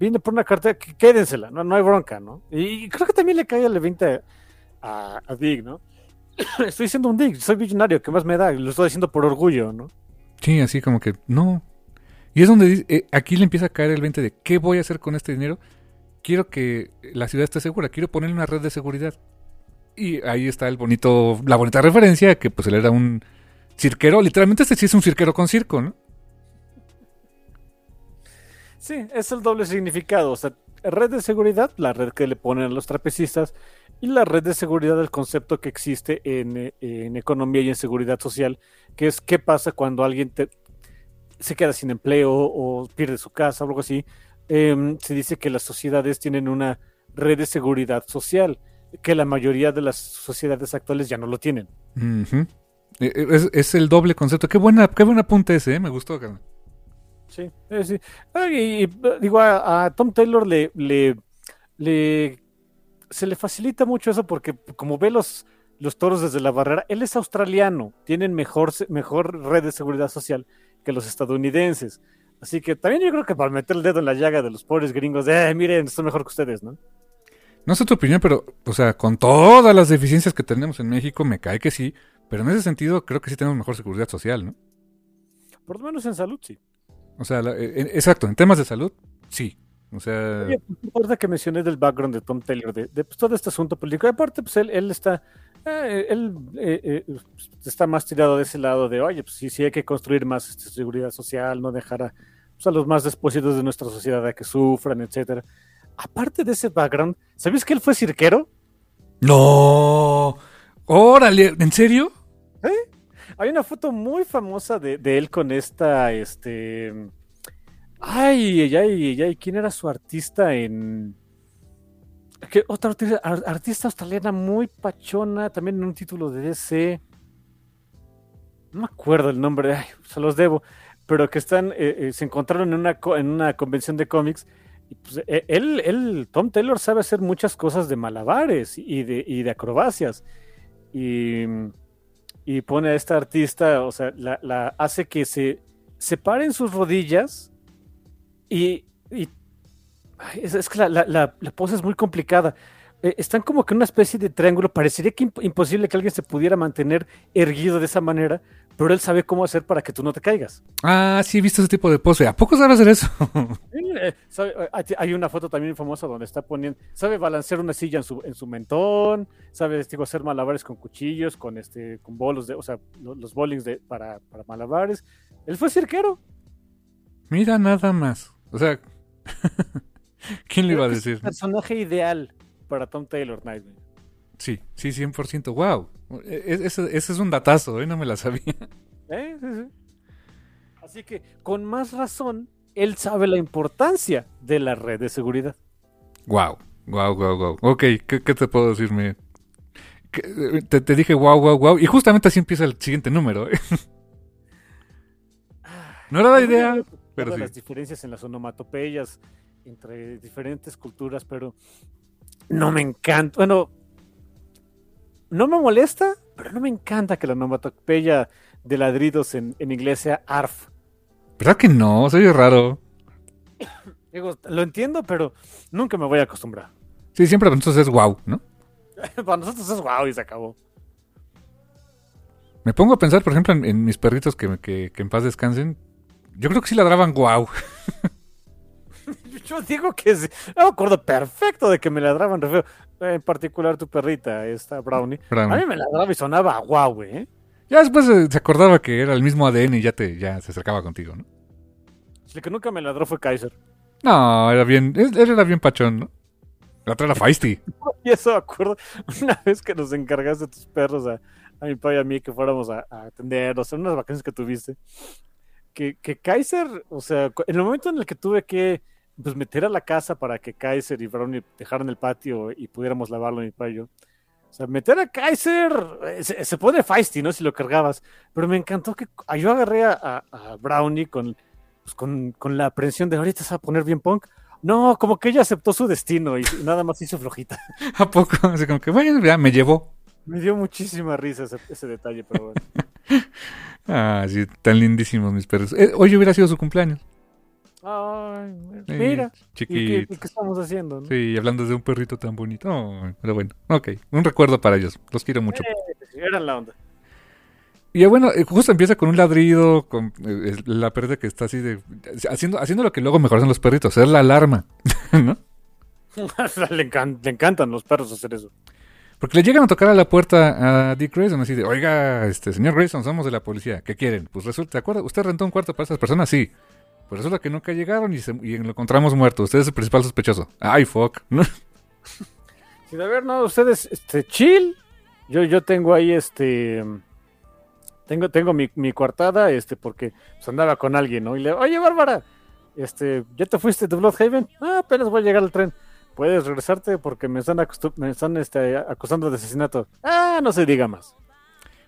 vine por una cartera, quédensela, no, no hay bronca, ¿no? Y creo que también le cae el 20 a, a Dick, ¿no? Estoy diciendo un Dick, soy millonario, ¿qué más me da? Lo estoy diciendo por orgullo, ¿no? Sí, así como que no. Y es donde eh, aquí le empieza a caer el 20 de ¿qué voy a hacer con este dinero? Quiero que la ciudad esté segura, quiero ponerle una red de seguridad. Y ahí está el bonito, la bonita referencia que pues él era un cirquero, literalmente este sí es un cirquero con circo, ¿no? Sí, es el doble significado, o sea, red de seguridad, la red que le ponen a los trapecistas, y la red de seguridad, el concepto que existe en, eh, en economía y en seguridad social, que es qué pasa cuando alguien te- se queda sin empleo o pierde su casa o algo así. Em, se dice que las sociedades tienen una red de seguridad social, que la mayoría de las sociedades actuales ya no lo tienen. Eh, eh, Es, el doble concepto. Qué buena, qué buen apunte ese, ¿eh? me gustó. carnal. Sí, eh, sí. Ah, y, digo, a, a Tom Taylor le, le, le- se le facilita mucho eso porque como ve los, los toros desde la barrera, él es australiano, tienen mejor, mejor red de seguridad social que los estadounidenses. Así que también yo creo que para meter el dedo en la llaga de los pobres gringos, de, "Eh, miren, esto es mejor que ustedes, ¿no? No sé tu opinión, pero, o sea, con todas las deficiencias que tenemos en México, me cae que sí. Pero en ese sentido, creo que sí tenemos mejor seguridad social, ¿no? Por lo menos en salud, sí. O sea, la- eh, eh, exacto, en temas de salud, sí. O sea, Oye, pues, que mencioné del background de Tom Taylor, de, de, pues, todo este asunto político, aparte, pues él, él está, eh, él eh, eh, pues, está más tirado de ese lado de, oye, pues sí, sí hay que construir más este, seguridad social, no dejar a, pues, a los más despositos de nuestra sociedad a que sufran, etcétera. Aparte de ese background, ¿sabes que él fue cirquero? no. Órale, ¿en serio? Hay una foto muy famosa de, de él con esta, este... Ay, ay, ay, ¿quién era su artista en... Que otra artista, ar- artista australiana muy pachona, también en un título de DC. No me acuerdo el nombre, ay, se los debo. Pero que están, eh, eh, se encontraron en una, en una convención de cómics. Pues, eh, él, él, Tom Taylor sabe hacer muchas cosas de malabares y de, y de acrobacias. Y, y pone a esta artista, o sea, la, la hace que se separen sus rodillas y, y- es, que la, la- pose es muy complicada. Eh, están como que en una especie de triángulo. Parecería que imp- imposible que alguien se pudiera mantener erguido de esa manera, pero él sabe cómo hacer para que tú no te caigas. Ah, sí, he visto ese tipo de pose. ¿A poco sabes hacer eso? Eh, sabe- eh, hay- una foto también famosa donde está poniendo, sabe balancear una silla en su, en su mentón, sabe digo, hacer malabares con cuchillos, con este, con bolos de, o sea, lo- los bowlings de, para, para malabares. Él fue cirquero. Mira nada más. O sea, ¿quién le iba a que es el decir? personaje ideal para Tom Taylor, Nightwing. Sí, sí, 100%. Wow. E- e- Ese, ese es un datazo, ¿eh? No me la sabía. ¿Eh? Sí, sí. Así que, con más razón, él sabe la importancia de la red de seguridad. Wow, wow, wow, wow. Ok, ¿qué, qué te puedo decir? Me- que- Te, te dije wow, wow, wow. Y justamente así empieza el siguiente número. ¿eh? No era la idea, pero sí. las diferencias en las onomatopeyas entre diferentes culturas, pero no me encanta. Bueno, no me molesta, pero no me encanta que la onomatopeya de ladridos en, en inglés sea ARF. ¿Verdad que no? Soy raro. Digo, lo entiendo, pero nunca me voy a acostumbrar. Sí, siempre entonces es wow, ¿no? Para nosotros es wow y se acabó. Me pongo a pensar, por ejemplo, en, en mis perritos que, que, que en paz descansen. Yo creo que sí ladraban wow. Yo digo que sí. No me acuerdo perfecto de que me ladraban re feo. En particular tu perrita, esta Brownie. Brownie. A mí me ladraba y sonaba guau, ¿eh? Ya después eh, se acordaba que era el mismo ADN y ya te ya se acercaba contigo, ¿no? El que nunca me ladró fue Kaiser. No, era bien, él, era bien pachón, ¿no? La otra era feisty. Y eso me acuerdo una vez que nos encargaste tus perros a, a mi papá y a mí que fuéramos a, a atenderlos en unas vacaciones que tuviste. Que, que Kaiser, o sea, en el momento en el que tuve que pues, meter a la casa para que Kaiser y Brownie dejaran el patio y pudiéramos lavarlo mi papá y yo. O sea, meter a Kaiser eh, se, se pone feisty, ¿no? Si lo cargabas. Pero me encantó que yo agarré a, Brownie con, pues, con, con la aprensión de ahorita se va a poner bien punk. No, como que ella aceptó su destino y nada más hizo flojita. ¿A poco? Así como que, bueno, ya me llevó. Me dio muchísima risa ese, ese detalle, pero bueno. Ah, sí, tan lindísimos mis perros. Eh, hoy hubiera sido su cumpleaños. Ay, mira. ¿Y qué, estamos haciendo? no? Sí, hablando de un perrito tan bonito. Ay, pero bueno, ok. Un recuerdo para ellos. Los quiero mucho. Era la onda. Y bueno, eh, justo empieza con un ladrido, con eh, eh, la perrita que está así de... Haciendo, haciendo lo que luego mejor hacen los perritos, hacer la alarma, ¿no? le, encan- le encantan los perros hacer eso. Porque le llegan a tocar a la puerta a Dick Grayson así de, oiga, este señor Grayson, somos de la policía, ¿qué quieren? Pues resulta, ¿se acuerda? ¿Usted rentó un cuarto para esas personas? Sí. Por eso es lo que nunca llegaron y, se- y lo encontramos muerto. Usted es el principal sospechoso. Ay, fuck. ¿no? Sí, a ver, no, ustedes, este, chill. Yo, yo tengo ahí, este, tengo, tengo mi, mi coartada, este, porque pues, andaba con alguien, ¿no? Y le, oye, Bárbara, este, ¿ya te fuiste de Bloodhaven? Ah, apenas voy a llegar al tren. Puedes regresarte porque me están, me están este, acusando de asesinato. Ah, no se diga más.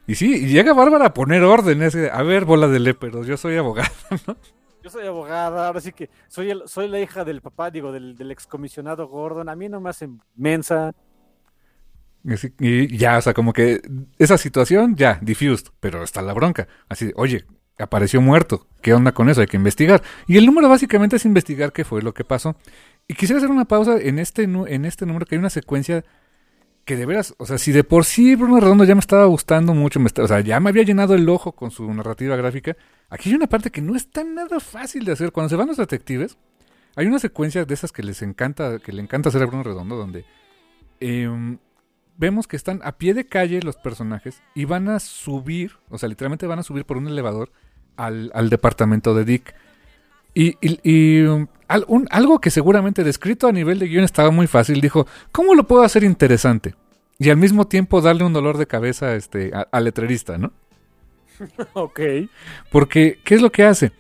Y sí, y llega Bárbara a poner orden. es que, a ver, bola de léperos, yo soy abogado. Yo soy abogada, ahora sí que soy, el, soy la hija del papá, digo, del, excomisionado Gordon. A mí no me hacen mensa. Y, ya, o sea, como que esa situación ya, diffused, pero está la bronca. Así, oye, apareció muerto, ¿qué onda con eso? Hay que investigar. Y el número básicamente es investigar qué fue lo que pasó. Y quisiera hacer una pausa en este, en este número, que hay una secuencia que de veras, o sea, si de por sí Bruno Redondo ya me estaba gustando mucho, me está- o sea, ya me había llenado el ojo con su narrativa gráfica, aquí hay una parte que no es tan nada fácil de hacer. Cuando se van los detectives, hay una secuencia de esas que les encanta, que le encanta hacer a Bruno Redondo, donde em, vemos que están a pie de calle los personajes y van a subir, o sea, literalmente van a subir por un elevador al, departamento de Dick. Y, y- um, algo que seguramente descrito a nivel de guion estaba muy fácil, dijo, ¿cómo lo puedo hacer interesante? Y al mismo tiempo darle un dolor de cabeza este, al letrerista, ¿no? ok. Porque, ¿qué es lo que hace?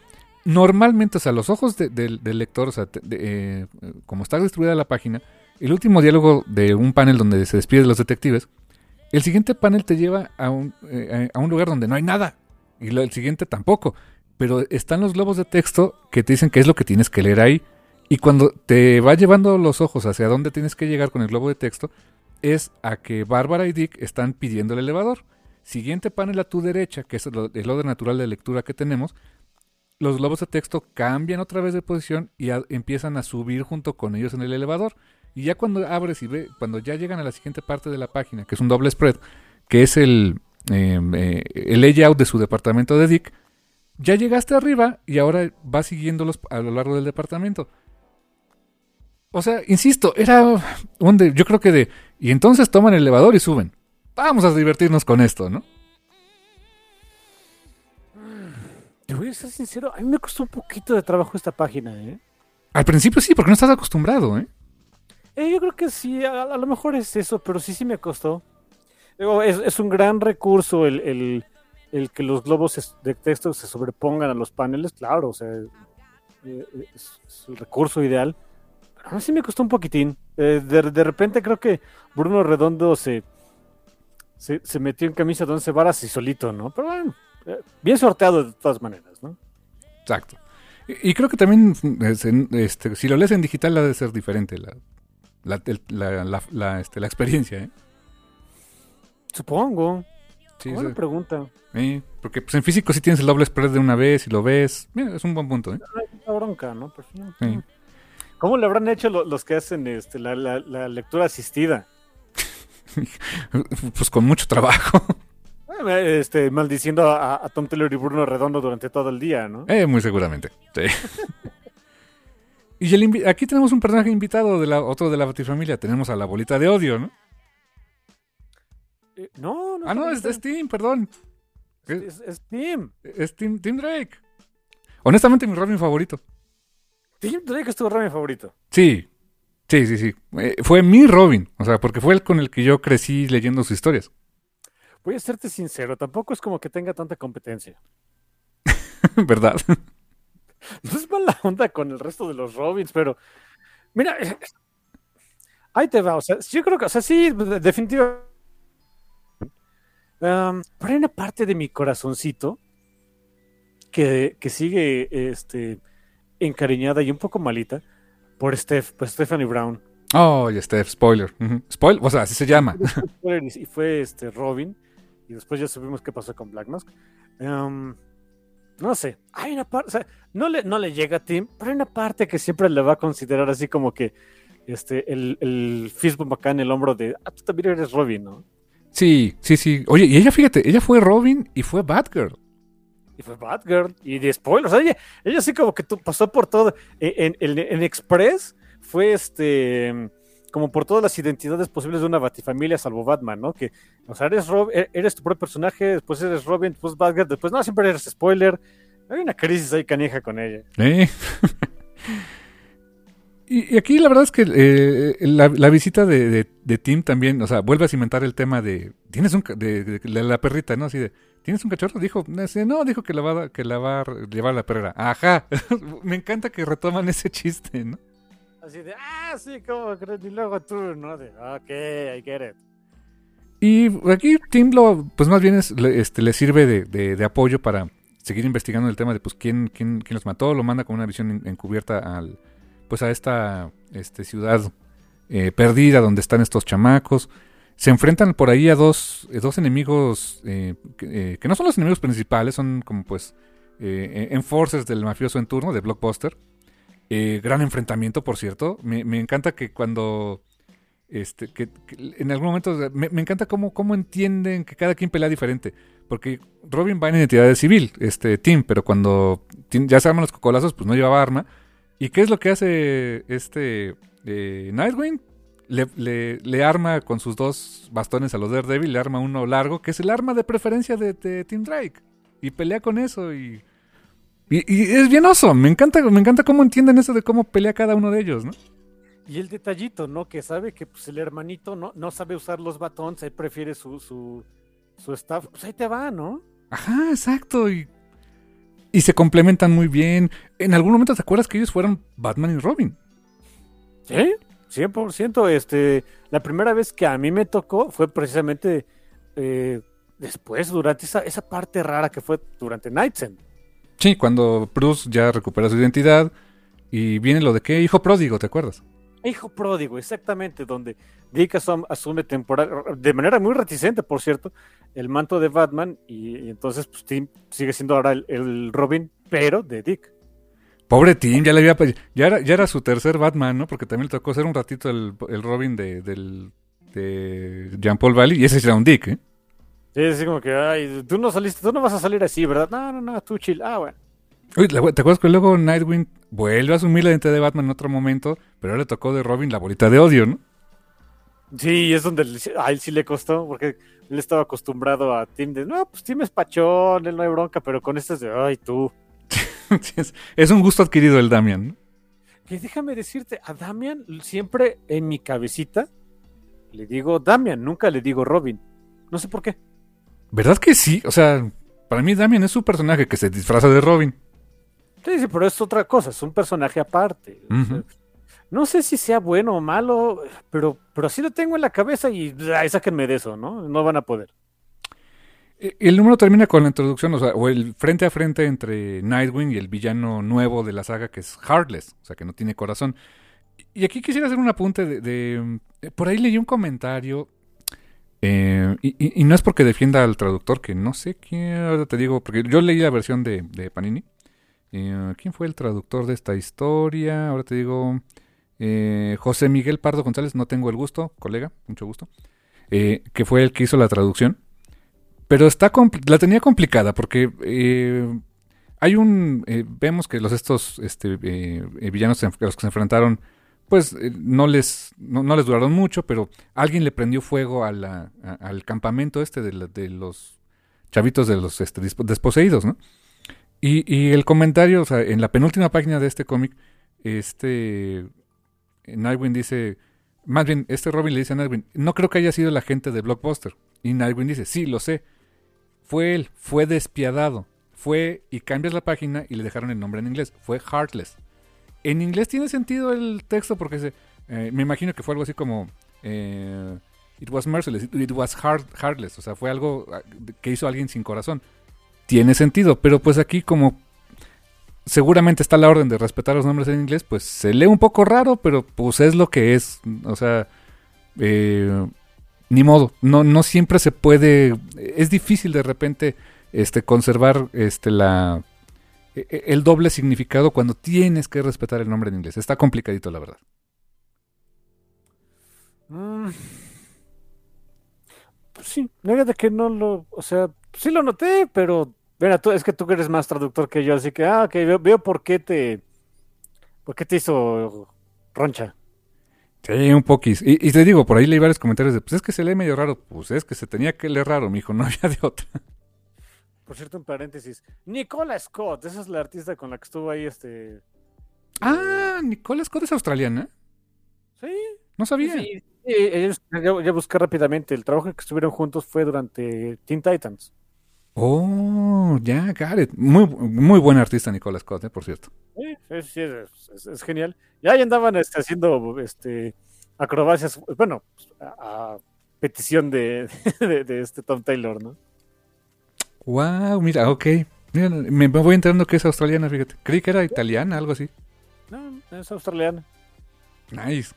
Normalmente, o sea, los ojos de- del- lector, o sea, de- eh, como está distribuida la página, el último diálogo de un panel donde se despide de los detectives, el siguiente panel te lleva a un, eh, a un lugar donde no hay nada. Y el siguiente tampoco. Pero están los globos de texto que te dicen qué es lo que tienes que leer ahí. Y cuando te va llevando los ojos hacia dónde tienes que llegar con el globo de texto, es a que Bárbara y Dick están pidiendo el elevador. Siguiente panel a tu derecha, que es el, orden natural de lectura que tenemos, los globos de texto cambian otra vez de posición y empiezan a subir junto con ellos en el elevador. Y ya cuando abres y ve, cuando ya llegan a la siguiente parte de la página, que es un doble spread, que es el, eh, eh, el layout de su departamento de Dick, ya llegaste arriba y ahora vas siguiéndolos a lo largo del departamento. O sea, insisto, era un de, yo creo que de, y entonces toman el elevador y suben. Vamos a divertirnos con esto, ¿no? Te voy a ser sincero, a mí me costó un poquito de trabajo esta página, ¿eh? Al principio sí, porque no estás acostumbrado, ¿eh? Eh, yo creo que sí, a, a lo mejor es eso, pero sí, sí me costó. Digo, es, es un gran recurso el, el- el que los globos de texto se sobrepongan a los paneles, claro, o sea, eh, es, es el recurso ideal. Pero aún así me costó un poquitín. Eh, de, de repente creo que Bruno Redondo se, se, se metió en camisa de once varas y solito, ¿no? Pero bueno, eh, bien sorteado de todas maneras, ¿no? Exacto. Y, y creo que también, este, si lo lees en digital, ha de ser diferente la, la, este, la experiencia, ¿eh? Supongo. Sí, Buena pregunta. Eh, porque pues, en físico sí tienes el doble spread de una vez y lo ves. Mira, es un buen punto, ¿eh? La bronca, ¿no? Pero, sí. Sí. ¿Cómo le habrán hecho lo- los que hacen este, la, la- la lectura asistida? Pues con mucho trabajo. Este, maldiciendo a, a Tom Taylor y Bruno Redondo durante todo el día, ¿no? Eh, muy seguramente. Sí. y el aquí tenemos un personaje invitado de la otro de la Batifamilia. Tenemos a la bolita de odio, ¿no? Eh, no, no. Ah, no, es, es, es Tim, perdón. es, es Tim. Es Tim, Tim Drake. Honestamente, mi Robin favorito. Tim Drake es tu Robin favorito. Sí, sí, sí, sí. Eh, fue mi Robin. O sea, porque fue el con el que yo crecí leyendo sus historias. Voy a serte sincero, tampoco es como que tenga tanta competencia. ¿Verdad? No es mala onda con el resto de los Robins, pero mira, eh, ahí te va, o sea, yo creo que, o sea, sí, de- definitivamente. Um, pero hay una parte de mi corazoncito que, que sigue este, encariñada y un poco malita por Steph, por Stephanie Brown. Oh, ya Steph, spoiler. Ujú. Spoil, o sea, así se llama. y fue este Robin y después ya supimos qué pasó con Black Mask. Um, no sé, hay una parte, o sea, no le, no le llega a Tim, pero hay una parte que siempre le va a considerar así como que este, el, el fist bump acá en el hombro de, ah, tú también eres Robin, ¿no? Sí, sí, sí. Oye, y ella, fíjate, ella fue Robin y fue Batgirl. Y fue Batgirl, y de spoilers, o sea, ella, así como que pasó por todo, en, en, Express fue este, como por todas las identidades posibles de una batifamilia salvo Batman, ¿no? Que, o sea, eres, Rob, eres tu propio personaje, después eres Robin, después Batgirl, después, no, siempre eres spoiler, Hay una crisis ahí canija con ella. ¿Eh? y, aquí la verdad es que eh, la, visita de, de- Tim también, o sea, vuelve a cimentar el tema de, tienes un, de- de la perrita, ¿no? Así de, ¿tienes un cachorro? Dijo, "Ese, no, dijo que la va, a- que la va a llevar a la perrera. Ajá, me encanta que retoman ese chiste, ¿no? Así de, ah, sí, ¿cómo crees? Y luego tú, ¿no? De, ok, I get it. Y aquí Tim lo, pues más bien es, le, este, le sirve de, de- de apoyo para seguir investigando el tema de pues quién, quién, quién los mató, lo manda con una visión en- encubierta al, pues a esta este, ciudad eh, perdida donde están estos chamacos. Se enfrentan por ahí a dos, eh, dos enemigos eh, que, eh, que no son los enemigos principales, son como pues eh, enforcers del mafioso en turno, de Blockbuster. Eh, gran enfrentamiento, por cierto. Me, me encanta que cuando este, que, en algún momento me, me encanta cómo, cómo entienden que cada quien pelea diferente. Porque Robin va en identidad de civil, este Tim, pero cuando ya se arman los cocolazos, pues no llevaba arma. ¿Y qué es lo que hace este eh, Nightwing? Le, le- le arma con sus dos bastones a los Daredevil, le arma uno largo, que es el arma de preferencia de, de Tim Drake. Y pelea con eso y, y, y es bien oso. Me encanta, me encanta cómo entienden eso de cómo pelea cada uno de ellos, ¿no? Y el detallito, ¿no? Que sabe que pues, el hermanito no, no sabe usar los batones, él prefiere su, su, su staff. Pues ahí te va, ¿no? Ajá, exacto. Y, y se complementan muy bien. En algún momento te acuerdas que ellos fueron Batman y Robin. Sí, 100%. Este, la primera vez que a mí me tocó fue precisamente eh, después, durante esa, esa parte rara que fue durante Nights End. Sí, cuando Bruce ya recupera su identidad. Y viene lo de que hijo pródigo, ¿te acuerdas? Hijo pródigo, exactamente, donde Dick asum- asume temporal, de manera muy reticente, por cierto, el manto de Batman y, y entonces pues, Tim sigue siendo ahora el, el Robin, pero de Dick. Pobre Tim, ya le había ya era, ya era su tercer Batman, ¿no? Porque también le tocó ser un ratito el, el Robin de, del, de Jean Paul Valley. Y ese era un Dick, ¿eh? Sí, es así como que, ay, tú no saliste, tú no vas a salir así, ¿verdad? No, no, no, tú chill. Ah, bueno. Uy, ¿te acuerdas que luego Nightwing vuelve a asumir la identidad de Batman en otro momento? Pero ahora le tocó de Robin la bolita de odio, ¿no? Sí, es donde a él sí le costó, porque él estaba acostumbrado a Tim de, no, pues Tim es pachón, él no hay bronca, pero con este es de, ay, tú. Es, es un gusto adquirido el Damian. Que déjame decirte, a Damian siempre en mi cabecita le digo Damian, nunca le digo Robin. No sé por qué. ¿Verdad que sí? O sea, para mí Damian es su personaje que se disfraza de Robin. Sí, sí, pero es otra cosa, es un personaje aparte. O sea, Ujú. no sé si sea bueno o malo, pero, pero así lo tengo en la cabeza y ay, sáquenme de eso, ¿no? No van a poder. E- El número termina con la introducción, o sea, o el frente a frente entre Nightwing y el villano nuevo de la saga que es Heartless, o sea, que no tiene corazón. Y aquí quisiera hacer un apunte de... eh, por ahí leí un comentario, eh, y, y- no es porque defienda al traductor, que no sé quién, ahora te digo, porque yo leí la versión de, de Panini. Eh, ¿Quién fue el traductor de esta historia? Ahora te digo... eh, José Miguel Pardo González, no tengo el gusto, colega, mucho gusto, eh, que fue el que hizo la traducción. Pero está la tenía complicada porque eh, hay un eh, vemos que los estos este, eh, villanos enf- los que se enfrentaron pues no les no, les duraron mucho pero alguien le prendió fuego a la- a- al campamento este de, la- de los chavitos de los este, desposeídos no y, y el comentario o sea en la penúltima página de este cómic este Nightwing dice más bien este Robin le dice a Nightwing no creo que haya sido la gente de Blockbuster y Nightwing dice sí lo sé fue él, fue despiadado. Fue y cambias la página y le dejaron el nombre en inglés. Fue Heartless. En inglés tiene sentido el texto porque se, eh, me imagino que fue algo así como eh, It was merciless, it, was heart, heartless. O sea, fue algo ah, que hizo alguien sin corazón. Tiene sentido, pero pues aquí como seguramente está la orden de respetar los nombres en inglés, pues se lee un poco raro, pero pues es lo que es. O sea, eh, ni modo, no, no siempre se puede, es difícil de repente este, conservar este, la, e- e- el doble significado cuando tienes que respetar el nombre en inglés. Está complicadito, la verdad. Mm. Pues sí, de que no lo, o sea, sí lo noté, pero mira, es que tú eres más traductor que yo, así que, ah, ok, veo, veo por qué te, por qué te hizo roncha. Sí, un poquis. Y, y te digo, por ahí leí varios comentarios de, pues es que se lee medio raro. Pues es que se tenía que leer raro, mijo, no había de otra. por cierto, un paréntesis. Nicola Scott, esa es la artista con la que estuvo ahí este. Ah, Nicola Scott es australiana. Sí. No sabía. Sí, sí, ellos- ya, ya busqué rápidamente. El trabajo que estuvieron juntos fue durante Teen Titans. Oh, ya, Gareth. Muy, muy buen artista Nicola Scott, eh, por cierto. Sí, es, es- es genial. Ya ahí andaban este, haciendo este, acrobacias, bueno, a, a petición de, de, de este Tom Taylor, ¿no? Wow, mira, ok. Mira, me voy enterando que es australiana, fíjate. Creí que era italiana, algo así. No, es australiana. Nice.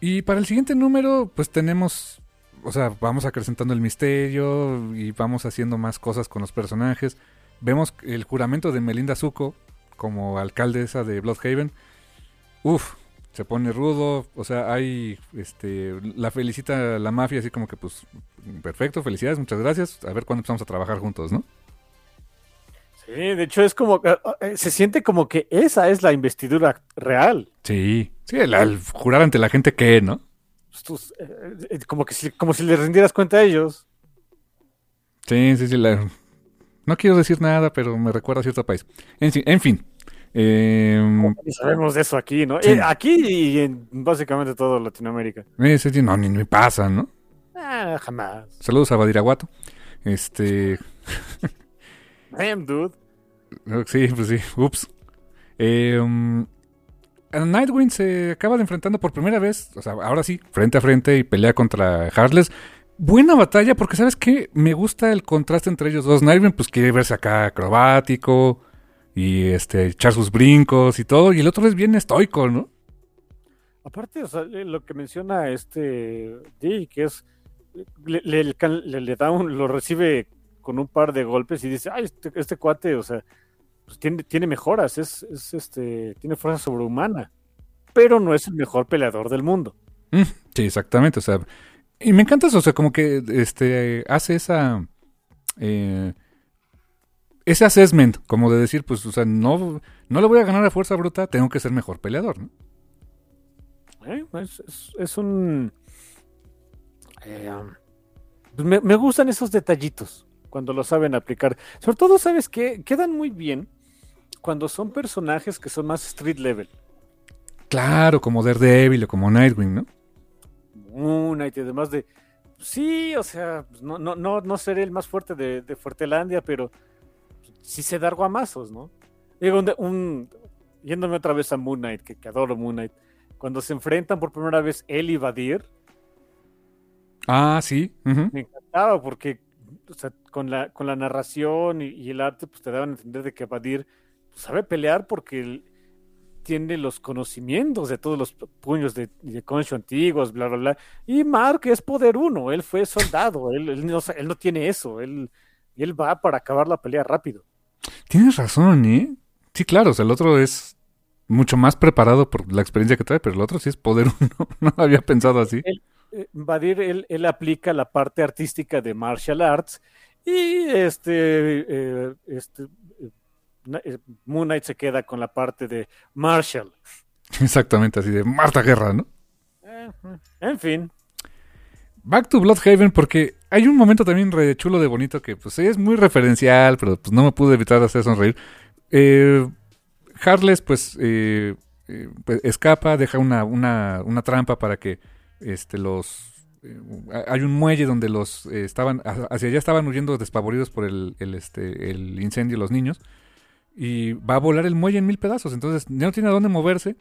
Y para el siguiente número, pues tenemos, o sea, vamos acrecentando el misterio y vamos haciendo más cosas con los personajes. Vemos el juramento de Melinda Zuko como alcaldesa de Bloodhaven. Uf, se pone rudo, o sea, hay, este, la felicita la mafia así como que, pues, perfecto, felicidades, muchas gracias. A ver cuándo empezamos a trabajar juntos, ¿no? Sí, de hecho es como, eh, eh, se siente como que esa es la investidura real. Sí, sí, el, al jurar ante la gente que, ¿no? Estos, eh, eh, como, que si, como si les rindieras cuenta a ellos. Sí, sí, sí. la- No quiero decir nada, pero me recuerda a cierto país. En, fin- en fin. Eh, Y sabemos de eso aquí, ¿no? Sí. Eh, aquí y en básicamente todo Latinoamérica. eh, sí, sí, no, ni me pasa, ¿no? Ah, jamás. Saludos a Badiraguato. Este. Damn, dude. Sí, pues sí. Ups. Eh, um, Nightwing se acaba de enfrentando por primera vez, o sea, ahora sí, frente a frente y pelea contra Heartless. Buena batalla porque, ¿sabes qué? Me gusta el contraste entre ellos dos. Nightwing pues quiere verse acá acrobático y este echar sus brincos y todo. Y el otro es bien estoico, ¿no? Aparte, o sea, lo que menciona este D, que es le- le da un, lo recibe con un par de golpes y dice, ay, este, este cuate, o sea, pues tiene, tiene mejoras, es, es este, tiene fuerza sobrehumana, pero no es el mejor peleador del mundo. Mm, sí, exactamente. O sea, y me encanta eso, o sea, como que este hace esa eh, ese assessment, como de decir, pues, o sea, no, no le voy a ganar a fuerza bruta, tengo que ser mejor peleador, ¿no? ¿eh? Es, es- es un... eh, pues me, me gustan esos detallitos cuando lo saben aplicar. Sobre todo, ¿sabes qué? Quedan muy bien cuando son personajes que son más street level. Claro, como Daredevil o como Nightwing, ¿no? Moon Knight y además de... Sí, o sea, pues, no, no, no, no seré el más fuerte de, de Fuertelandia, pero sí sé dar guamazos, ¿no? Digo, un, un- yéndome otra vez a Moon Knight, que, que adoro Moon Knight, cuando se enfrentan por primera vez él y Vadir, Ah, sí. me encantaba porque o sea, con, la, con la narración y, y el arte pues te daban a entender de que Vadir sabe pelear porque él tiene los conocimientos de todos los puños de, de Concho antiguos, bla, bla, bla. Y Mark es poder uno, él fue soldado, él, él no, él no tiene eso, él, él va para acabar la pelea rápido. Tienes razón, ¿eh? Sí, claro, o sea, el otro es mucho más preparado por la experiencia que trae, pero el otro sí es poder uno. No lo había pensado así. Eh, Vadir, él, él aplica la parte artística de martial arts y este, eh, este eh, eh, Moon Knight se queda con la parte de Marshall. Exactamente, así de Marta Guerra, ¿no? Eh, en fin, Back to Bloodhaven porque hay un momento también re chulo de bonito que pues es muy referencial, pero pues no me pude evitar hacer sonreír. Eh, Harless pues, eh, eh, pues, escapa, deja una, una, una trampa para que este los eh, hay un muelle donde los eh, estaban ha- hacia allá estaban huyendo despavoridos por el, el, este el incendio los niños y va a volar el muelle en mil pedazos, entonces ya no tiene a dónde moverse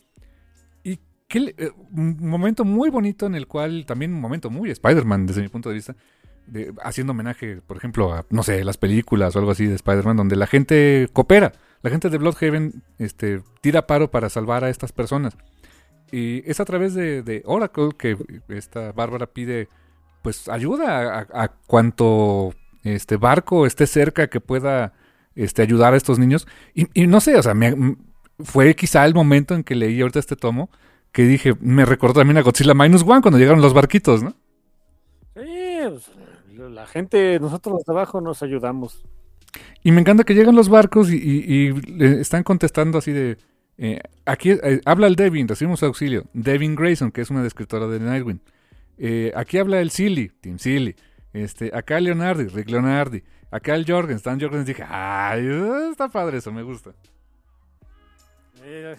y qué eh, un momento muy bonito en el cual también un momento muy Spider-Man desde mi punto de vista haciendo homenaje, por ejemplo, a, no sé, las películas o algo así de Spider-Man, donde la gente coopera. La gente de Bloodhaven este, tira paro para salvar a estas personas. Y es a través de, Oracle que esta Bárbara pide pues ayuda a, a cuanto este barco esté cerca que pueda este, ayudar a estos niños. Y, y no sé, o sea, me- fue quizá el momento en que leí ahorita este tomo que dije, me recordó también a Godzilla Minus One cuando llegaron los barquitos, ¿no? sí, pues, la gente, nosotros de abajo nos ayudamos. Y me encanta que llegan los barcos y, y- están contestando así de... eh, aquí eh, habla el Devin, recibimos auxilio. Devin Grayson, que es una escritora de Nightwing. Eh, aquí habla el Silly, Team Silly. Este, acá Leonardi, Rick Leonardi. Acá el Jorgens, Dan Jorgens. Dije, ay, está padre eso, me gusta. Eh,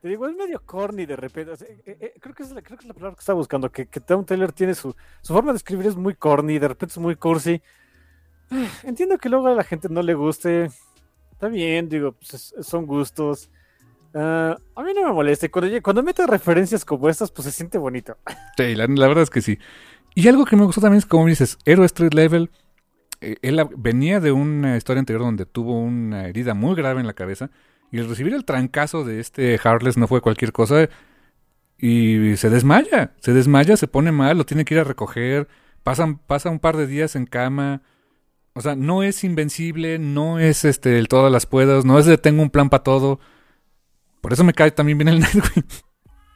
te digo, es medio corny de repente. Eh, eh, creo, que es la, creo que es la palabra que estaba buscando. Que, que Tom Taylor tiene su, su forma de escribir es muy corny, de repente es muy cursi. Entiendo que luego a la gente no le guste. Está bien, digo, pues son gustos. Ah, a mí no me molesta. Cuando, cuando mete referencias como estas, pues se siente bonito. Sí, la, verdad es que sí. Y algo que me gustó también es, como dices, Hero Street Level. él venía de una historia anterior donde tuvo una herida muy grave en la cabeza y el recibir el trancazo de este Harless no fue cualquier cosa. Y se desmaya, se desmaya, se pone mal, lo tiene que ir a recoger. Pasan, pasa un par de días en cama. O sea, no es invencible, no es este el todas las puedas, no es de tengo un plan para todo. Por eso me cae también bien el Nightwing.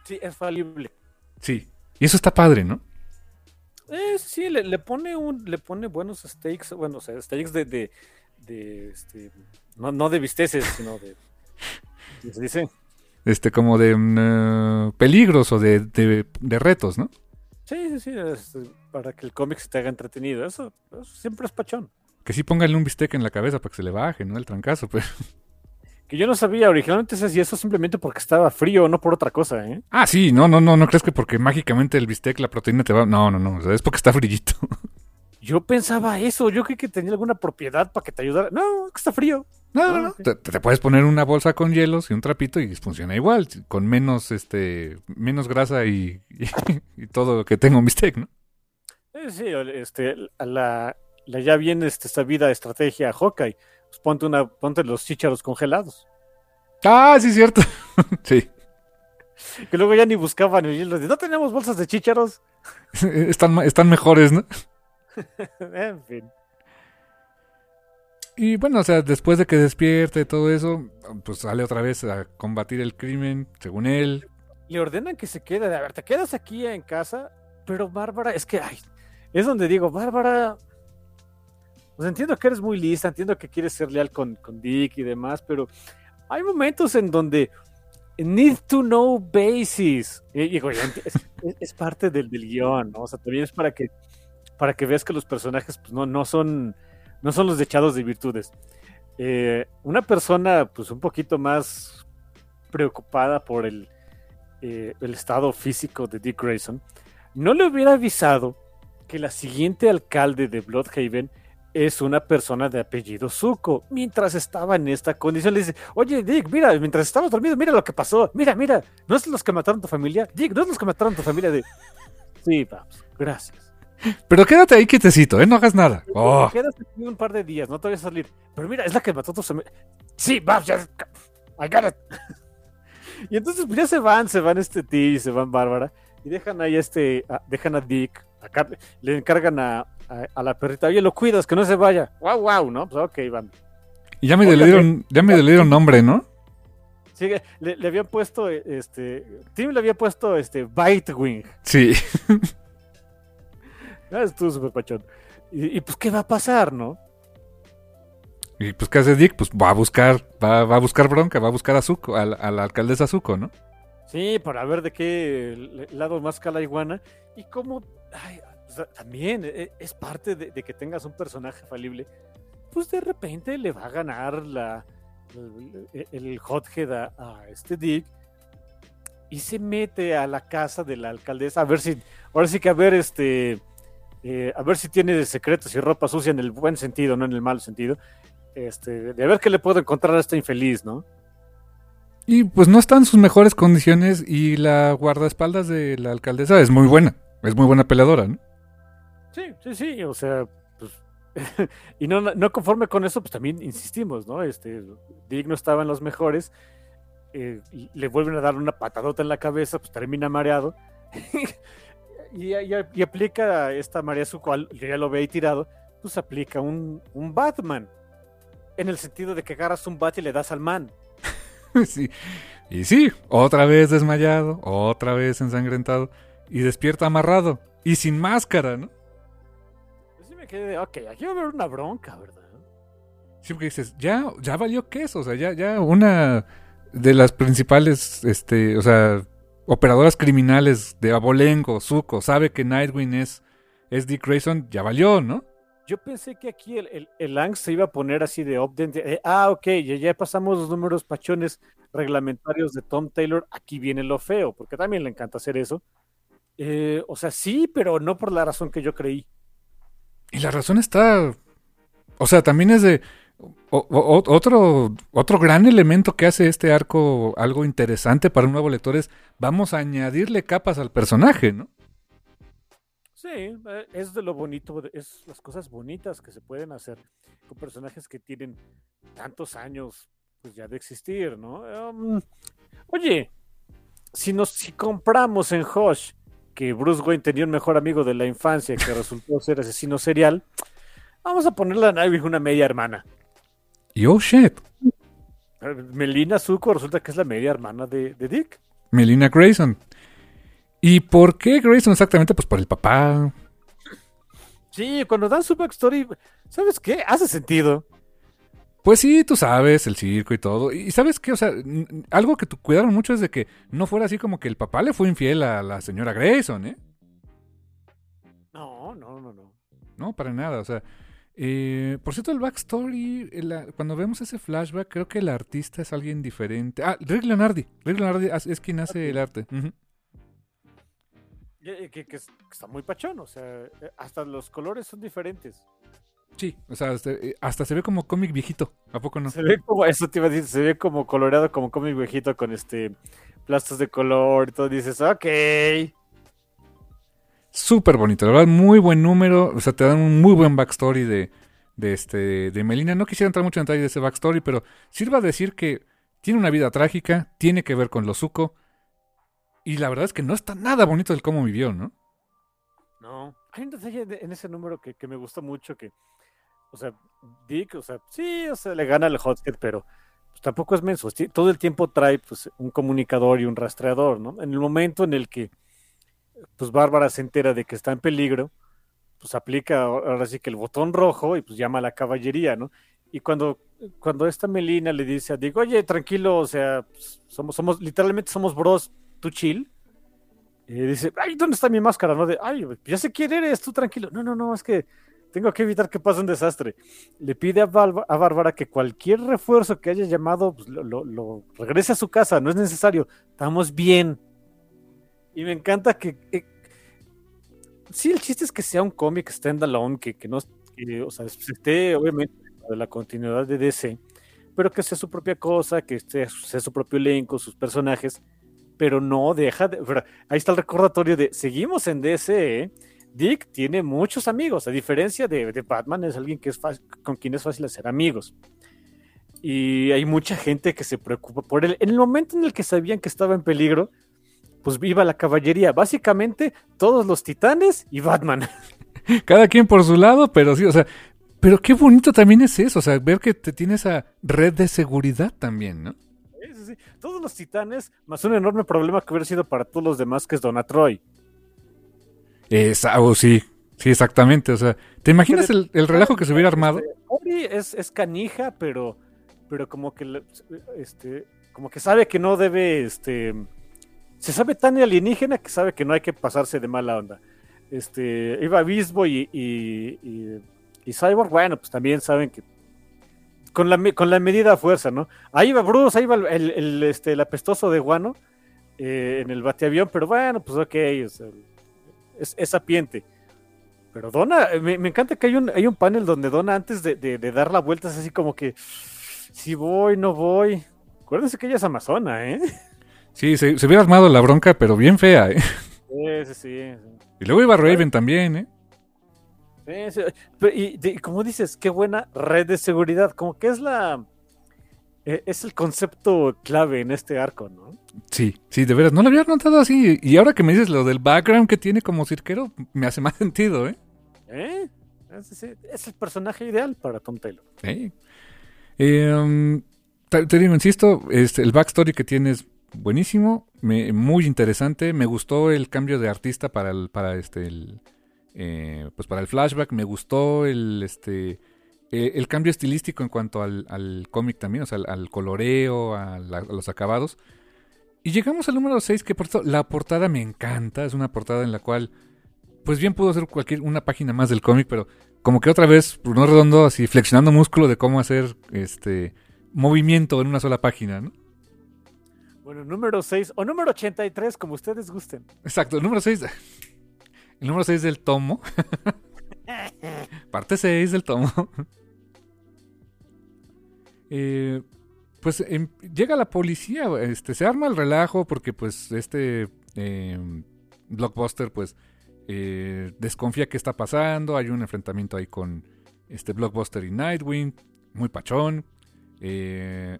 Sí, es falible. Sí. Y eso está padre, ¿no? Eh, sí, le, pone un, le pone buenos stakes, bueno, o sea, stakes de, de, de este, no, no de visteces, sino de se dice? Este, como de mm, peligros o de, de, retos, ¿no? Sí, sí, sí, este, para que el cómic se te haga entretenido. Eso, siempre es pachón. Que sí póngale un bistec en la cabeza para que se le baje, ¿no? El trancazo, pues. Que yo no sabía, originalmente se hacía eso simplemente porque estaba frío, no por otra cosa, ¿eh? Ah, sí, no, no, no, no crees que porque mágicamente el bistec, la proteína te va. No, no, no, es porque está frillito. Yo pensaba eso, yo creí que tenía alguna propiedad para que te ayudara. No, que está frío. No, no, no. Te, puedes poner una bolsa con hielos y un trapito y funciona igual, con menos, este, menos grasa y, todo lo que tengo un bistec, ¿no? Sí, este, la, la ya bien este, sabida estrategia Hawkeye, pues ponte una, ponte los chícharos congelados. Ah, sí, cierto. sí. Que luego ya ni buscaban y no tenemos bolsas de chícharos. están, están mejores, ¿no? en fin. Y bueno, o sea, después de que despierte todo eso, pues sale otra vez a combatir el crimen, según él. Le ordenan que se quede, a ver, te quedas aquí en casa, pero Bárbara, es que, ay, es donde digo, Bárbara, entiendo que eres muy lista, entiendo que quieres ser leal con, con Dick y demás, pero hay momentos en donde need to know basis. Y, digo, es, parte del, del, guion, ¿no? O sea, también es para que, para que veas que los personajes pues, no, no son no son los dechados de virtudes. Eh, una persona, pues un poquito más preocupada por el, eh, el estado físico de Dick Grayson, no le hubiera avisado que la siguiente alcalde de Bloodhaven es una persona de apellido Zuko. Mientras estaba en esta condición, le dice: Oye, Dick, mira, mientras estabas dormido, mira lo que pasó. Mira, mira, ¿no es los que mataron a tu familia? Dick, ¿no es los que mataron a tu familia? De... Sí, vamos, gracias. Pero quédate ahí quietecito, ¿eh? No hagas nada. Oh. Quédate aquí un par de días, no te voy a salir. Pero mira, es la que mató a tu Sí, va, ya. I got it. y entonces pues, ya se van, se van este T, se van Bárbara. Y dejan ahí este, dejan a Dick, acá, le encargan a, a, la perrita, oye, lo cuidas, que no se vaya. Wow, wow, ¿no? Pues ok, van. Y ya me le dieron, ya me le dieron nombre, ¿no? Sí, le, le habían puesto, este, Tim le había puesto, este, Bitewing. Sí. Ah, estuvo súper pachón. Y, pues, ¿qué va a pasar, no? Y pues, ¿qué hace Dick? Pues va a buscar, va, a buscar bronca, va a buscar a Zuko, a, la alcaldesa Zuko, ¿no? Sí, para ver de qué lado más cala iguana. Y cómo, también e, es parte de, que tengas un personaje falible. Pues de repente le va a ganar la, el, hothead a, a este Dick y se mete a la casa de la alcaldesa a ver si, ahora sí que a ver, este, eh, a ver si tiene secretos y ropa sucia en el buen sentido, no en el mal sentido, este, de ver qué le puedo encontrar a esta infeliz, ¿no? Y pues no está en sus mejores condiciones y la guardaespaldas de la alcaldesa es muy buena, es muy buena peleadora, ¿no? Sí, sí, sí, o sea, pues, y no, no conforme con eso, pues también insistimos, ¿no? Este, Dick no estaba en los mejores, eh, le vuelven a dar una patadota en la cabeza, pues termina mareado. y, aplica esta María su cual ya lo ve ahí tirado, pues aplica un, un, Batman. En el sentido de que agarras un bat y le das al man. sí. Y sí, otra vez desmayado, otra vez ensangrentado, y despierta amarrado, y sin máscara, ¿no? De, ok, aquí va a haber una bronca, ¿verdad? Sí, porque dices, ya, ya valió queso, o sea, ya, ya una de las principales, este, o sea, operadoras criminales de Abolengo, Zuko, sabe que Nightwing es es Dick Grayson, ya valió, ¿no? Yo pensé que aquí el, el, el Lang se iba a poner así de update. ah, ok, ya, ya pasamos los números pachones reglamentarios de Tom Taylor. Aquí viene lo feo, porque también le encanta hacer eso. Eh, o sea, sí, pero no por la razón que yo creí. Y la razón está. O sea, también es de. otro, otro gran elemento que hace este arco algo interesante para un nuevo lector es vamos a añadirle capas al personaje, ¿no? Sí, eh, es de lo bonito, es las cosas bonitas que se pueden hacer con personajes que tienen tantos años pues ya de existir, ¿no? Um, oye, si nos si compramos en Hush que Bruce Wayne tenía un mejor amigo de la infancia que resultó ser asesino serial, vamos a ponerle a Nightwing una media hermana. Y oh shit, Eh, Melina Zuko resulta que es la media hermana de, de Dick. Melina Grayson. ¿Y por qué Grayson exactamente? Pues por el papá. Sí, cuando dan su backstory, ¿sabes qué? Hace sentido. Pues sí, tú sabes, el circo y todo. Y sabes qué, o sea, algo que tu- cuidaron mucho es de que no fuera así como que el papá le fue infiel a la señora Grayson, ¿eh? No, no, no, no. No, para nada, o sea. eh, por cierto, el backstory, cuando vemos ese flashback, creo que el artista es alguien diferente. Ah, Rick Leonardi. Rick Leonardi es, quien hace el arte. Eh, Que, que es- que está muy pachón, o sea, eh, hasta los colores son diferentes. Sí, o sea, hasta, eh, hasta se ve como cómic viejito. ¿A poco no? Se ve como, eso te iba a decir, se ve como coloreado, como cómic viejito con este plastos de color y todo. Dices, ok. Súper bonito, la verdad, muy buen número. O sea, te dan un muy buen backstory de, de, este, de Melina. No quisiera entrar mucho en detalle de ese backstory, pero sirva a decir que tiene una vida trágica, tiene que ver con los Zuko. Y la verdad es que no está nada bonito el cómo vivió, ¿no? No. Hay un detalle de- en ese número que, que me gustó mucho, que, o sea, Dick, o sea, sí, o sea, le gana el Hothead, pero pues, tampoco es menso. Todo el tiempo trae pues, un comunicador y un rastreador, ¿no? En el momento en el que, pues, Bárbara se entera de que está en peligro, pues aplica ahora sí que el botón rojo y pues llama a la caballería, ¿no? Y cuando, cuando esta Melina le dice a Dick, oye, tranquilo, o sea, pues, somos, somos, literalmente somos bros, tú chill. Y dice, ay, ¿dónde está mi máscara? ¿No? De, ay, ya sé quién eres, tú tranquilo. No, no, no, es que tengo que evitar que pase un desastre. Le pide a, a Bárbara que cualquier refuerzo que haya llamado, pues, lo, lo- lo regrese a su casa, no es necesario, estamos bien. Y me encanta que... que- sí, el chiste es que sea un cómic standalone, que, que no, que, o sea, esté obviamente de la continuidad de DC, pero que sea su propia cosa, que esté, sea su propio elenco, sus personajes, pero no deja de... ahí está el recordatorio de, seguimos en DC, ¿eh? Dick tiene muchos amigos, a diferencia de, de Batman, es alguien que es fácil- con quien es fácil hacer amigos. Y hay mucha gente que se preocupa por él. En el momento en el que sabían que estaba en peligro, pues viva la caballería. Básicamente, todos los titanes y Batman. Cada quien por su lado, pero sí, o sea, pero qué bonito también es eso, o sea, ver que te tiene esa red de seguridad también, ¿no? Sí, sí, sí. Todos los titanes, más un enorme problema que hubiera sido para todos los demás, que es Donna Troy. Esa, oh, sí, sí, exactamente, o sea, ¿te imaginas el, el relajo que se hubiera armado? Ori es, es canija, pero, pero como que este, como que sabe que no debe, este, se sabe tan alienígena que sabe que no hay que pasarse de mala onda. Este, iba Bisbo y, y, y, y Cyborg, bueno, pues también saben que con la, con la medida a fuerza, ¿no? Ahí va Bruce, ahí va el, el, el, este, el apestoso de Guano eh, en el bateavión, pero bueno, pues ok, o sea, es, es sapiente. Pero Donna, eh, me, me encanta que hay un, hay un panel donde Donna, antes de, de- de dar la vuelta, es así como que si voy, no voy. Acuérdense que ella es amazona, ¿eh? Sí, se, se hubiera armado la bronca, pero bien fea, ¿eh? Sí, sí, sí. Y luego iba Raven también, ¿eh? Sí, sí. Pero, y, de- como dices, qué buena red de seguridad. Como que es la. Eh, es el concepto clave en este arco, ¿no? Sí, sí, de veras, no lo había notado así. Y ahora que me dices lo del background que tiene como cirquero, me hace más sentido, ¿eh? ¿Eh? Es, sí, es el personaje ideal para Tom Taylor. Eh, um, te, te digo, insisto, este, el backstory que tiene es buenísimo, me- muy interesante. Me gustó el cambio de artista para el, para este, el, eh, pues para el flashback. Me gustó el, este, eh, el cambio estilístico en cuanto al, al cómic también, o sea, al, al coloreo, a, la- a los acabados. Y llegamos al número 6, que por cierto, la portada me encanta. Es una portada en la cual pues bien pudo ser cualquier una página más del cómic, pero como que otra vez Bruno Redondo así flexionando músculo de cómo hacer este movimiento en una sola página, ¿no? Bueno, número 6 o número 83, como ustedes gusten. Exacto, el número 6. El número 6 del tomo. Parte 6 del tomo. Eh, pues em, llega la policía, este, se arma el relajo porque pues este em, blockbuster pues eh, desconfía que está pasando, hay un enfrentamiento ahí con este blockbuster y Nightwing, muy pachón. Eh,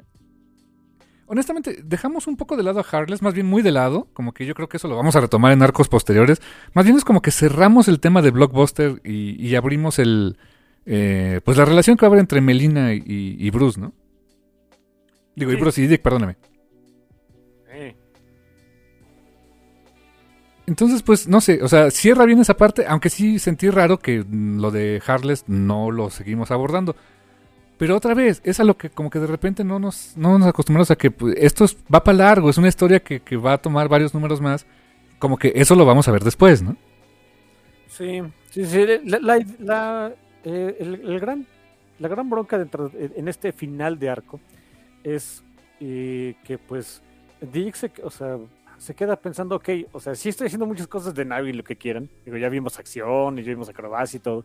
honestamente, dejamos un poco de lado a Harless, más bien muy de lado, como que yo creo que eso lo vamos a retomar en arcos posteriores. Más bien es como que cerramos el tema de Blockbuster y, abrimos el, eh, pues la relación que va a haber entre Melina y, Bruce, ¿no? Digo, y Bruce y Dick, perdóname. Entonces, pues, no sé, o sea, cierra bien esa parte, aunque sí sentí raro que lo de Harless no lo seguimos abordando. Pero otra vez, es a lo que como que de repente no nos, no nos acostumbramos a que pues, esto va para largo, es una historia que, va a tomar varios números más. Como que eso lo vamos a ver después, ¿no? Sí, sí, sí. La, eh, el, gran, la gran bronca dentro, en este final de arco es que pues Dick se, o sea, se queda pensando, ok, o sea, sí estoy haciendo muchas cosas de Navi, lo que quieran. Digo, ya vimos acción y ya vimos acrobacia y todo.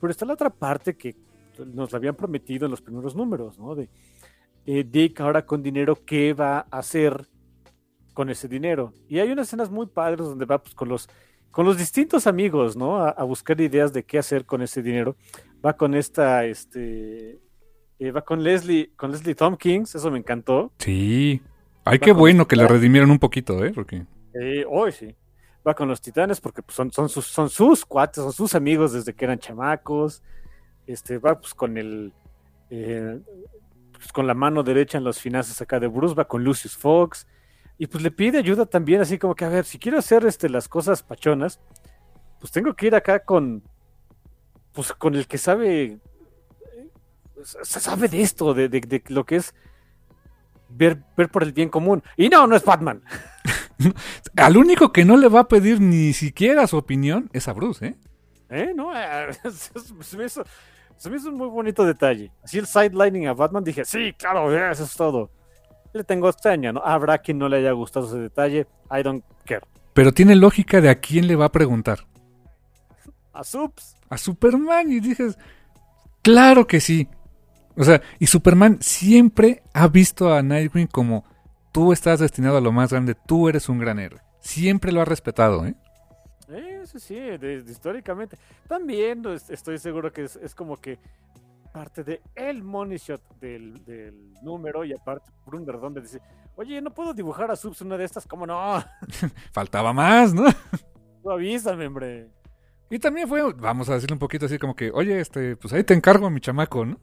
Pero está la otra parte que nos la habían prometido en los primeros números, ¿no? De eh, Dick ahora con dinero, ¿qué va a hacer con ese dinero? Y hay unas escenas muy padres donde va pues, con los con los distintos amigos, ¿no? A, buscar ideas de qué hacer con ese dinero. Va con esta, este, eh, va con Leslie, con Leslie Tompkins, eso me encantó. Sí. Ay, qué bueno que la redimieron un poquito, ¿eh? Porque... hoy sí. Va con los titanes porque pues, son, son, sus, son sus cuates, son sus amigos desde que eran chamacos este, va pues con el, eh, pues, con la mano derecha en las finanzas acá de Bruce, va con Lucius Fox, y pues le pide ayuda también, así como que, a ver, si quiero hacer este, las cosas pachonas, pues tengo que ir acá con, pues con el que sabe, sabe de esto, de, de, lo que es ver, ver por el bien común. Y no, no es Batman. Al único que no le va a pedir ni siquiera su opinión es a Bruce, ¿eh? ¿Eh? No, se me hizo, se me hizo un muy bonito detalle. Así el sidelining a Batman, dije, sí, claro, eso es todo. Le tengo extraña, ¿no? Habrá quien no le haya gustado ese detalle. I don't care. Pero tiene lógica de a quién le va a preguntar. A Sups. A Superman. Y dices, claro que sí. O sea, y Superman siempre ha visto a Nightwing como tú estás destinado a lo más grande, tú eres un gran héroe. Siempre lo ha respetado, ¿eh? Eso sí, históricamente. También estoy seguro que es, como que parte de el money shot del, número y aparte Brunder donde dice, oye, no puedo dibujar a Subs una de estas, ¿cómo no? Faltaba más, ¿no? Tú avísame, hombre. Y también fue, vamos a decirle un poquito así como que, oye, este, pues ahí te encargo a mi chamaco, ¿no?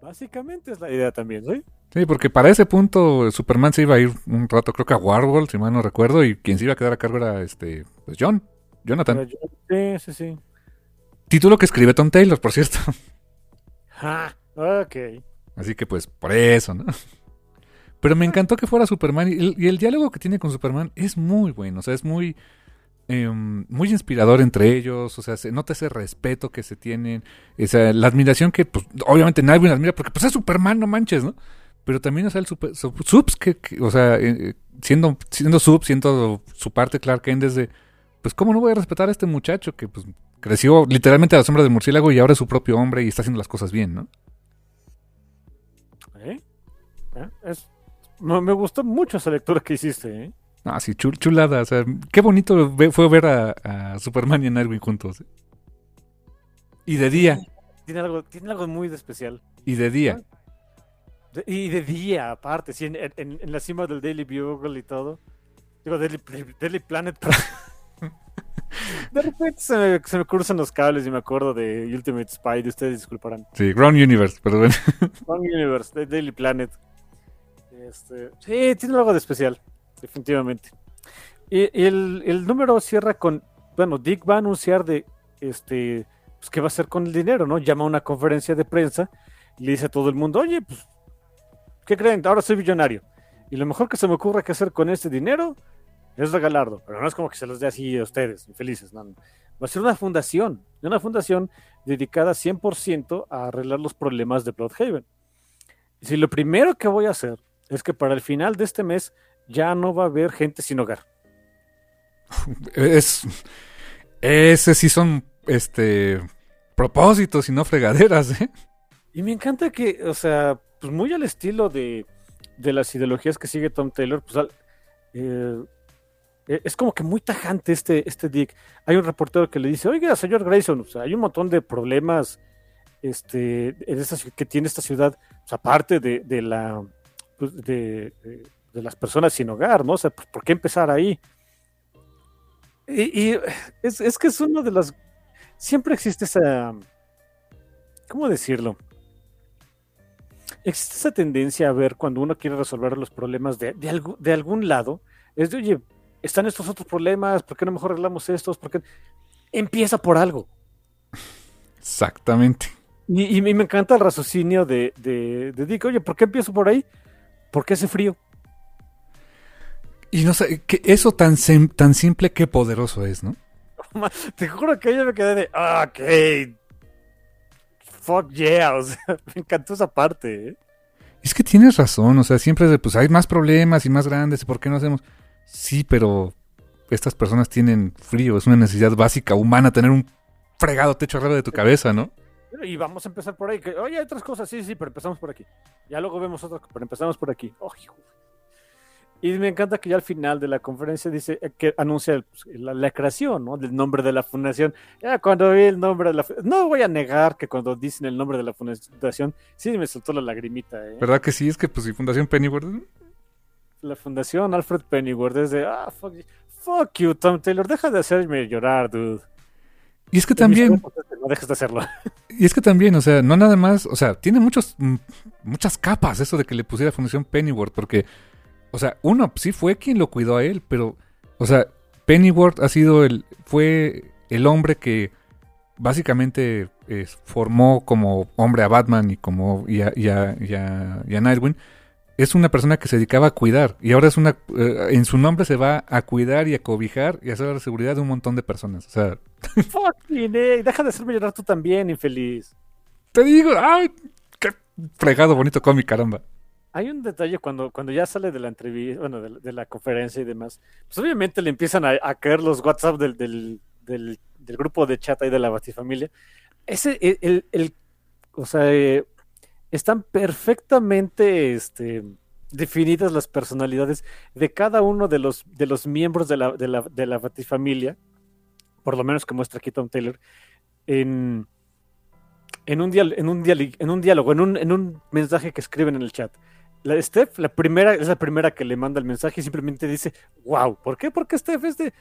Básicamente es la idea también, ¿sí? Sí, porque para ese punto Superman se iba a ir un rato, creo que a Warhol, si mal no recuerdo, y quien se iba a quedar a cargo era este, pues John, Jonathan. Sí, sí, sí. Título que escribe Tom Taylor, por cierto. Ah, ok. Así que pues por eso, ¿no? Pero me encantó que fuera Superman y el, y el diálogo que tiene con Superman es muy bueno, o sea, es muy Em, muy inspirador entre ellos, o sea, se nota ese respeto que se tienen, esa, la admiración que, pues, obviamente nadie admira, porque pues es Superman, no manches, ¿no? Pero también, o sea, el super, Subs, que, o sea, eh, siendo, siendo Subs, siendo su parte Clark Kent desde, pues, ¿cómo no voy a respetar a este muchacho que, pues, creció literalmente a la sombra del murciélago y ahora es su propio hombre y está haciendo las cosas bien, ¿no? ¿Eh? ¿Eh? Es, me gustó mucho esa lectura que hiciste, ¿eh? Ah, sí, chulada. O sea, qué bonito fue ver a, Superman y a Nightwing juntos. Y de día. Tiene algo, tiene algo muy especial. Y de día. y de día, aparte, sí, en, la cima del Daily Bugle y todo. Digo, Daily, Daily Planet. de repente se me, se me, cruzan los cables y me acuerdo de Ultimate Spy, ustedes disculparán. Sí, Ground Universe, perdón. Ground Universe, Daily Planet. Este, sí, tiene algo de especial definitivamente. Y, el, número cierra con, bueno, Dick va a anunciar de, este, pues qué va a hacer con el dinero, ¿no? Llama a una conferencia de prensa y le dice a todo el mundo, oye, pues, ¿qué creen? Ahora soy millonario. Y lo mejor que se me ocurre que hacer con este dinero es regalarlo, pero no es como que se los dé así a ustedes, felices, no, Va a ser una fundación, una fundación dedicada 100% a arreglar los problemas de Bloodhaven. Si lo primero que voy a hacer es que para el final de este mes ya no va a haber gente sin hogar. Es, ese sí son este propósitos y no fregaderas, ¿eh? Y me encanta que, o sea, pues muy al estilo de, de las ideologías que sigue Tom Taylor, pues eh, e, es como que muy tajante este, este Dick. Hay un reportero que le dice, oiga, señor Grayson, o sea, hay un montón de problemas este, en esta, que tiene esta ciudad, pues, aparte de, de la pues, de, de, las personas sin hogar, ¿no? O sea, pues, ¿por qué empezar ahí? Y, y es, es, que es uno de las... Siempre existe esa... ¿Cómo decirlo? Existe esa tendencia a ver cuando uno quiere resolver los problemas de, de, algo, de algún lado, es de, oye, están estos otros problemas, ¿por qué no mejor arreglamos estos? ¿Por qué? Empieza por algo. Exactamente. Y, y, me encanta el raciocinio de, de, de, Dick, oye, ¿por qué empiezo por ahí? Porque hace frío. Y no sé, que eso tan, tan simple que poderoso es, ¿no? Te juro que yo me quedé de, ah, ok, fuck yeah, o sea, me encantó esa parte. ¿eh? Es que tienes razón, o sea, siempre de, pues hay más problemas y más grandes, ¿por qué no hacemos? Sí, pero estas personas tienen frío, es una necesidad básica humana tener un fregado techo arriba de tu cabeza, ¿no? Y vamos a empezar por ahí. Que, Oye, hay otras cosas, sí, sí, pero empezamos por aquí. Ya luego vemos otras, pero empezamos por aquí. Oh, y me encanta que ya al final de la conferencia dice eh, que anuncia pues, la, la, creación, ¿no? Del nombre de la fundación. Ya cuando vi el nombre de la no voy a negar que cuando dicen el nombre de la fundación, sí me soltó la lagrimita, ¿eh? ¿Verdad que sí? Es que pues si Fundación Pennyworth. La fundación Alfred Pennyworth es de ah fuck, fuck you, Tom Taylor, deja de hacerme llorar, dude. Y es que también. No dejes de hacerlo. Y es que también, o sea, no nada más. O sea, tiene muchos, muchas capas eso de que le pusiera Fundación Pennyworth. Porque, o sea, uno sí fue quien lo cuidó a él, pero, o sea, Pennyworth ha sido el. Fue el hombre que básicamente eh, formó como hombre a Batman y como. y a, y a, y a, y a Nightwing es una persona que se dedicaba a cuidar y ahora es una eh, en su nombre se va a cuidar y a cobijar y a hacer la seguridad de un montón de personas. O sea, fucking eh, deja de hacerme llorar tú también, infeliz. Te digo, ay, qué fregado bonito cómic, caramba. Hay un detalle cuando, cuando ya sale de la entrevista, bueno, de, la conferencia y demás, pues obviamente le empiezan a, caer los WhatsApp del, del, grupo de chat ahí de la Batifamilia. Ese, el, el, o sea, eh, están perfectamente este, definidas las personalidades de cada uno de los, de los miembros de la, de la, de la Batifamilia, por lo menos que muestra aquí Tom Taylor, en, en, un, dial, en un diálogo, en un, en un mensaje que escriben en el chat. La Steph, la primera, es la primera que le manda el mensaje y simplemente dice, wow, ¿por qué? Porque Steph es de...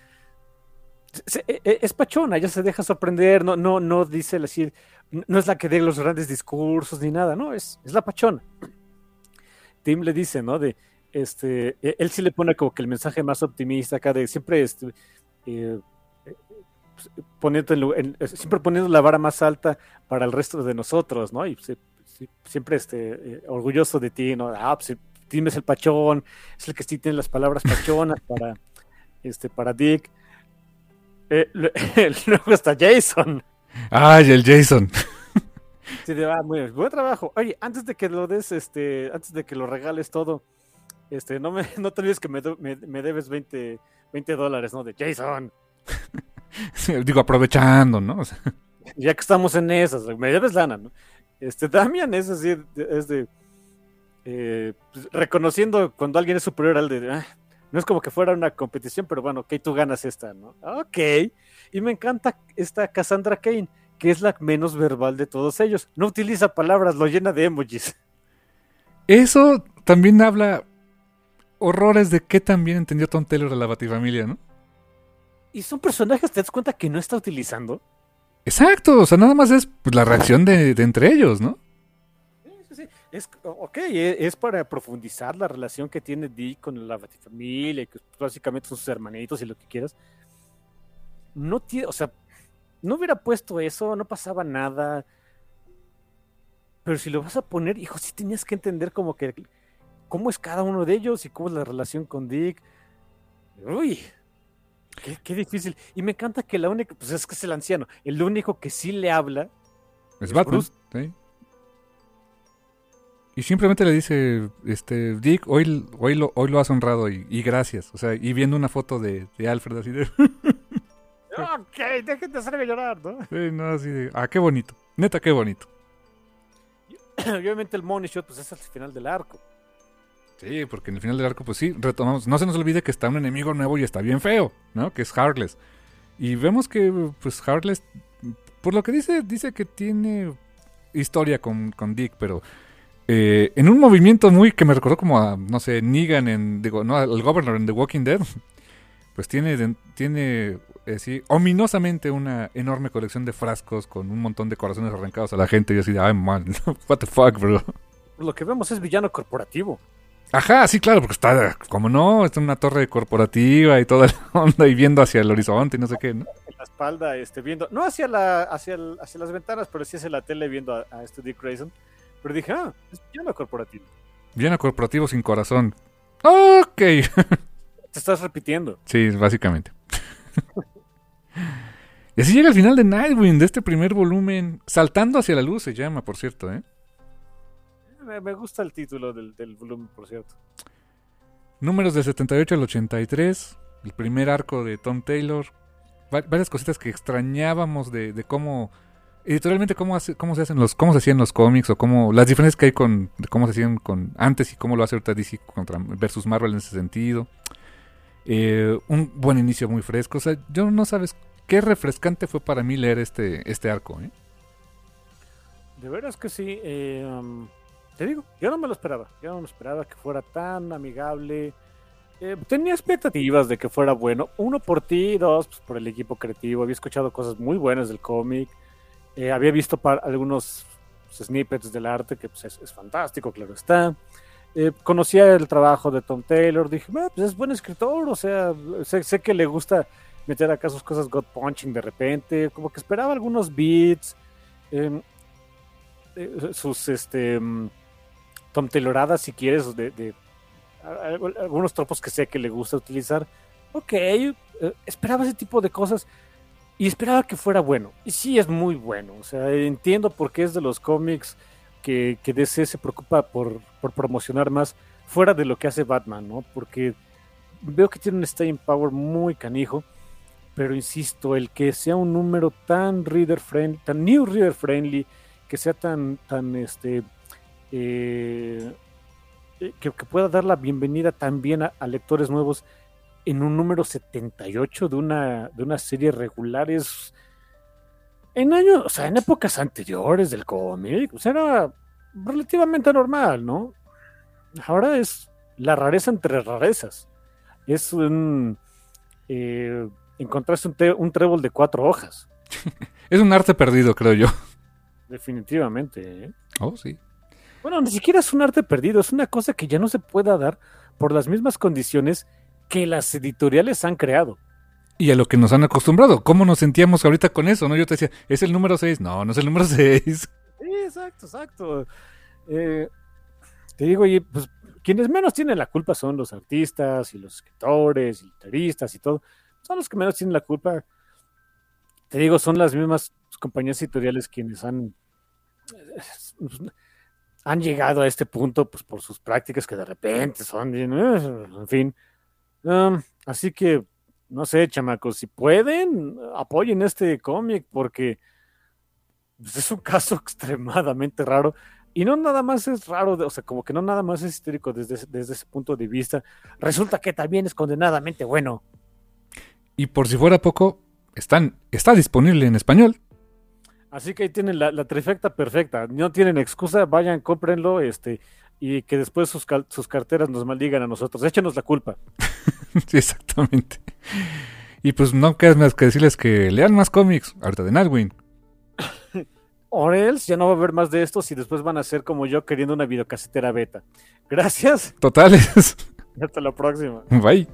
E, e, es pachona, ella se deja sorprender, no, no, no dice así, no es la que dé los grandes discursos ni nada, no, es, es la pachona. Tim le dice, ¿no? De, este, e, él sí le pone como que el mensaje más optimista acá de siempre, este, eh, pues, poniendo en, siempre poniendo la vara más alta para el resto de nosotros, ¿no? Y sí, sí, siempre este, eh, orgulloso de ti, ¿no? Ah, pues Tim es el pachón, es el que sí tiene las palabras pachonas para, este, para Dick. Eh, luego está Jason. Ay, el Jason. Sí, de, ah, muy bien. buen trabajo. Oye, antes de que lo des, este, antes de que lo regales todo, este, no me, no te olvides que me, me, me debes 20, 20 dólares, ¿no? De Jason. digo, aprovechando, ¿no? O sea. Ya que estamos en esas, me debes lana, ¿no? Este, Damian es así, es de, eh, pues, reconociendo cuando alguien es superior al de, ah, no es como que fuera una competición, pero bueno, ok, tú ganas esta, ¿no? Ok. Y me encanta esta Cassandra Kane, que es la menos verbal de todos ellos. No utiliza palabras, lo llena de emojis. Eso también habla horrores de qué también entendió Tom Taylor de la Batifamilia, ¿no? Y son personajes, ¿te das cuenta que no está utilizando? Exacto, o sea, nada más es pues, la reacción de, entre ellos, ¿no? es, ok, e, es, para profundizar la relación que tiene Dick con la Batifamilia, que básicamente son sus hermanitos y lo que quieras. No tiene, o sea, no hubiera puesto eso, no pasaba nada. Pero si lo vas a poner, hijo, sí tenías que entender como que cómo es cada uno de ellos y cómo es la relación con Dick. Uy, qué, qué difícil. Y me encanta que la única, pues es que es el anciano, el único que sí le habla Es Es Batman. Y simplemente le dice, este, Dick, hoy, hoy, lo, hoy lo has honrado y, y gracias. O sea, y viendo una foto de, de Alfred así de, Ok, dejen de hacerme llorar, ¿no? sí, no, así de, ah, qué bonito. Neta, qué bonito. Y obviamente el money shot, pues es al final del arco. Sí, porque en el final del arco, pues sí, retomamos. No se nos olvide que está un enemigo nuevo y está bien feo, ¿no? Que es Heartless. Y vemos que, pues, Heartless, por lo que dice, dice que tiene historia con, con Dick, pero eh, en un movimiento muy que me recordó como a, no sé, Negan en, digo, no, al Governor en The Walking Dead, pues tiene, tiene, eh, sí, ominosamente una enorme colección de frascos con un montón de corazones arrancados a la gente y así de, ay, man, what the fuck, bro. Lo que vemos es villano corporativo. Ajá, sí, claro, porque está, como no, está en una torre corporativa y toda la onda y viendo hacia el horizonte y no sé qué, ¿no? En la espalda, este, viendo, no hacia la, hacia, el- hacia las ventanas, pero sí hacia la tele viendo a, a este Dick Grayson. Pero dije, ah, es villano corporativo. Viene corporativo sin corazón. Ok. Te estás repitiendo. sí, básicamente. y así llega el final de Nightwing, de este primer volumen. Saltando hacia la luz se llama, por cierto, ¿eh? Me, gusta el título del, del volumen, por cierto. Números del 78 al 83. El primer arco de Tom Taylor. Va- varias cositas que extrañábamos de, de cómo. Editorialmente, cómo, hace- cómo se hacen los, cómo se hacían los cómics, o cómo. Las diferencias que hay con. de cómo se hacían con antes y cómo lo hace ahorita DC contra, versus Marvel en ese sentido. Eh, un buen inicio muy fresco. O sea, yo no sabes qué refrescante fue para mí leer este, este arco, ¿eh? De veras que sí. eh, um, te digo, yo no me lo esperaba. Yo no me esperaba que fuera tan amigable. Eh, tenía expectativas de que fuera bueno. Uno por ti, dos pues, por el equipo creativo. Había escuchado cosas muy buenas del cómic. Eh, había visto algunos snippets del arte que pues, es, fantástico, claro está. Eh, conocía el trabajo de Tom Taylor. Dije, "Ah, pues es buen escritor. O sea, sé, sé que le gusta meter acá sus cosas God Punching de repente. Como que esperaba algunos beats. em, sus este mm, Tom Tayloradas, si quieres, de, algunos tropos que sé que le gusta utilizar. Ok, eh, esperaba ese tipo de cosas y esperaba que fuera bueno. Y sí es muy bueno. O sea, entiendo por qué es de los cómics que, que DC se preocupa por, por promocionar más fuera de lo que hace Batman, ¿no? Porque veo que tiene un staying power muy canijo. Pero insisto, el que sea un número tan reader friendly, tan new reader friendly, que sea tan, tan este, eh, eh, que, que pueda dar la bienvenida también a, a lectores nuevos en un número 78 de una, de una serie regular es en años, o sea, en épocas anteriores del cómic, pues era relativamente normal, ¿no? Ahora es la rareza entre rarezas. Es un eh, encontraste un, un trébol de cuatro hojas, Es un arte perdido, creo yo. definitivamente. ¿eh? Oh, sí. Bueno, ni siquiera es un arte perdido, es una cosa que ya no se pueda dar por las mismas condiciones que las editoriales han creado. Y a lo que nos han acostumbrado. ¿Cómo nos sentíamos ahorita con eso? ¿No? Yo te decía, ¿es el número 6? No, no es el número 6. Sí, exacto, exacto. Eh, te digo, y pues quienes menos tienen la culpa son los artistas y los escritores y letteristas y todo. Son los que menos tienen la culpa. Te digo, son las mismas compañías editoriales quienes han han llegado a este punto pues por sus prácticas que de repente son eh, en fin. Um, así que no sé, chamacos, si pueden, apoyen este cómic porque pues, es un caso extremadamente raro. Y no nada más es raro, o sea, como que no nada más es histérico desde, desde ese punto de vista. Resulta que también es condenadamente bueno. Y por si fuera poco, están, está disponible en español. Así que ahí tienen la, la trifecta perfecta. No tienen excusa, vayan, cómprenlo, este, y que después sus, cal- sus carteras nos maldigan a nosotros. Échenos la culpa. sí, exactamente. Y pues no queda más que decirles que lean más cómics. Ahorita de Nightwing. O else, ya no va a haber más de estos y después van a ser como yo queriendo una videocasetera beta. Gracias Totales. y hasta la próxima. Bye.